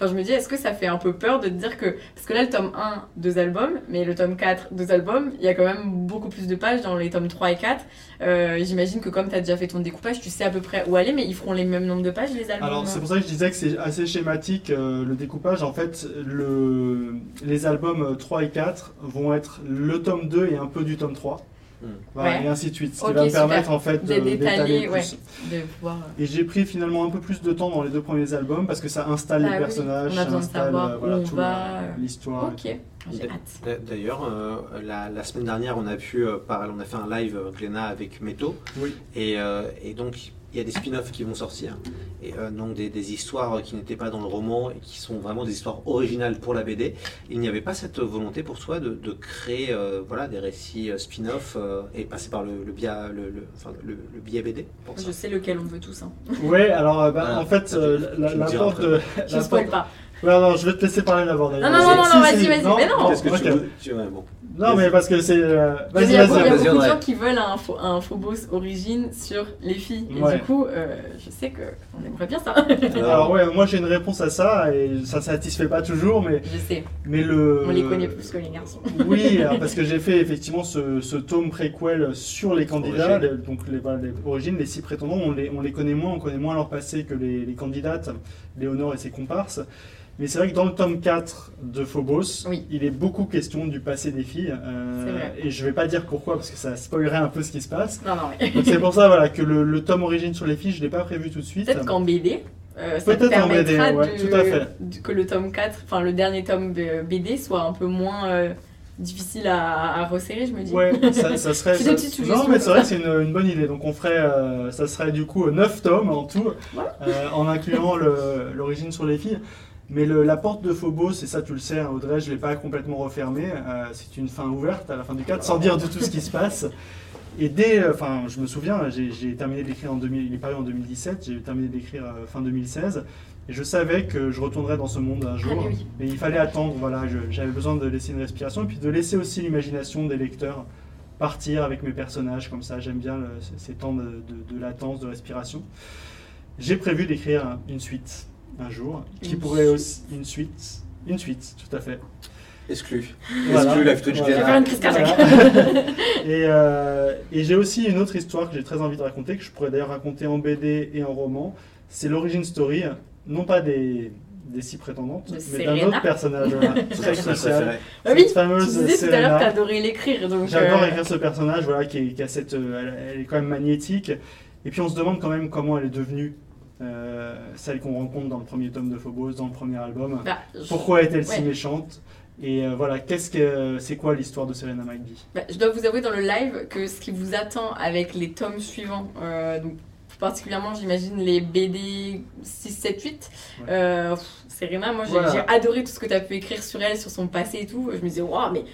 Enfin, je me dis, est-ce que ça fait un peu peur de te dire que. Parce que là, le tome 1, deux albums, mais le tome 4, deux albums, il y a quand même beaucoup plus de pages dans les tomes 3 et 4. Euh, J'imagine que comme tu as déjà fait ton découpage, tu sais à peu près où aller, mais ils feront les mêmes nombres de pages, les albums Alors c'est pour ça que je disais que c'est assez schématique euh, le découpage. En fait, le, les albums euh, 3 et 4 vont être le tome 2 et un peu du tome 3. Mm. Voilà, Ouais. et ainsi de suite. Ce qui va me permettre en fait De de- détailler, d'étaler ouais. plus. de pouvoir. euh, Et j'ai pris finalement un peu plus de temps dans les deux premiers albums parce que ça installe Bah les oui, personnages, ça installe euh, voilà, euh, l'histoire. Ok, j'ai D'a- hâte. d'a- D'ailleurs, euh, la, la semaine dernière, on a pu euh, parler, on a fait un live euh, Glénat avec Meto, Oui. et, euh, et donc il y a des spin-offs qui vont sortir, et euh, donc des, des histoires qui n'étaient pas dans le roman et qui sont vraiment des histoires originales pour la BD. Il n'y avait pas cette volonté pour toi de, de créer euh, voilà des récits euh, spin-off euh, et passer par le, le biais le, le- enfin, le- le biais BD pour ça. Je sais lequel on veut tous. Hein. Ouais, alors euh, bah, Voilà. en fait, Ça, tu- la, tu me la diras porte après. de, Je la spoil pas. Ouais, non, je vais te laisser parler d'abord. Non, non, non, non, vas-y, vas-y, mais non. Qu'est-ce que ok. tu veux tu- ouais, bon. Non, mais parce que c'est. euh, Il Vas-y, y a, vas-y. il y a vas-y, beaucoup de gens qui veulent un, faux- un Phobos origine sur les filles. Et Ouais. du coup, euh, je sais qu'on aimerait bien ça. Alors, ouais, moi j'ai une réponse à ça et ça satisfait pas toujours, mais, je sais, mais le. on les connaît plus que les garçons. Oui, alors, parce que j'ai fait effectivement ce, ce tome préquel sur les candidats, les- donc les, voilà, les origines, les six prétendants, on les, on les connaît moins, on connaît moins leur passé que les, les candidates, Léonore et ses comparses. Mais c'est vrai que dans le tome 4 de Phobos, Oui. il est beaucoup question du passé des filles. euh, et je vais pas dire pourquoi, parce que ça spoilerait un peu ce qui se passe. Non, non, Donc c'est pour ça voilà, que le, le tome origine sur les filles, je l'ai pas prévu tout de suite. peut-être qu'en BD, euh, ça Peut-être en BD, ouais, de- tout à fait. de- que le tome 4, enfin le dernier tome de BD soit un peu moins euh, difficile à, à resserrer, je me dis. Ouais, ça, ça serait. Ça- non, mais c'est vrai que c'est une, une bonne idée. Donc on ferait, euh, ça serait du coup 9 tomes en tout, euh, en incluant l'origine sur les filles. Mais le- la porte de Phobos, et ça tu le sais, hein, Audrey, je ne l'ai pas complètement refermée. euh, c'est une fin ouverte à la fin du 4, sans dire du tout ce qui se passe. Et dès, euh, enfin, je me souviens, j'ai terminé d'écrire en 2000, il est paru en 2017, j'ai terminé d'écrire euh, fin 2016, et je savais que je retournerais dans ce monde un jour. Ah, mais oui. Mais il fallait attendre, voilà, j'avais besoin de laisser une respiration, et puis de laisser aussi l'imagination des lecteurs partir avec mes personnages, comme ça, j'aime bien le- ces- ces temps de, de- de latence, de respiration. J'ai prévu d'écrire une suite un jour, qui Une pourrait aussi... Une suite, une suite, tout à fait. Exclu. Voilà. Exclu Live Twitch Voilà. Voilà. et et, et j'ai aussi une autre histoire que j'ai très envie de raconter, que je pourrais d'ailleurs raconter en BD et en roman. C'est l'origin story, non pas des, des six prétendantes, De mais d'un autre personnage voilà, très crucial. Ah oui, fameuse tu disais tout à l'heure que t'adorais l'écrire, donc... J'adore euh, écrire ce personnage, voilà, qui, est- qui a cette, euh, elle, elle est quand même magnétique. Et puis on se demande quand même comment elle est devenue euh, celle qu'on rencontre dans le premier tome de Phobos, dans le premier album. bah, je- Pourquoi est-elle si méchante? Et euh, voilà, qu'est-ce que c'est quoi l'histoire de Serena McBee Bah, je dois vous avouer dans le live que ce qui vous attend avec les tomes suivants, euh, donc particulièrement j'imagine les BD 6, 7, 8, Ouais. euh, pff, Serena, moi j'ai Voilà. j'ai adoré tout ce que tu as pu écrire sur elle, sur son passé et tout. Je me disais, waouh, mais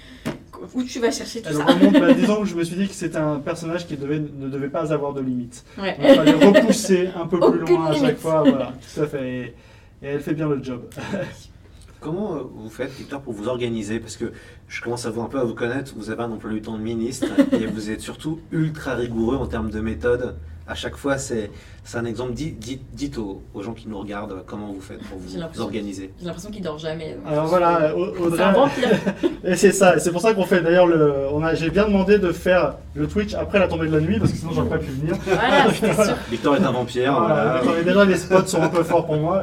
où tu vas chercher tout Elle ça remonte, bah, disons que je me suis dit que c'était un personnage qui devait, ne devait pas avoir de limite. Ouais. Donc, il fallait repousser un peu plus loin à chaque fois, voilà, tout à fait. Et, et elle fait bien le job. Comment euh, vous faites, Victor, pour vous organiser? Parce que je commence à vous un peu à vous connaître. Vous avez un emploi du temps de ministre et vous êtes surtout ultra rigoureux en termes de méthode. À chaque fois, c'est un exemple. Dites, dites, dites aux, aux gens qui nous regardent comment vous faites pour vous, organiser. J'ai l'impression qu'il dort jamais. Alors voilà, C'est Audrey. un vampire. Et c'est ça, c'est pour ça qu'on fait d'ailleurs le. J'ai bien demandé de faire le Twitch après la tombée de la nuit parce que sinon j'aurais pas pu venir. Voilà, c'était sûr. Victor est un vampire. Voilà, voilà. attendez, déjà les spots sont un peu forts pour moi.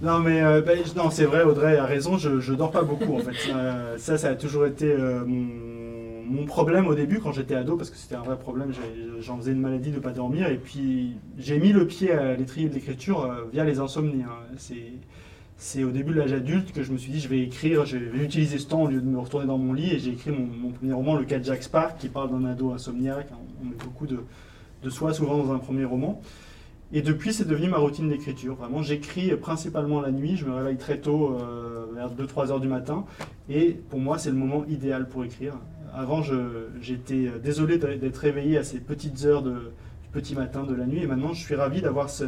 Non mais euh, ben, non c'est vrai, Audrey a raison, je, je dors pas beaucoup en fait. Euh, ça, ça a toujours été euh, mon, problème au début quand j'étais ado parce que c'était un vrai problème. J'en faisais une maladie de pas dormir et puis j'ai mis le pied à l'étrier de l'écriture euh, via les insomnies. hein. C'est au début de l'âge adulte que je me suis dit je vais écrire, je vais utiliser ce temps au lieu de me retourner dans mon lit et j'ai écrit mon, premier roman, Le cas de Jack Spark, qui parle d'un ado insomniaque. On met beaucoup de, de soi souvent dans un premier roman. Et depuis, c'est devenu ma routine d'écriture. Vraiment, j'écris principalement la nuit. Je me réveille très tôt, euh, vers 2-3 heures du matin. Et pour moi, c'est le moment idéal pour écrire. Avant, j'étais désolé d'être réveillé à ces petites heures du petit matin de la nuit. Et maintenant, je suis ravi d'avoir ce,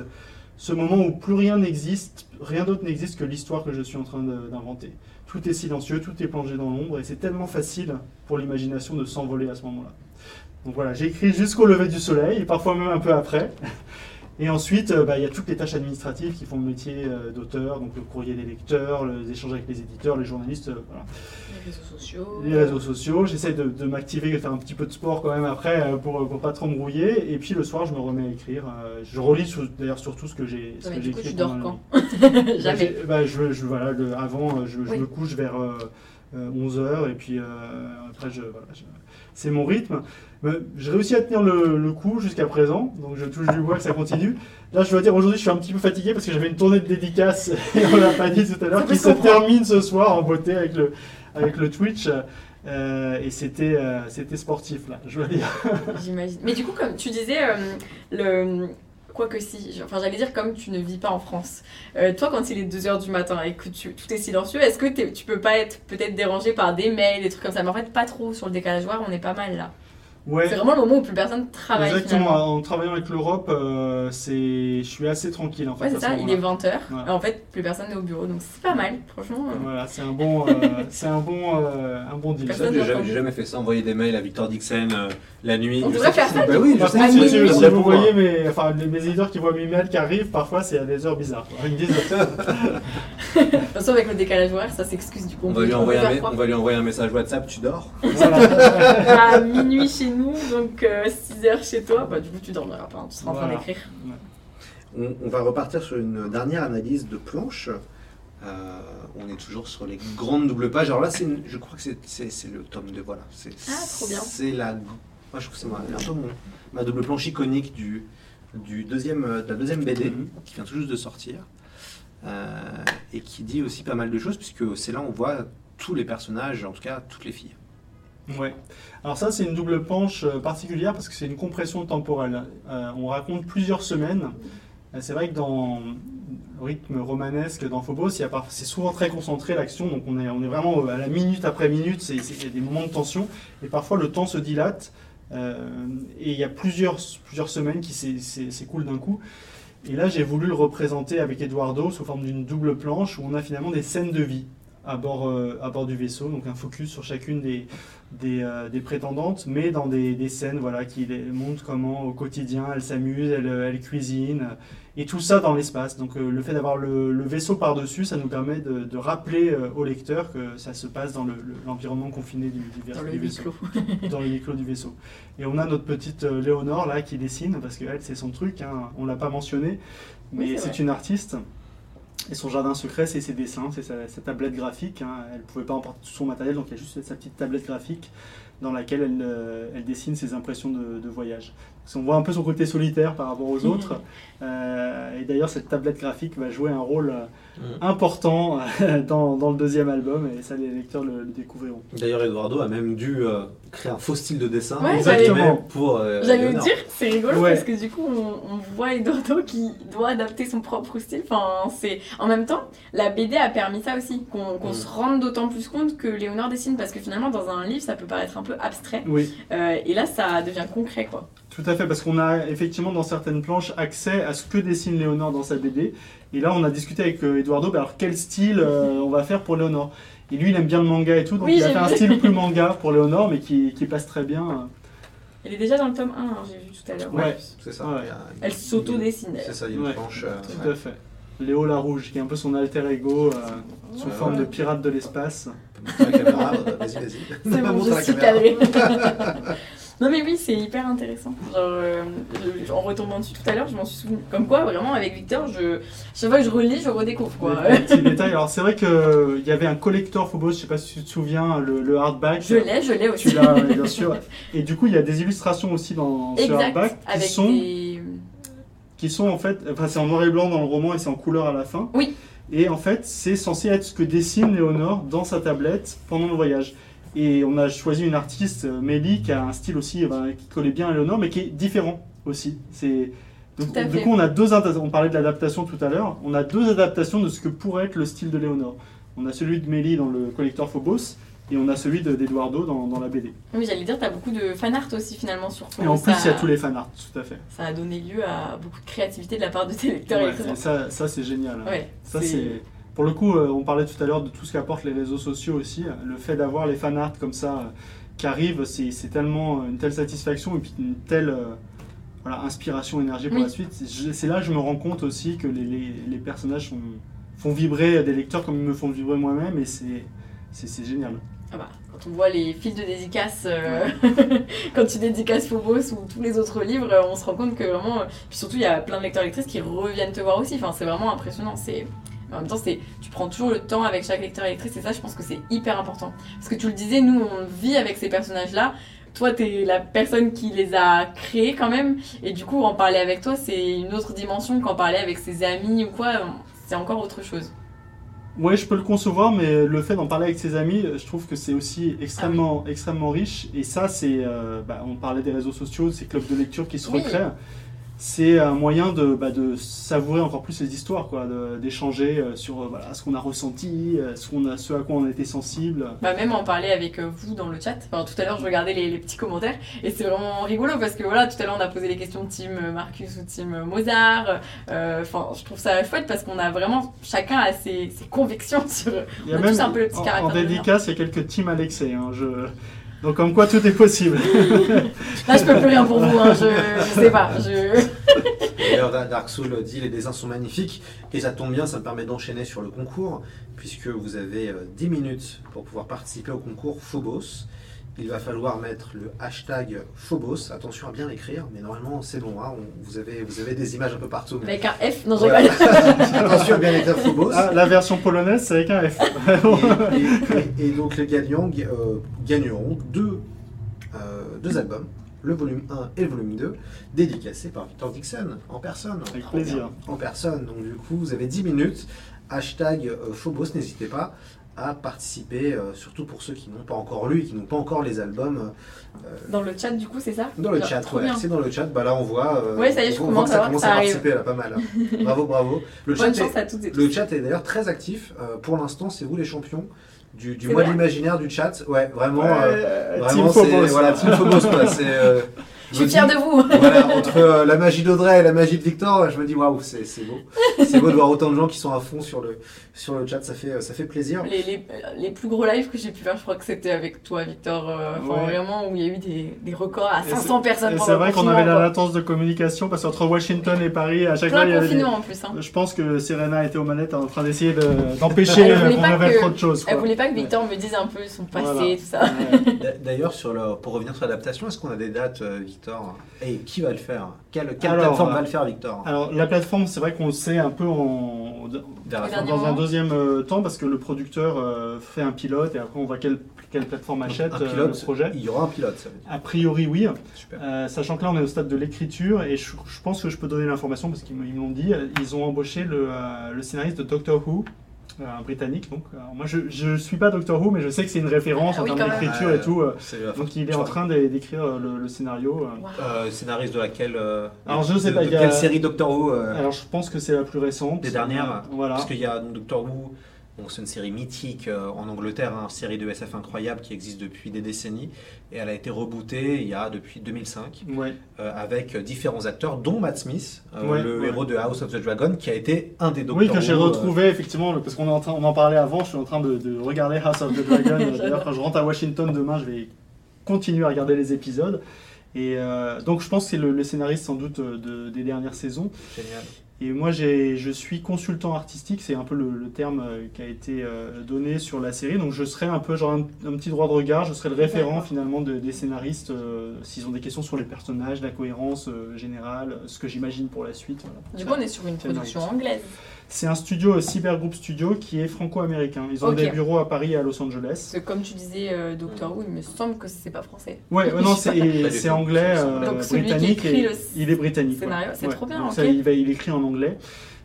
ce moment où plus rien n'existe, rien d'autre n'existe que l'histoire que je suis en train d'inventer. Tout est silencieux, tout est plongé dans l'ombre. Et c'est tellement facile pour l'imagination de s'envoler à ce moment-là. Donc voilà, j'écris jusqu'au lever du soleil, et parfois même un peu après. Et ensuite, euh, bah, il y a toutes les tâches administratives qui font le métier euh, d'auteur, donc le courrier des lecteurs, les échanges avec les éditeurs, les journalistes, euh, voilà. Les réseaux sociaux. les réseaux sociaux. J'essaie de, de m'activer, de faire un petit peu de sport quand même après euh, pour, pour pas trop me brouiller. Et puis le soir, je me remets à écrire. Euh, je relis d'ailleurs surtout ce que j'ai Ouais, écrit tu dors quand. Bah, Jamais. bah, je, je- voilà, le- avant, euh, je, je Oui. me couche vers 11h et puis euh, après, je, voilà, c'est mon rythme. Mais J'ai réussi à tenir le, le coup jusqu'à présent, donc je touche du bois que ça continue. Là, je dois dire, aujourd'hui, je suis un petit peu fatigué parce que j'avais une tournée de dédicaces, et on l'a pas dit tout à l'heure, qui se termine ce soir en beauté avec le, avec le Twitch. Euh, et c'était euh, c'était sportif, là, je dois dire. J'imagine. Mais du coup, comme tu disais, euh, le... quoi que si, enfin j'allais dire comme tu ne vis pas en France. Euh, toi, quand il est 2h du matin et que tu, tout est silencieux, est-ce que t'es- tu peux pas être peut-être dérangé par des mails, des trucs comme ça? Mais en fait, pas trop sur le décalage horaire, on est pas mal là. Ouais. C'est vraiment le moment où plus personne travaille. Exactement, finalement. en travaillant avec l'Europe, euh, c'est... je suis assez tranquille en fait. Ouais, c'est à ce ça, il est 20h. Voilà. En fait, plus personne n'est au bureau, donc c'est pas mal, franchement. euh. Voilà, c'est un bon, euh, c'est un bon, euh, un bon deal. Personne J'ai n'a jamais, jamais fait ça, envoyer des mails à Victor Dixon euh, la nuit. On Je devrait faire ça, Bah oui, je sais si, vous voyez mes, enfin, les- mes éditeurs qui voient mes mails qui arrivent, parfois c'est à des heures bizarres. quoi. Ils me disent De toute façon, avec le décalage horaire, ça s'excuse du coup. On va, lui envoyer un, faire mé- croire. on va lui envoyer un message WhatsApp, tu dors? Voilà. à minuit chez nous, donc 6h chez toi, bah du coup tu dormiras pas, hein, tu seras en train d'écrire. On, on va repartir sur une dernière analyse de planche. Euh, on est toujours sur les grandes doubles pages. Alors là, c'est une- je crois que c'est- c'est c'est le tome 2. Voilà. C'est- Ah, trop bien. C'est la. Moi, je trouve que c'est ma- un peu mon- ma double planche iconique du, du deuxième, euh, de la deuxième BD Mhm. qui vient tout juste de sortir. Euh, et qui dit aussi pas mal de choses, puisque c'est là où on voit tous les personnages, en tout cas toutes les filles. Ouais. Alors ça, c'est une double planche euh, particulière parce que c'est une compression temporelle. Euh, on raconte plusieurs semaines. Euh, C'est vrai que dans le rythme romanesque, dans Phobos, c'est souvent très concentré l'action, donc on est, on est vraiment à la minute après minute, il y a des moments de tension, et parfois le temps se dilate, et il y a plusieurs, plusieurs semaines qui s'é- s'é- s'écoulent d'un coup. Et là, j'ai voulu le représenter avec Eduardo sous forme d'une double planche où on a finalement des scènes de vie à bord, euh, à bord du vaisseau, donc un focus sur chacune des, des, euh, des prétendantes, mais dans des, des scènes voilà, qui montrent comment au quotidien elles s'amusent, elles, elles cuisinent, et tout ça dans l'espace. Donc euh, le fait d'avoir le, le vaisseau par-dessus, ça nous permet de, de rappeler euh, au lecteur que ça se passe dans le- le- l'environnement confiné du, du, Dans du le huis vaisseau dans le huis clos du vaisseau. Et on a notre petite euh, Léonore là qui dessine, parce qu'elle c'est son truc, hein, on l'a pas mentionné, mais Oui, c'est une artiste. Et son jardin secret, c'est ses dessins, c'est sa, sa tablette graphique. hein. Elle ne pouvait pas emporter tout son matériel, donc il y a juste sa petite tablette graphique dans laquelle elle, euh, elle dessine ses impressions de, de voyage. Parce qu'on voit un peu son côté solitaire par rapport aux autres. Euh, et d'ailleurs, cette tablette graphique va jouer un rôle euh, important euh, dans, dans le deuxième album, et ça, les lecteurs le- le découvriront. D'ailleurs, Eduardo a même dû euh, créer un faux style de dessin Ouais, Exactement. pour. euh, J'allais vous Léonore. dire, c'est rigolo Ouais. parce que du coup, on, on voit Eduardo qui doit adapter son propre style. Enfin, c'est en même temps, la BD a permis ça aussi, qu'on Mm. se rende d'autant plus compte que Léonore dessine parce que finalement, dans un livre, ça peut paraître un peu abstrait. Oui. Euh, et là, ça devient concret, quoi. Tout à fait, parce qu'on a effectivement dans certaines planches accès à ce que dessine Léonore dans sa BD. Et là, on a discuté avec euh, Eduardo, bah, alors quel style euh, on va faire pour Léonore? Et lui, il aime bien le manga et tout, donc Oui, il a fait un style plus manga pour Léonore, mais qui, qui passe très bien. Elle est déjà dans le tome 1, hein, j'ai vu tout à l'heure. Ouais. C'est ça. Ouais. a- Elle s'auto-dessine. C'est ça, il y a une Ouais. planche. euh, Tout à fait. Léo la Rouge, qui est un peu son alter ego, euh, sous Ouais, forme ouais. de pirate de l'espace. Montrer la caméra, euh, vas-y, vas-y. C'est bon, je suis caméra. non mais oui, c'est hyper intéressant. Genre, euh, je- en retombant dessus tout à l'heure, je m'en suis souvenu. Comme quoi, vraiment, avec Victor, je, chaque fois que je relis, je redécouvre quoi. Des petits détails. Alors, c'est vrai qu'il y avait un collector Phobos, je sais pas si tu te souviens, le, le hardback. Je l'ai, je l'ai aussi. Tu l'as, bien sûr. Et du coup, il y a des illustrations aussi dans ce Exact, hardback qui avec sont des... qui sont en fait, enfin c'est en noir et blanc dans le roman et c'est en couleur à la fin. Oui. Et en fait, c'est censé être ce que dessine Léonore dans sa tablette pendant le voyage. Et on a choisi une artiste, euh, Mélie, qui a un style aussi, euh, ben, qui collait bien à Léonore, mais qui est différent aussi. C'est donc, du coup, on a deux, on parlait de l'adaptation tout à l'heure, on a deux adaptations de ce que pourrait être le style de Léonore. On a celui de Mélie dans le collecteur Phobos, et on a celui de- d'Eduardo dans, dans la BD. Oui, j'allais dire, t'as beaucoup de fan art aussi finalement sur Et en plus, il y a tous les fanarts, tout à fait. ça a donné lieu à beaucoup de créativité de la part de tes lecteurs Ouais, et ça, ça c'est génial. hein. Ouais, Ça, c'est... Pour le coup, euh, on parlait tout à l'heure de tout ce qu'apportent les réseaux sociaux aussi. Le fait d'avoir les fanarts comme ça euh, qui arrivent, c'est, tellement euh, une telle satisfaction et puis une telle euh, voilà, inspiration, énergie pour Oui. la suite. C'est, là que je me rends compte aussi que les, les- les personnages sont- font vibrer des lecteurs comme ils me font vibrer moi-même et c'est, génial. Ah bah, quand on voit les fils de dédicaces, euh, quand tu dédicaces Phobos ou tous les autres livres, euh, on se rend compte que vraiment. euh, Puis surtout, il y a plein de lecteurs lectrices qui reviennent te voir aussi. Enfin, c'est vraiment impressionnant. C'est. En même temps, c'est, tu prends toujours le temps avec chaque lecteur et lectrice, et ça, je pense que c'est hyper important. Parce que tu le disais, nous, on vit avec ces personnages-là. Toi, t'es la personne qui les a créés quand même, et du coup, en parler avec toi, c'est une autre dimension qu'en parler avec ses amis ou quoi. C'est encore autre chose. Ouais, je peux le concevoir, mais le fait d'en parler avec ses amis, je trouve que c'est aussi extrêmement, extrêmement riche. Et ça, c'est. euh, bah, on parlait des réseaux sociaux, ces clubs de lecture qui se Oui. recréent. C'est un moyen de, bah, de savourer encore plus les histoires, quoi, de- d'échanger euh, sur euh, voilà, ce qu'on a ressenti, euh, ce, qu'on a, ce à quoi on a été sensible. Bah même en parler avec vous dans le chat. Enfin, tout à l'heure, je regardais les, les petits commentaires et c'est vraiment rigolo parce que voilà, tout à l'heure, on a posé les questions team euh, Marcus ou team Mozart. Euh, je trouve ça chouette parce qu'on a vraiment chacun a ses, ses convictions sur. Il y a On a même tous un peu le petit en, caractère en de dédicace, il y a quelques teams Alexei. hein, je... Donc comme quoi tout est possible. Là, je peux plus rien pour vous. Hein, je, je sais pas. Je... D'ailleurs, Da- Dark Soul dit les dessins sont magnifiques et ça tombe bien, ça me permet d'enchaîner sur le concours puisque vous avez euh, 10 minutes pour pouvoir participer au concours Phobos. Il va falloir mettre le hashtag Phobos. Attention à bien l'écrire, mais normalement c'est bon. hein, on- vous, avez, vous avez des images un peu partout. mais- Avec un F. Non, je Voilà. Attention à bien écrire Phobos. Ah, la version polonaise, c'est avec un F. Et, et- et- et donc les gagnants euh, gagneront deux, euh, deux albums, le volume 1 et le volume 2, dédicacés par Victor Dixon en personne. Avec plaisir. En personne. Donc du coup, vous avez 10 minutes. Hashtag euh, Phobos, n'hésitez pas à participer, euh, surtout pour ceux qui n'ont pas encore lu et qui n'ont pas encore les albums. euh, Dans le chat, du coup, c'est ça dans le Genre, chat, ouais. C'est dans le chat. Bah là, on voit. euh, Ouais, ça y est, je on voit commence que à ça voir que commence ça à arrive. participer là, pas mal. hein. bravo, bravo. Le Bonne chat est- chance à toutes et tous. le chat est d'ailleurs très actif. Euh, pour l'instant, c'est vous les champions du, du mois de l'imaginaire du chat. Ouais, vraiment. Ouais, vraiment, c'est voilà, Team Phobos, quoi. C'est. Je suis dis- de vous. Voilà, entre euh, la magie d'Audrey et la magie de Victor, je me dis waouh, c'est c'est beau. C'est beau de voir autant de gens qui sont à fond sur le sur le chat. Ça fait ça fait plaisir. Les, les, les plus gros lives que j'ai pu faire, je crois que c'était avec toi, Victor. euh, Ouais. vraiment, où il y a eu des, des records à Et 500 personnes c'est vrai qu'on avait la latence de communication parce qu'entre Washington et Paris, à chaque fois, il y avait des- en plus. Hein. Je pense que Serena était aux manettes en train d'essayer de- d'empêcher euh, qu'on révèle trop de choses. Elle voulait pas que Victor me dise un peu son passé, Voilà. tout ça. Ouais. D'ailleurs, sur le, pour revenir sur l'adaptation, est-ce qu'on a des dates, euh, Victor Et qui va le faire? Quelle, quelle Alors, plateforme euh, va le faire, Victor? Alors la plateforme, c'est vrai qu'on le sait un peu en, dans un deuxième euh, temps parce que le producteur euh, fait un pilote et après on voit quelle, quelle plateforme achète Un euh, pilote, le projet. Il y aura un pilote, ça veut dire. A priori oui, Super. Euh, sachant que là on est au stade de l'écriture et je, je pense que je peux donner l'information parce qu'ils me l'ont dit. Ils ont embauché le, euh, le scénariste de Doctor Who, euh, un britannique. Donc Alors, moi je, je suis pas Doctor Who mais je sais que c'est une référence Ah en oui, termes d'écriture et tout. euh. Donc il est en train d'é- d'écrire euh, le, le scénario. euh. Euh, scénariste de laquelle euh, Alors, je sais de- pas, de il y a- quelle série Doctor Who euh, Alors je pense que c'est la plus récente. Des dernières Voilà. Parce qu'il y a donc, Doctor Who, bon, c'est une série mythique euh, en Angleterre, hein, une série de SF incroyable qui existe depuis des décennies, et elle a été rebootée il y a depuis 2005 Ouais. euh, avec différents acteurs, dont Matt Smith, euh, Ouais, le ouais. héros de House of the Dragon, qui a été un des Doctor Oui, que j'ai retrouvé effectivement, parce qu'on en parlait avant, je suis en train de, de regarder House of the Dragon. D'ailleurs, quand je rentre à Washington demain, je vais continuer à regarder les épisodes. Et donc, je pense que c'est le, le scénariste sans doute de- des dernières saisons. Génial. Et moi, j'ai, je suis consultant artistique, c'est un peu le, le terme euh, qui a été euh, donné sur la série. Donc, je serai un peu genre un, un petit droit de regard, je serai le référent finalement de- des scénaristes euh, s'ils ont des questions sur les personnages, la cohérence euh, générale, ce que j'imagine pour la suite. voilà. Du coup, on est sur une production anglaise. C'est un studio, euh, Cybergroup Studio, qui est franco-américain. Ils ont des bureaux à Paris et à Los Angeles. Parce que comme tu disais, euh, Doctor Who, il me semble que c'est pas français. Ouais, ouais, non, c'est anglais, C'est euh, Donc, celui qui britannique. écrit et le il est britannique. scénario, ouais. c'est trop bien, Donc ça, il, va, il écrit en anglais.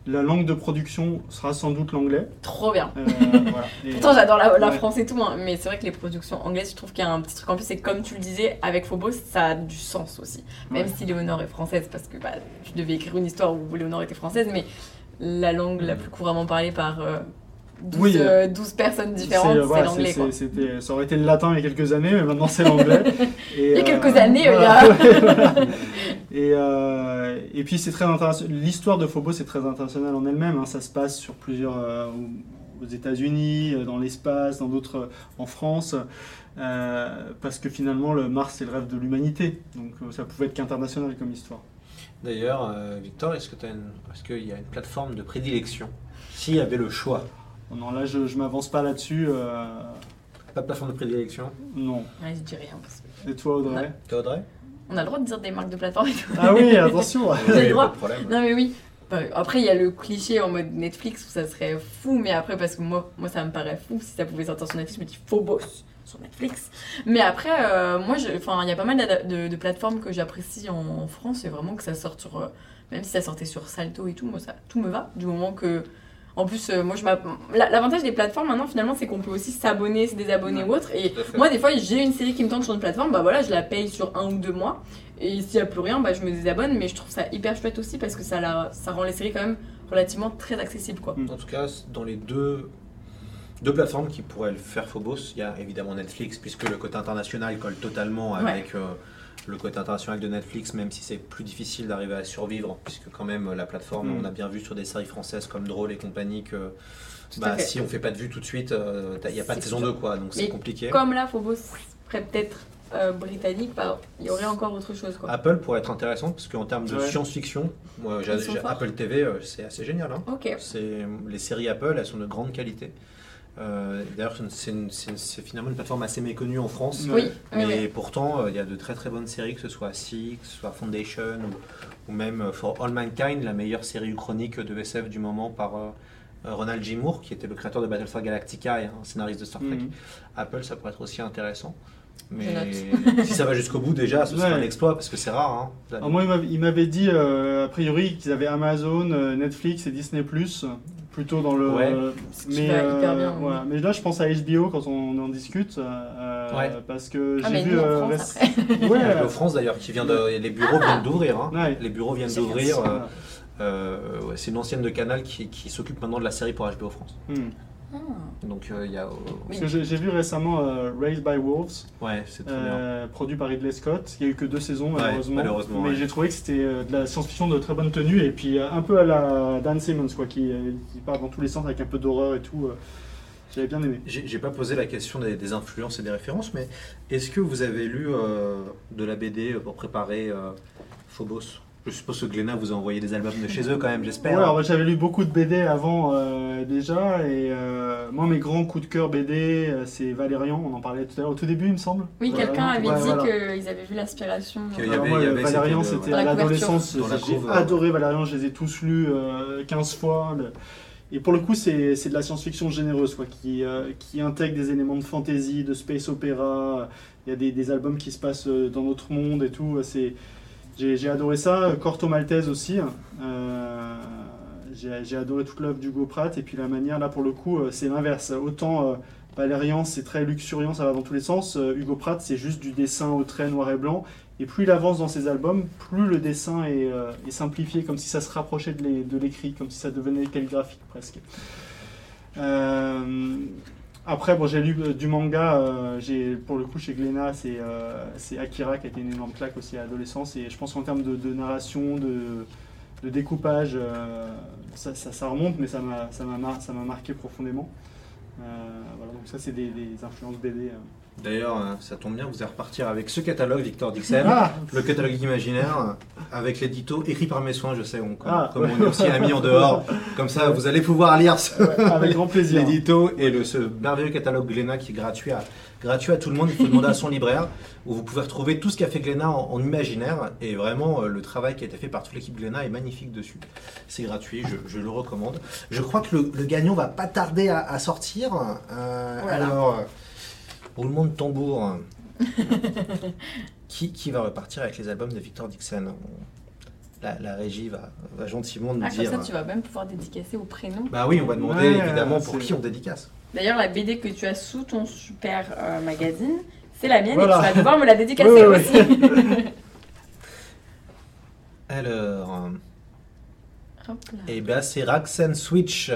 La langue de production sera sans doute l'anglais. Trop bien. Euh, voilà. Et- Pourtant, j'adore la, la Ouais. France et tout, hein, mais c'est vrai que les productions anglaises, je trouve qu'il y a un petit truc en plus. Et comme tu le disais, avec Phobos, ça a du sens aussi. Même Ouais. si Léonore est française, parce que bah, tu devais écrire une histoire où Léonore était française, mais la langue la plus couramment parlée par euh, 12, Oui, euh, 12 personnes différentes, C'est- c'est l'anglais. Ça aurait été le latin il y a quelques années, mais maintenant c'est l'anglais. Il y a euh, quelques années, euh, voilà. il y a- Voilà. et, euh, et puis c'est très international. L'histoire de Phobos est très internationale en elle-même. hein. Ça se passe sur plusieurs euh, aux États-Unis, euh, dans l'espace, dans d'autres, euh, en France, euh, parce que finalement le Mars c'est le rêve de l'humanité. Donc euh, ça pouvait être qu'international comme histoire. D'ailleurs, euh, Victor, est-ce que tu est-ce qu'il y a une plateforme de prédilection S'il y avait le choix, Non, là je, je m'avance pas là-dessus. euh, pas de plateforme de prédilection? Non. Ouais, je dis rien. Parce que Et toi Audrey? Toi, Audrey? On a le droit de dire des marques de plateforme et tout. Ah oui, attention. Vous avez le droit pas de problème. Non mais oui. Bah, Après il y a le cliché en mode Netflix où ça serait fou, mais après parce que moi, moi ça me paraît fou si ça pouvait sortir sur Netflix, je me dis Phobos sur Netflix. Mais après, euh, moi, enfin il y a pas mal de, de plateformes que j'apprécie en, en France, c'est vraiment que ça sorte sur, euh, même si ça sortait sur Salto et tout, moi ça tout me va du moment que En plus, euh, moi, je l'avantage des plateformes maintenant, finalement, c'est qu'on peut aussi s'abonner, se désabonner ou autre. Et moi, des fois, j'ai une série qui me tente sur une plateforme, bah voilà, je la paye sur un ou deux mois. Et s'il n'y a plus rien, bah je me désabonne. Mais je trouve ça hyper chouette aussi parce que ça, la, ça rend les séries quand même relativement très accessibles, quoi. En tout cas, dans les deux, deux plateformes qui pourraient le faire Phobos, il y a évidemment Netflix, puisque le côté international colle totalement Ouais. avec euh, le côté international de Netflix, même si c'est plus difficile d'arriver à survivre, puisque quand même la plateforme, Mm. on a bien vu sur des séries françaises comme Drôle et compagnie que bah, si on fait pas de vue tout de suite, euh, il n'y a pas de saison sûr. 2, quoi, donc c'est compliqué. Comme là, Phobos serait peut-être euh, britannique, bah, il y aurait encore autre chose, quoi. Apple pourrait être intéressant, parce qu'en termes de Ouais. science-fiction, moi. Apple TV, euh, c'est assez génial. hein. Ok. C'est les séries Apple, elles sont de grande qualité. Euh, D'ailleurs, c'est finalement une plateforme assez méconnue en France. Oui, Mais oui. pourtant, euh, il y a de très très bonnes séries, que ce soit Six, que ce soit Foundation, ou, ou même euh, For All Mankind, la meilleure série uchronique de SF du moment par euh, Ronald J. Moore, qui était le créateur de Battlestar Galactica et un scénariste de Star Trek. Mhm. Apple, ça pourrait être aussi intéressant. Mais si ça va jusqu'au bout, déjà, ce sera Ouais. un exploit, parce que c'est rare. hein. Alors moi, il m'avait- dit, a priori, qu'ils avaient Amazon, Netflix et Disney+, plutôt dans le... Ouais. Va hyper bien, oui. voilà. Mais là, je pense à HBO quand on en discute, euh, Ouais. parce que j'ai Ah, mais vu... en euh, France, Ouais, HBO France d'ailleurs qui vient de. Les bureaux viennent d'ouvrir. hein. Ouais. Les bureaux viennent d'ouvrir. Euh, euh, ouais, c'est une ancienne de Canal qui, qui s'occupe maintenant de la série pour HBO France. Hmm. Ah. Donc euh, il y a. euh, Parce que j'ai vu récemment euh, Raised by Wolves, ouais, c'est très bien. produit par Ridley Scott. Il n'y a eu que deux saisons, Ouais, malheureusement. mais ouais. j'ai trouvé que c'était de la science-fiction de très bonne tenue, et puis un peu à la Dan Simmons, quoi, qui, qui part dans tous les sens avec un peu d'horreur et tout. J'avais bien aimé. J'ai j'ai pas posé la question des, des influences et des références, mais est-ce que vous avez lu euh, de la BD pour préparer euh, Phobos? Je suppose que Glénat vous a envoyé des albums de chez eux quand même, Ouais, j'espère. alors, j'avais lu beaucoup de BD avant euh, déjà, et euh, moi mes grands coups de cœur BD, euh, c'est Valérian, on en parlait tout à l'heure, au tout début il me semble. Oui, quelqu'un avait Ouais, dit voilà. qu'ils avaient vu l'aspiration. Valérian, c'était ouais. à l'adolescence, j'ai ouais. adoré Valérian, je les ai tous lus euh, 15 fois. le- Et pour le coup, c'est c'est de la science-fiction généreuse, quoi, qui, euh, qui intègre des éléments de fantasy, de space opéra. Il y a des, des albums qui se passent dans notre monde et tout. C'est J'ai adoré ça. Corto Maltese aussi. Euh, J'ai adoré toute l'œuvre d'Hugo Pratt. Et puis la manière, là, pour le coup, euh, c'est l'inverse. Autant euh, Valérian, c'est très luxuriant, ça va dans tous les sens. Euh, Hugo Pratt, c'est juste du dessin au trait noir et blanc. Et plus il avance dans ses albums, plus le dessin est, est simplifié, comme si ça se rapprochait de l'écrit, comme si ça devenait calligraphique presque. Après, bon, j'ai lu euh, du manga, euh, pour le coup chez c'est, euh, c'est Akira qui a été une énorme claque aussi à l'adolescence. Et je pense qu'en termes de, narration, de, de découpage, ça, ça- remonte, mais ça m'a, marqué profondément. Voilà, donc ça, c'est des, des influences BD. D'ailleurs, euh, ça tombe bien, vous allez repartir avec ce catalogue Victor Dixon. Ah Le catalogue imaginaire, euh, avec l'édito écrit par mes soins, je sais, on, comme, Ah, comme ouais. on est aussi amis en dehors. Comme ça, vous allez pouvoir lire ce, Ouais, avec grand plaisir. l'édito et le, ce merveilleux catalogue Glénat qui est gratuit à, gratuit à tout le monde. Il faut demander à son libraire où vous pouvez retrouver tout ce qu'a fait Glénat en, en imaginaire. Et vraiment, euh, le travail qui a été fait par toute l'équipe Glénat est magnifique dessus. C'est gratuit, je, je le recommande. Je crois que le, le gagnant va pas tarder à, à sortir. Euh, alors, euh, roulement de tambour. qui, qui va repartir avec les albums de Victor Dixon? La, la régie va, va gentiment nous Ah, comme dire. ça, tu vas même pouvoir dédicacer au prénom. Bah oui, on va demander Ouais, évidemment pour qui on dédicace. D'ailleurs, la BD que tu as sous ton super euh, magazine, c'est la mienne Voilà. et tu vas devoir me la dédicacer Ouais, ouais, aussi. Alors, euh, Hop là. eh ben, c'est Raxen Switch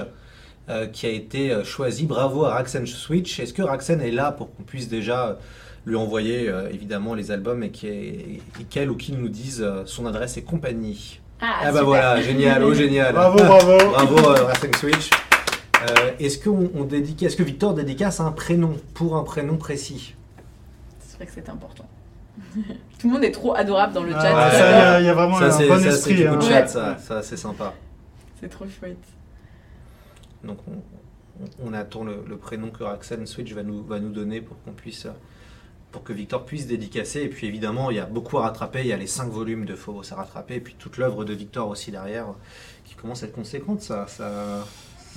euh, qui a été euh, choisi. Bravo à Raxen Switch. Est-ce que Raxen est là pour qu'on puisse déjà euh, lui envoyer euh, évidemment les albums et qu'elle ou qu'il nous dise euh, son adresse et compagnie? Ah, Ah bah voilà, génial, oh génial. Bravo, bravo. Bravo euh, Raxen Switch. Euh, est-ce que on, on dédicace, est-ce que Victor dédicace un prénom pour un prénom précis? C'est vrai que c'est important. Tout le monde est trop adorable dans le Ah, chat. ouais, ça, il y a- il y, a vraiment Ça un c'est bon ça, c'est esprit. hein. chat, ça, ça c'est sympa. C'est trop chouette. Donc on, attend le, prénom que Raxen Switch va nous, donner pour que Victor puisse dédicacer. Et puis évidemment, il y a beaucoup à rattraper. Il y a les cinq volumes de Phobos à rattraper. Et puis toute l'œuvre de Victor aussi derrière, qui commence à être conséquente. Ça,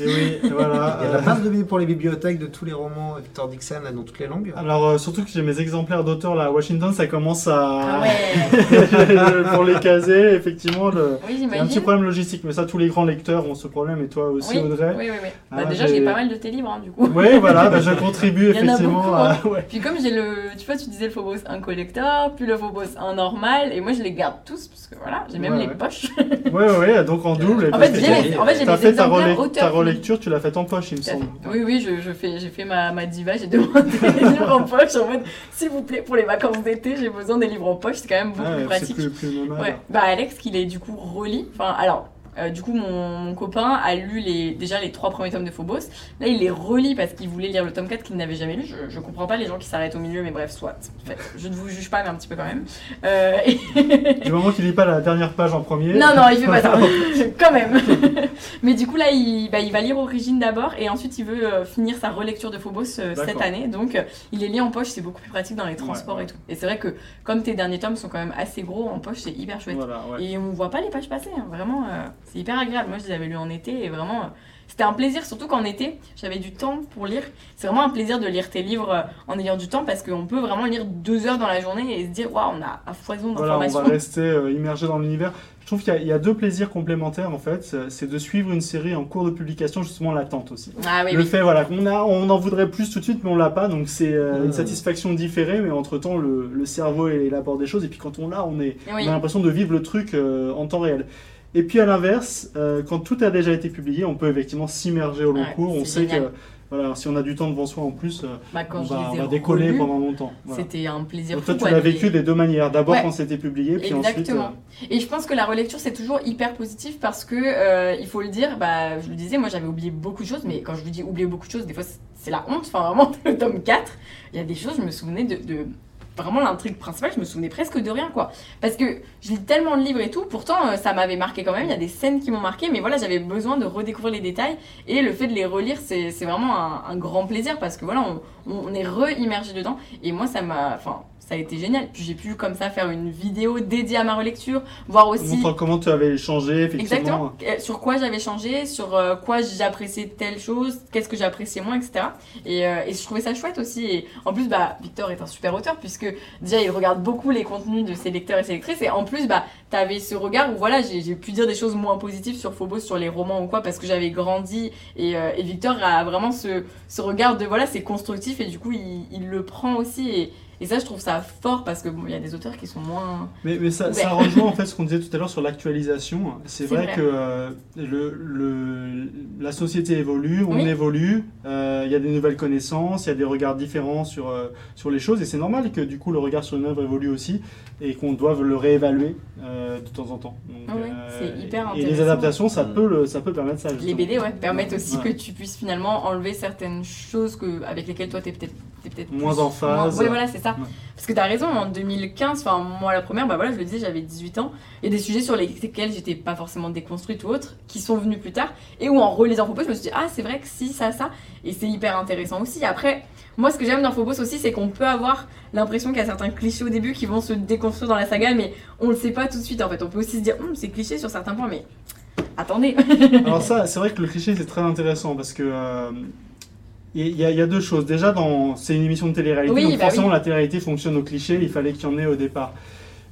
Et oui, voilà. Il y a de la place de pour les bibliothèques de tous les romans Victor Dixon dans toutes les langues. Alors, euh, surtout que j'ai mes exemplaires d'auteurs là à Washington, ça commence à. Ah ouais Pour les caser, effectivement, le... Oui, il y a un petit problème logistique, mais ça, tous les grands lecteurs ont ce problème, et toi aussi, Oui, oui, Audrey. oui, oui. Ah, Bah, déjà, j'ai- pas mal de tes livres, hein, du coup. Oui, voilà, bah, je contribue Il y en a effectivement beaucoup, à. hein. ouais. Puis comme j'ai le, tu vois, tu disais le Phobos 1 collector, puis le Phobos 1 normal, et moi je les garde tous parce que voilà, j'ai même Ouais, les ouais. poches. Ouais, ouais, donc en double. En fait, j'ai les, en fait, j'ai exemplaires auteurs. Ta relecture, tu l'as faite en poche, il me semble. Oui, oui, je, je fais, j'ai fait ma, ma diva, j'ai demandé des livres en poche en mode, s'il vous plaît, pour les vacances d'été, j'ai besoin des livres en poche, c'est quand même beaucoup Ouais, plus pratique. plus, plus. Ouais. Bah Alex, qu'il est du coup relis. Enfin, alors, euh, du coup, mon, mon copain a lu les, déjà les trois premiers tomes de Phobos. Là, il les relit parce qu'il voulait lire le tome 4 qu'il n'avait jamais lu. Je, je comprends pas les gens qui s'arrêtent au milieu, mais bref, soit. En fait, je ne vous juge pas, mais un petit peu quand même. Euh, et- Du moment qu'il lit pas la dernière page en premier. non, non, il fait pas ça. Quand même. Mais du coup, là, il, bah, il va lire Origine d'abord et ensuite il veut euh, finir sa relecture de Phobos euh, cette année. Donc, il les lit en poche, c'est beaucoup plus pratique dans les transports ouais. et tout. Et c'est vrai que, comme tes derniers tomes sont quand même assez gros, en poche, c'est hyper chouette. Voilà, ouais. Et on voit pas les pages passer, hein. vraiment, euh, c'est hyper agréable. Moi, je les avais lus en été et vraiment, c'était un plaisir, surtout qu'en été, j'avais du temps pour lire. C'est vraiment un plaisir de lire tes livres euh, en ayant du temps parce qu'on peut vraiment lire deux heures dans la journée et se dire, waouh, on a à foison Voilà, on d'informations. va rester euh, immergé dans l'univers. Je trouve qu'il y a- il y, a deux plaisirs complémentaires en fait. C'est- C'est de suivre une série en cours de publication, justement l'attente aussi. Ah oui, le oui. fait voilà qu'on a on en voudrait plus tout de suite mais on l'a pas donc c'est euh, Mmh. une satisfaction différée mais entre temps le, le cerveau élabore des choses et puis quand on l'a on est Oui. on a l'impression de vivre le truc euh, en temps réel et puis à l'inverse euh, quand tout a déjà été publié on peut effectivement s'immerger au long Ouais, cours on sait génial. que voilà si on a du temps devant soi en plus euh, Bah, on va, on décoller relus, pendant longtemps voilà. C'était un plaisir donc toi tu l'as vécu des deux manières d'abord Ouais. quand c'était publié puis ensuite Exactement. Et je pense que la relecture c'est toujours hyper positif parce que euh, il faut le dire, bah je le disais, moi j'avais oublié beaucoup de choses, mais quand je vous dis oublier beaucoup de choses, des fois c'est- c'est la honte. Enfin vraiment le tome 4, il y a des choses, je me souvenais de, de- vraiment l'intrigue principale, je me souvenais presque de rien quoi. Parce que je lis tellement de livres et tout, pourtant euh, ça m'avait marqué quand même, il y a des scènes qui m'ont marqué, mais voilà, j'avais besoin de redécouvrir les détails et le fait de les relire c'est vraiment un, grand plaisir parce que voilà, on, on est re-immergé dedans et moi ça m'a. Enfin, ça a été génial. Puis j'ai pu comme ça faire une vidéo dédiée à ma relecture, voir aussi montre comment tu avais changé effectivement exactement euh, sur quoi j'avais changé, sur euh, quoi j'appréciais telle chose, qu'est-ce que j'appréciais moins, etc. Et, euh, et je trouvais ça chouette aussi. Et en plus, bah, Victor est un super auteur puisque déjà il regarde beaucoup les contenus de ses lecteurs et ses lectrices. Et en plus, bah, t'avais ce regard où voilà, j'ai j'ai pu dire des choses moins positives sur Phobos, sur les romans ou quoi, parce que j'avais grandi. Et, euh, et Victor a vraiment ce, ce regard de voilà, c'est constructif et du coup il, il le prend aussi. Et, et ça, je trouve ça fort parce que bon, il y a des auteurs qui sont moins. Mais, mais ça, rejoint en fait ce qu'on disait tout à l'heure sur l'actualisation. C'est vrai, vrai. que euh, le, le- la société évolue, on Oui. évolue, euh, il y a des nouvelles connaissances, il y a des regards différents sur, euh, sur les choses, et c'est normal que du coup le regard sur une œuvre évolue aussi, et qu'on doive le réévaluer euh, de temps en temps. Donc, Ah ouais, c'est hyper Et les intéressant. adaptations, ça, Mm. peut, le, ça peut permettre ça. Les. BD, ouais, permettent aussi Ouais. que tu puisses finalement enlever certaines choses que, avec lesquelles toi t'es peut-être t'es peut-être Moins plus- en phase. Oui, voilà, c'est ça. Ouais. Parce que t'as raison, en 2015, enfin moi la première, bah voilà, je le disais, j'avais 18 ans. Il y a des sujets sur lesquels j'étais pas forcément déconstruite ou autre, qui sont venus plus tard, et où en relisant Phobos, je me suis dit, ah c'est vrai que si, ça, ça, et c'est hyper intéressant aussi. Après, moi ce que j'aime dans Phobos aussi, c'est qu'on peut avoir l'impression qu'il y a certains clichés au début qui vont se déconstruire dans la saga, mais on le sait pas tout de suite en fait. On peut aussi se dire, Hum, c'est cliché sur certains points, mais attendez. Alors ça, c'est vrai que le cliché, c'est très intéressant parce que euh, il y, a- il y a deux choses. Déjà, dans, c'est une émission de télé-réalité, Oui, donc bah forcément oui. la télé-réalité fonctionne au cliché, il fallait qu'il y en ait au départ.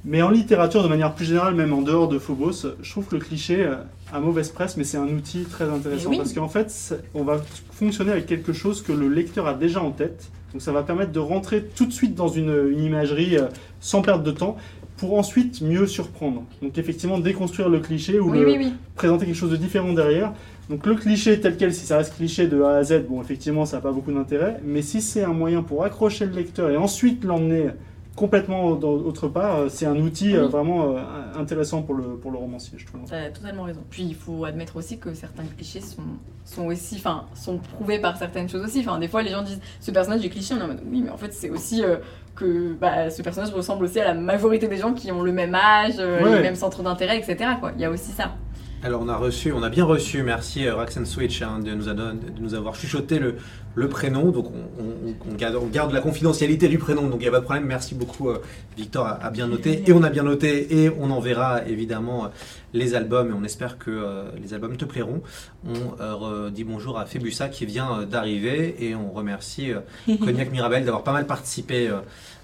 Mais en littérature, de manière plus générale, même en dehors de Phobos, je trouve que le cliché a mauvaise presse, mais c'est un outil très intéressant. Oui. Parce qu'en fait, on va fonctionner avec quelque chose que le lecteur a déjà en tête. Donc ça va permettre de rentrer tout de suite dans une, une imagerie euh, sans perdre de temps pour ensuite mieux surprendre. Donc effectivement, déconstruire le cliché ou oui, le, oui. présenter quelque chose de différent derrière. Donc le cliché tel quel, si ça reste cliché de A à Z, bon effectivement ça n'a pas beaucoup d'intérêt, mais si c'est un moyen pour accrocher le lecteur et ensuite l'emmener complètement dans- autre part, euh, c'est un outil euh, Oui. vraiment euh, intéressant pour le, pour le romancier, je trouve. T'as totalement raison. Puis il faut admettre aussi que certains clichés sont, sont aussi, enfin, sont prouvés par certaines choses aussi. Enfin, des fois, les gens disent ce personnage est cliché, on est en mode oui, mais en fait, c'est aussi euh, que bah, ce personnage ressemble aussi à la majorité des gens qui ont le même âge, euh, Ouais. les mêmes centres d'intérêt, etc. Quoi. Il y a aussi ça. Alors on a reçu, on a bien reçu, merci euh, Rax and Switch hein, de, nous de nous avoir chuchoté le, le prénom. Donc on, garde, on, garde, la confidentialité du prénom, donc il n'y a pas de problème. Merci beaucoup euh, Victor a, bien noté et on a bien noté et on enverra évidemment euh, les albums et on espère que les albums te plairont. On dit bonjour à Febusa qui vient d'arriver et on remercie Cognac Mirabel d'avoir pas mal participé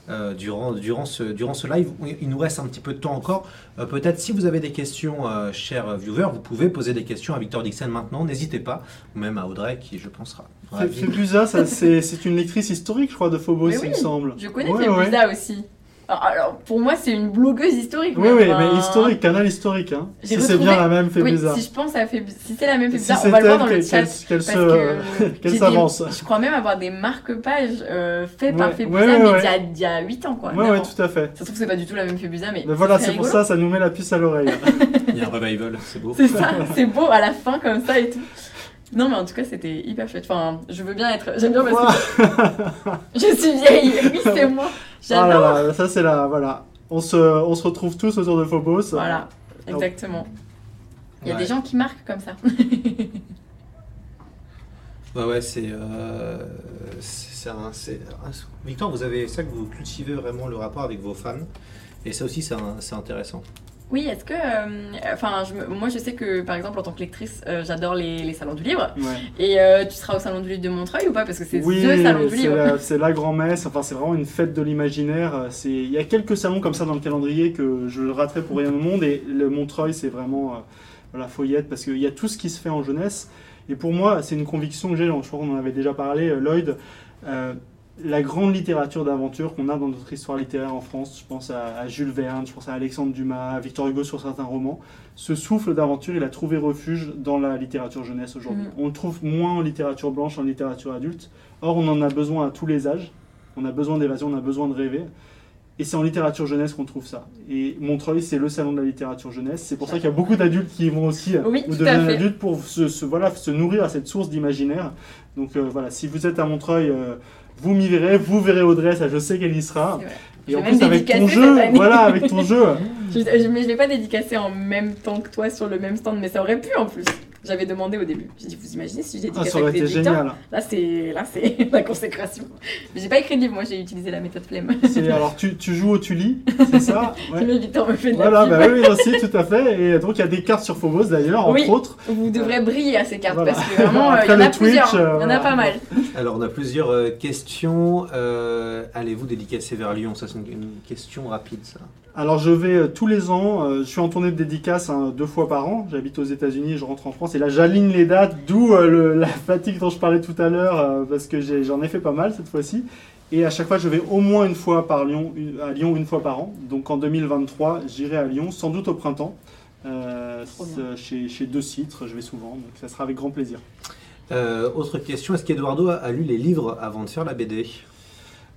euh, durant, durant, ce, durant ce live. Il nous reste un petit peu de temps encore. Euh, peut-être si vous avez des questions, euh, chers viewers, vous pouvez poser des questions à Victor Dixon maintenant. N'hésitez pas, ou même à Audrey qui, je pense, sera. Febusa, c'est une lectrice historique, je crois, de Phobos, il me semble. Je connais ouais, aussi. Alors, pour moi, c'est une blogueuse historique. Oui, oui, mais historique, canal historique. Hein. Si c'est bien la même Fébusa. Oui, si je pense à Fébusa, si c'est la même Fébusa, on va le voir dans le chat. Qu'elle s'avance. Je crois même avoir des marque-pages euh, faits par Fébusa, mais il y a 8 ans, quoi. Oui, oui, tout à fait. Ça se trouve que c'est pas du tout la même Fébusa, mais. Mais voilà, c'est pour ça, ça nous met la puce à l'oreille. il y a un revival, c'est beau. C'est ça, c'est beau à la fin, comme ça et tout. Non, mais en tout cas, c'était hyper chouette. Enfin, je veux bien être. J'aime bien parce que. je suis vieille, oui, c'est moi. J'adore. Ah là ça, c'est la. Voilà on se, on se retrouve tous autour de Phobos. Voilà, exactement. Il y a des gens qui marquent comme ça. ouais, ouais, c'est. Euh, Victor, vous avez ça que vous cultivez vraiment le rapport avec vos fans. Et ça aussi, c'est intéressant. Oui, est-ce que. Euh, enfin, moi, je sais que, par exemple, en tant que lectrice, euh, j'adore les, salons du livre. Et euh, tu seras au salon du livre de Montreuil ou pas? Parce que c'est oui, le salon du livre. c'est la grand-messe. Enfin, c'est vraiment une fête de l'imaginaire. Il y a quelques salons comme ça dans le calendrier que je raterai pour rien au monde. Et le Montreuil, c'est vraiment la foyette parce qu'il y a tout ce qui se fait en jeunesse. Et pour moi, c'est une conviction que j'ai. Je crois qu'on en avait déjà parlé, Lloyd la grande littérature d'aventure qu'on a dans notre histoire littéraire en France, je pense à, Jules Verne, je pense à Alexandre Dumas, à Victor Hugo sur certains romans, ce souffle d'aventure, il a trouvé refuge dans la littérature jeunesse aujourd'hui. Mm. On le trouve moins en littérature blanche, en littérature adulte. Or, on en a besoin à tous les âges. On a besoin d'évasion, on a besoin de rêver. Et c'est en littérature jeunesse qu'on trouve ça. Et Montreuil, c'est le salon de la littérature jeunesse. C'est pour ça qu'il y a beaucoup d'adultes qui vont aussi oui, ou devenir adultes pour se, voilà, se nourrir à cette source d'imaginaire. Donc euh, voilà, si vous êtes à Montreuil, euh, vous m'y verrez, vous verrez Audrey, ça je sais qu'elle y sera. Et en plus avec ton jeu, voilà, avec ton jeu. je, je, mais je l'ai pas dédicacé en même temps que toi sur le même stand, mais ça aurait pu en plus. J'avais demandé au début. J'ai dit, vous imaginez si j'ai dédicacé ah, ça aurait été génial. Là, c'est là, c'est la consécration. Mais j'ai pas écrit de livre, moi, j'ai utilisé la méthode flemme. alors, tu, tu, joues ou tu lis, c'est ça ouais. Mais Victor me fait de voilà, la bah oui, aussi, tout à fait. Et donc, il y a des cartes sur Phobos d'ailleurs, entre autres. Vous devrez briller à ces cartes parce que vraiment, il y en a plusieurs. Il y en a pas mal. Alors, on a plusieurs euh, questions. Euh, allez-vous dédicacer vers Lyon? Ça, c'est une question rapide, ça. Alors je vais euh, tous les ans, euh, je suis en tournée de dédicace hein, deux fois par an. J'habite aux États-Unis, je rentre en France et là j'aligne les dates, d'où euh, la fatigue dont je parlais tout à l'heure parce que j'en ai, fait pas mal cette fois-ci. Et à chaque fois, je vais au moins une fois par Lyon, à Lyon une fois par an. Donc en 2023, j'irai à Lyon, sans doute au printemps, chez, chez Deux Citres. Je vais souvent, donc ça sera avec grand plaisir. autre question, est-ce qu'Eduardo a lu les livres avant de faire la BD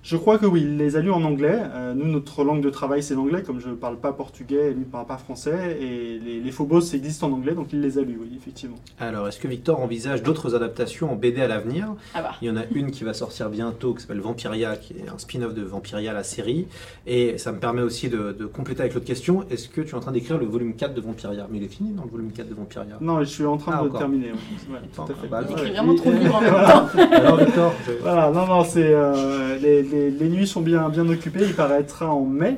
je crois que oui, il les a lus en anglais. Euh, nous, notre langue de travail, c'est l'anglais, comme je ne parle pas portugais et lui ne parle pas français. Et les, les Phobos existent en anglais, donc il les a lus, oui, effectivement. Alors, est-ce que Victor envisage d'autres adaptations en BD à l'avenir? Ah bah. Il y en a une qui va sortir bientôt, qui s'appelle Vampiria, qui est un spin-off de Vampiria, la série. Et ça me permet aussi de, compléter avec l'autre question. Est-ce que tu es en train d'écrire le volume 4 de Vampiria? Mais il est fini dans le volume 4 de Vampiria? Non, je suis en train ah, de terminer. tout à fait. Bah, il écrit vraiment trop de livres en même temps. Alors, Victor, Voilà, non, non, c'est... Euh, les, les, les nuits sont bien bien, occupé. Il paraîtra en mai.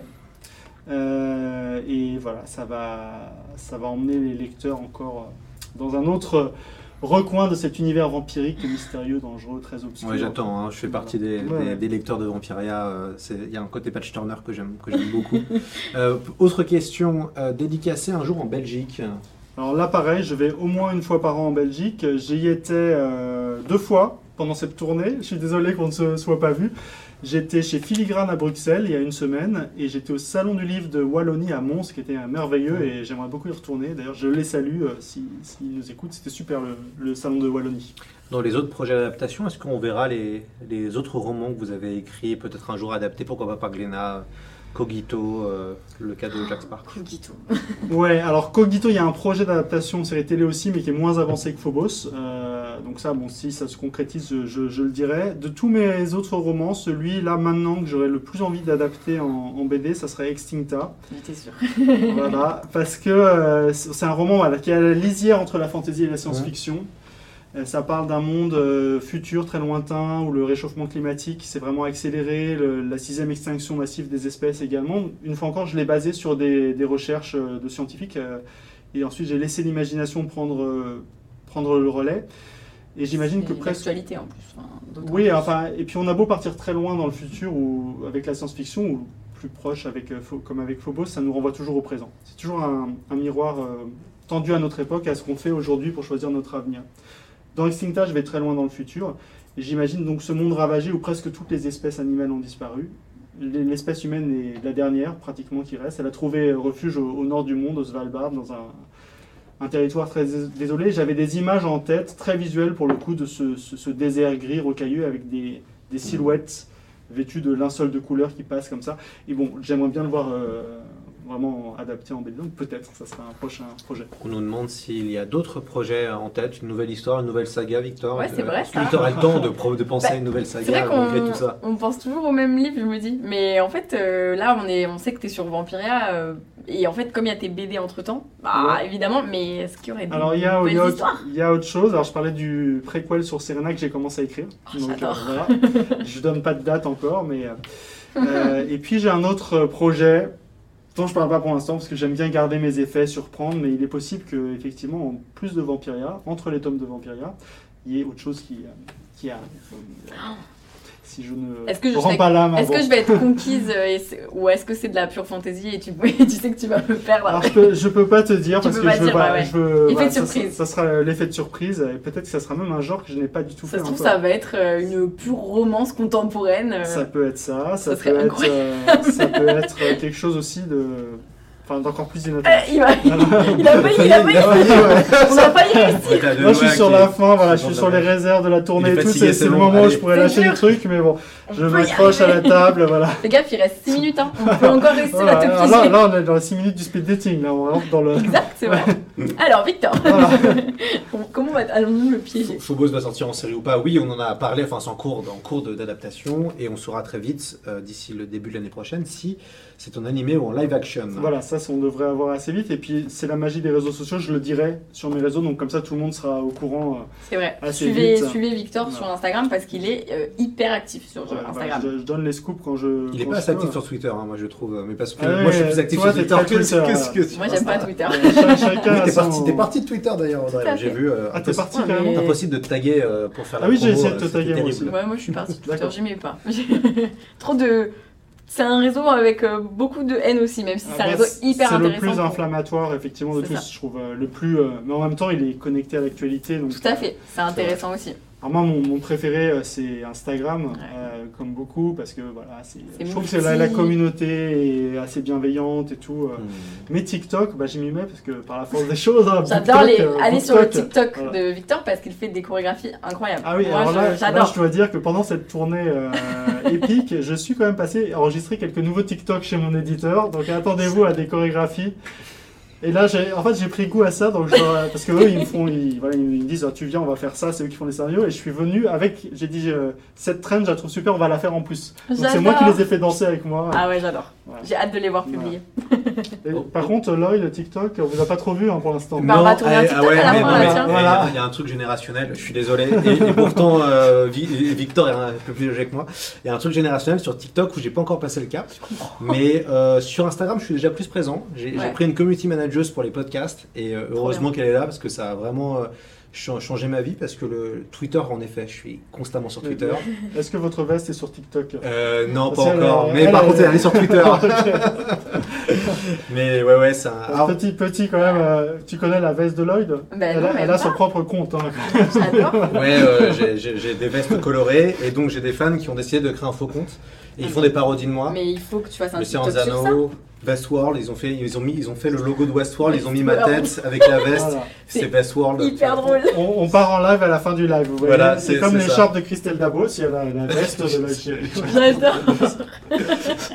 Euh, et voilà, ça va, ça va emmener les lecteurs encore dans un autre recoin de cet univers vampirique, mystérieux, dangereux, très obscur. Oui, j'attends. Hein. je fais partie des, des, lecteurs de Vampiria. Euh, il y a un côté patch turner que j'aime beaucoup. Euh, autre question dédicacé un jour en Belgique. Alors là, pareil, je vais au moins une fois par an en Belgique. J'y étais deux fois pendant cette tournée. Je suis désolé qu'on ne se soit pas vu. J'étais chez Filigrane à Bruxelles il y a une semaine et j'étais au Salon du Livre de Wallonie à Mons, qui était merveilleux et j'aimerais beaucoup y retourner. D'ailleurs, je les salue euh, s'ils si, nous écoutent. C'était super le, Salon de Wallonie. Dans les autres projets d'adaptation, est-ce qu'on verra les, les, autres romans que vous avez écrits, peut-être un jour adaptés, pourquoi pas par Glénat? Cogito, euh, le cas de Jack Spark. Cogito. ouais, alors Cogito, il y a un projet d'adaptation série télé aussi, mais qui est moins avancé que Phobos. Euh, donc ça, bon, si ça se concrétise, je, je le dirai. De tous mes autres romans, celui là maintenant que j'aurais le plus envie d'adapter en, en BD, ça serait Extincta. J'étais sûr. voilà, parce que euh, c'est un roman voilà, qui est à la lisière entre la fantasy et la science-fiction. Ça parle d'un monde euh, futur très lointain où le réchauffement climatique s'est vraiment accéléré, le- la sixième extinction massive des espèces également. Une fois encore, je l'ai basé sur des, des recherches euh, de scientifiques euh, et ensuite j'ai laissé l'imagination prendre, euh, prendre le relais. Et j'imagine que presque l'actualité en plus. oui, plus. enfin, et puis on a beau partir très loin dans le futur ou avec la science-fiction ou plus proche avec, euh, comme avec Phobos, ça nous renvoie toujours au présent. C'est toujours un, un miroir euh, tendu à notre époque, à ce qu'on fait aujourd'hui pour choisir notre avenir. Dans Extincta, je vais très loin dans le futur j'imagine donc ce monde ravagé où presque toutes les espèces animales ont disparu. L'espèce humaine est la dernière, pratiquement, qui reste. Elle a trouvé refuge au, nord du monde, au Svalbard, dans un, territoire très désolé. J'avais des images en tête, très visuelles pour le coup, de ce, désert gris rocailleux avec des, silhouettes vêtues de linceul de couleur qui passent comme ça. Et bon, j'aimerais bien le voir euh, vraiment adapté en BD, donc peut-être, ça sera un prochain projet. On nous demande s'il y a d'autres projets en tête, une nouvelle histoire, une nouvelle saga, Victor. Ouais, c'est Euh, vrai, ça. Victor a le temps de, penser Bah, à une nouvelle C'est saga vrai malgré qu'on tout ça on pense toujours au même livre, je me dis. Mais en fait, euh, là, on, est, on sait que tu es sur Vampiria. euh, et en fait, comme il y a tes BD entre temps, bah Ouais. évidemment, mais est-ce qu'il y aurait des Alors il y, a, y autre, histoires? il y a autre chose, alors je parlais du préquel sur Serena que j'ai commencé à écrire. Oh, donc, voilà. je donne pas de date encore, mais... et puis j'ai un autre euh, projet dont je parle pas pour l'instant parce que j'aime bien garder mes effets, surprendre, mais il est possible que effectivement en plus de Vampiria, entre les tomes de Vampiria, il y ait autre chose qui, euh, qui arrive. Si je ne Est-ce que je rends pas l'âme Est-ce que je vais être conquise euh, ou est-ce que c'est de la pure fantaisie et tu, tu sais que tu vas me perdre Alors, je, peux, je peux pas te dire Tu parce que je veux dire, pas. ouais, ouais. je veux- Effet de ça- surprise. Ça, sera l'effet de surprise et peut-être que ça sera même un genre que je n'ai pas du tout Ça fait se trouve, ça va être euh, une pure romance contemporaine. euh, Ça peut être ça, ça, ça serait peut être, incroyable. euh, ça peut être quelque chose aussi de, enfin d'encore plus euh, inattendu. il, va, il a failli, il a failli. On a failli réussir. Moi, je suis sur la fin, voilà, je suis sur les réserves de la tournée et tout. C'est le moment où je pourrais lâcher dur. les trucs, mais bon, On je m'accroche à la table, voilà. Les gars, il reste 6 minutes, hein. on peut encore réussir Voilà. à te Alors piéger. là, là, on est dans les 6 minutes du speed dating, là, on rentre dans le. Exact, c'est vrai. Alors, Victor, comment va- allons-nous le piéger Phobos va sortir en série ou pas? Oui, on en a parlé, enfin c'est en cours, en cours de- d'adaptation et on saura très vite, euh, d'ici le début de l'année prochaine, si c'est en animé ou en live action. Voilà, ça, on devrait avoir assez vite. Et puis, c'est la magie des réseaux sociaux, je le dirai sur mes réseaux, donc comme ça, tout le monde sera au courant. euh, C'est vrai. Assez Suivez, vite. suivez Victor Voilà. sur Instagram parce qu'il est euh, hyper actif sur Instagram. je, je donne les scoops quand je. Il est pas assez actif sur Twitter, hein, moi je trouve, mais parce que Ah ouais, moi je suis plus actif toi, sur Twitter que, que- que Moi, j'aime pas. Twitter. T'es parti, parti de Twitter d'ailleurs, J'ai vu. euh, Ah, t'es parti carrément Impossible de te taguer euh, pour faire Ah la oui, j'ai essayé de te taguer, moi terrible. aussi. Ouais, moi je suis partie de Twitter, j'aimais pas. Trop de. C'est un réseau avec euh, beaucoup de haine aussi, même si Ah c'est un bah, réseau hyper C'est le intéressant. plus inflammatoire, effectivement, de tous, ça. je trouve. euh, le plus, euh, mais en même temps, il est connecté à l'actualité. Tout à fait, c'est intéressant aussi. Alors moi, mon, mon préféré, euh, c'est Instagram, Ouais. euh, comme beaucoup, parce que voilà, c'est, C'est je trouve que la, la communauté est assez bienveillante et tout. euh. Hmm. Mais TikTok, bah, j'y m'y mets parce que par la force des choses, hein, J'adore euh, aller sur le TikTok voilà. de Victor parce qu'il fait des chorégraphies incroyables. Ah oui, Moi, alors je- là, là, j'adore. je dois dire que pendant cette tournée euh, épique, je suis quand même passé enregistrer quelques nouveaux TikTok chez mon éditeur. Donc attendez-vous à des chorégraphies. Et là, en fait, j'ai pris goût à ça, donc je parce que eux, ils me font, ils, voilà, ils me disent, Ah, tu viens, on va faire ça, c'est eux qui font les scénarios, et je suis venu avec, j'ai dit, euh, cette trend, je la trouve super, on va la faire en plus. Donc c'est moi qui les ai fait danser avec moi. Ah ouais, j'adore. J'ai hâte de les voir publier. Et par contre, Lloyd, le TikTok, on vous a pas trop vu hein, pour l'instant. Bah, on va tourner un ah, TikTok ouais, à la mais fin, là, tiens. Voilà. Il y a un truc générationnel, je suis désolé. Et, et pourtant, euh, Vi- Victor est un peu plus âgé que moi. Il y a un truc générationnel sur TikTok où j'ai pas encore passé le cap. Mais euh, sur Instagram, je suis déjà plus présent. J'ai pris une community manager pour les podcasts et euh, heureusement qu'elle est là parce que ça a vraiment cha- changé ma vie parce que le Twitter, en effet, je suis constamment sur Twitter. Est-ce que votre veste est sur TikTok? Euh, non, pas Parce encore. est- Mais elle par est- contre, elle est sur Twitter. Mais ouais, ouais, c'est un. Alors, Petit, petit quand même, euh, tu connais la veste de Lloyd? Ben Elle, non, a, elle son propre compte. hein. Ouais, euh, j'ai des vestes colorées et donc j'ai des fans qui ont décidé de créer un faux compte et ils font des parodies de moi. Mais il faut que tu fasses un TikTok sur ça. Westworld, ils ont fait, ils ont mis, ils ont fait le logo de Westworld, ils ont mis ma tête avec la veste. Voilà. C'est Westworld. Hyper drôle. On, on part en live à la fin du live. Vous voyez Voilà, c'est comme c'est l'écharpe de Christelle Dabo, si elle a la veste de Chéri. J'adore.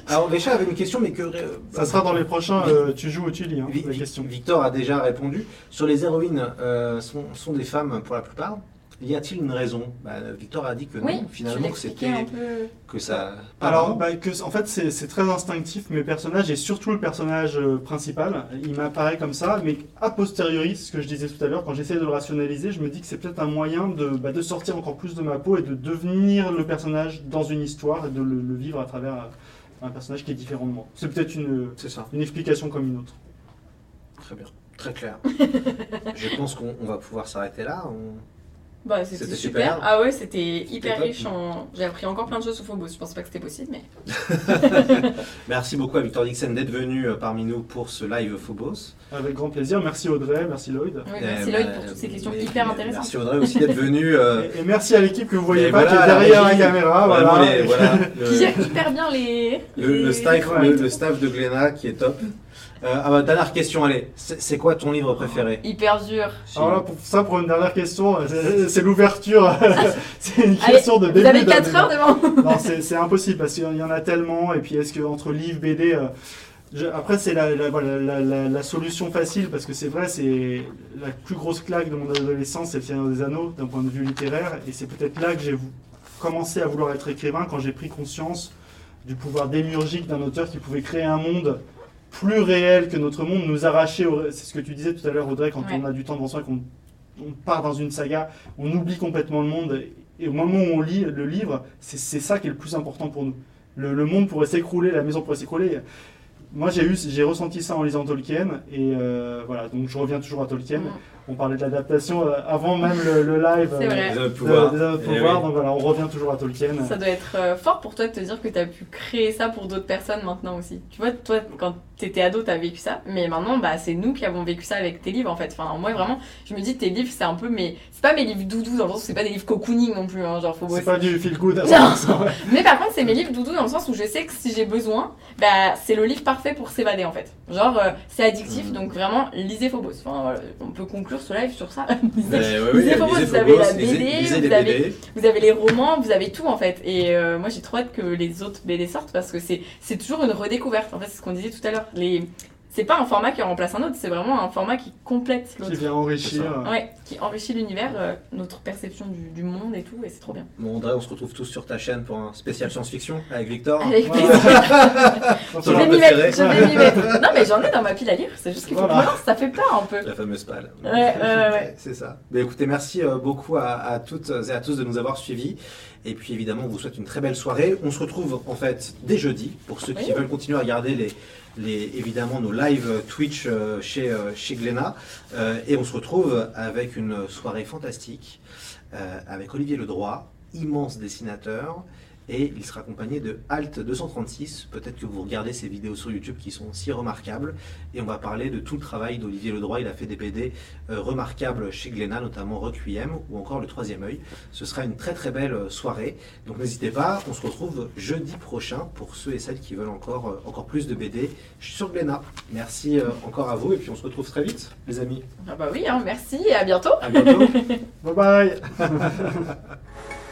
Alors Vécha avait une question, mais que euh, Ça sera dans les prochains euh, Tu joues ou tu lis, hein, Vi- la question. Victor a déjà répondu. Sur les héroïnes, euh, sont, sont des femmes pour la plupart. Y a-t-il une raison? Bah, Victor a dit que non, Oui, finalement, que c'était un peu. que ça. Alors, bah, que, en fait, c'est très instinctif, mes personnages, et surtout le personnage euh, principal, il m'apparaît comme ça, mais a posteriori, c'est ce que je disais tout à l'heure, quand j'essaie de le rationaliser, je me dis que c'est peut-être un moyen de, bah, de sortir encore plus de ma peau et de devenir le personnage dans une histoire et de le, le vivre à travers euh, un personnage qui est différent de moi. C'est peut-être une, c'est ça. une explication comme une autre. Très bien, très clair. Je pense qu'on on va pouvoir s'arrêter là. on- Bah, c'était super. super. Ah ouais, c'était hyper top. riche. En... J'ai appris encore plein de choses sur Phobos. Je pensais pas que c'était possible, mais. Merci beaucoup à Victor Dixon d'être venu euh, parmi nous pour ce live Phobos. Avec grand plaisir. Merci Audrey, merci Lloyd. Oui, merci ben, Lloyd pour toutes ces questions hyper intéressantes. Merci Audrey aussi d'être venu. euh, Et, et merci à l'équipe que vous voyez Et pas, voilà, qui est derrière la caméra. Voilà. les- voilà, le- Qui gère hyper bien les. Le, staff, Ouais. le, le staff de Glénat qui est top. Euh, ah bah, dernière question, allez. C'est quoi ton livre préféré? Hyper dur. Alors là, pour ça, pour une dernière question, c'est c'est l'ouverture. c'est une Allez, question de début. Vous avez de- 4 de- heures devant Non, c'est impossible parce qu'il y en a tellement. Et puis, est-ce que entre livres, BD. euh, je- après, c'est la, la, voilà, la- la- la solution facile parce que c'est vrai, c'est la plus grosse claque de mon adolescence, c'est le Seigneur des Anneaux d'un point de vue littéraire. Et c'est peut-être là que j'ai commencé à vouloir être écrivain quand j'ai pris conscience du pouvoir démiurgique d'un auteur qui pouvait créer un monde plus réel que notre monde, nous arracher, au- c'est ce que tu disais tout à l'heure Audrey, quand Ouais. on a du temps devant soi qu'on on part dans une saga, on oublie complètement le monde, et au moment où on lit le livre, c'est ça qui est le plus important pour nous. Le, le monde pourrait s'écrouler, la maison pourrait s'écrouler. Moi j'ai eu, j'ai ressenti ça en lisant Tolkien, et euh, voilà, donc je reviens toujours à Tolkien. On parlait de l'adaptation euh, avant même le, le live C'est euh, Anneaux de pouvoir. des de Eh pouvoir, oui. donc voilà, on revient toujours à Tolkien. Ça doit être euh, fort pour toi de te dire que tu as pu créer ça pour d'autres personnes maintenant aussi. Tu vois, toi, quand t'étais ado, t'as vécu ça, mais maintenant, bah, c'est nous qui avons vécu ça avec tes livres en fait. Enfin, moi vraiment, je me dis, tes livres, c'est un peu mes. C'est pas mes livres doudou dans le sens où c'est pas des livres cocooning non plus, hein, genre faut C'est pas du feel good. à Non. 100%. Mais par contre, c'est mes livres doudou dans le sens où je sais que si j'ai besoin, bah, c'est le livre parfait pour s'évader en fait. Genre, euh, c'est addictif, Mhm. donc vraiment, lisez Phobos. Enfin, voilà, on peut conclure ce live sur ça. lisez, Mais oui, oui, lisez Phobos, lisez vous avez la BD, lisez vous avez- BD. vous avez les romans, vous avez tout en fait. Et euh, moi j'ai trop hâte que les autres BD sortent parce que c'est c'est toujours une redécouverte. En fait, c'est ce qu'on disait tout à l'heure. Les c'est pas un format qui remplace un autre, c'est vraiment un format qui complète Qui l'autre. vient enrichir. Ouais, qui enrichit l'univers, euh, notre perception du, du monde et tout, et c'est trop bien. Bon, André, on se retrouve tous sur ta chaîne pour un spécial science-fiction avec Victor. Avec. Donc, Je vais m'y mettre, préféré. je vais m'y mettre. Non mais j'en ai dans ma pile à lire, c'est juste qu'il faut Voilà. que ça fait peur un peu. La fameuse palle. Ouais, ouais, ouais. C'est ça. Mais écoutez, merci euh, beaucoup à, à toutes et à tous de nous avoir suivis. Et puis évidemment, on vous souhaite une très belle soirée. On se retrouve en fait dès jeudi pour ceux qui Oui. veulent continuer à regarder les, les, évidemment nos live euh, Twitch euh, chez, euh, chez Glénat. Et on se retrouve avec une soirée fantastique avec Olivier Ledroit, immense dessinateur. Et il sera accompagné de Alt 236. Peut-être que vous regardez ces vidéos sur YouTube qui sont si remarquables. Et on va parler de tout le travail d'Olivier Ledroit. Il a fait des BD euh, remarquables chez Glénat, notamment Requiem ou encore Le Troisième œil. Ce sera une très très belle euh, soirée. Donc n'hésitez pas, on se retrouve jeudi prochain pour ceux et celles qui veulent encore, euh, encore plus de BD sur Glénat. Merci euh, encore à vous et puis on se retrouve très vite, les amis. Ah bah oui, hein, merci et à bientôt. À bientôt. Bye bye.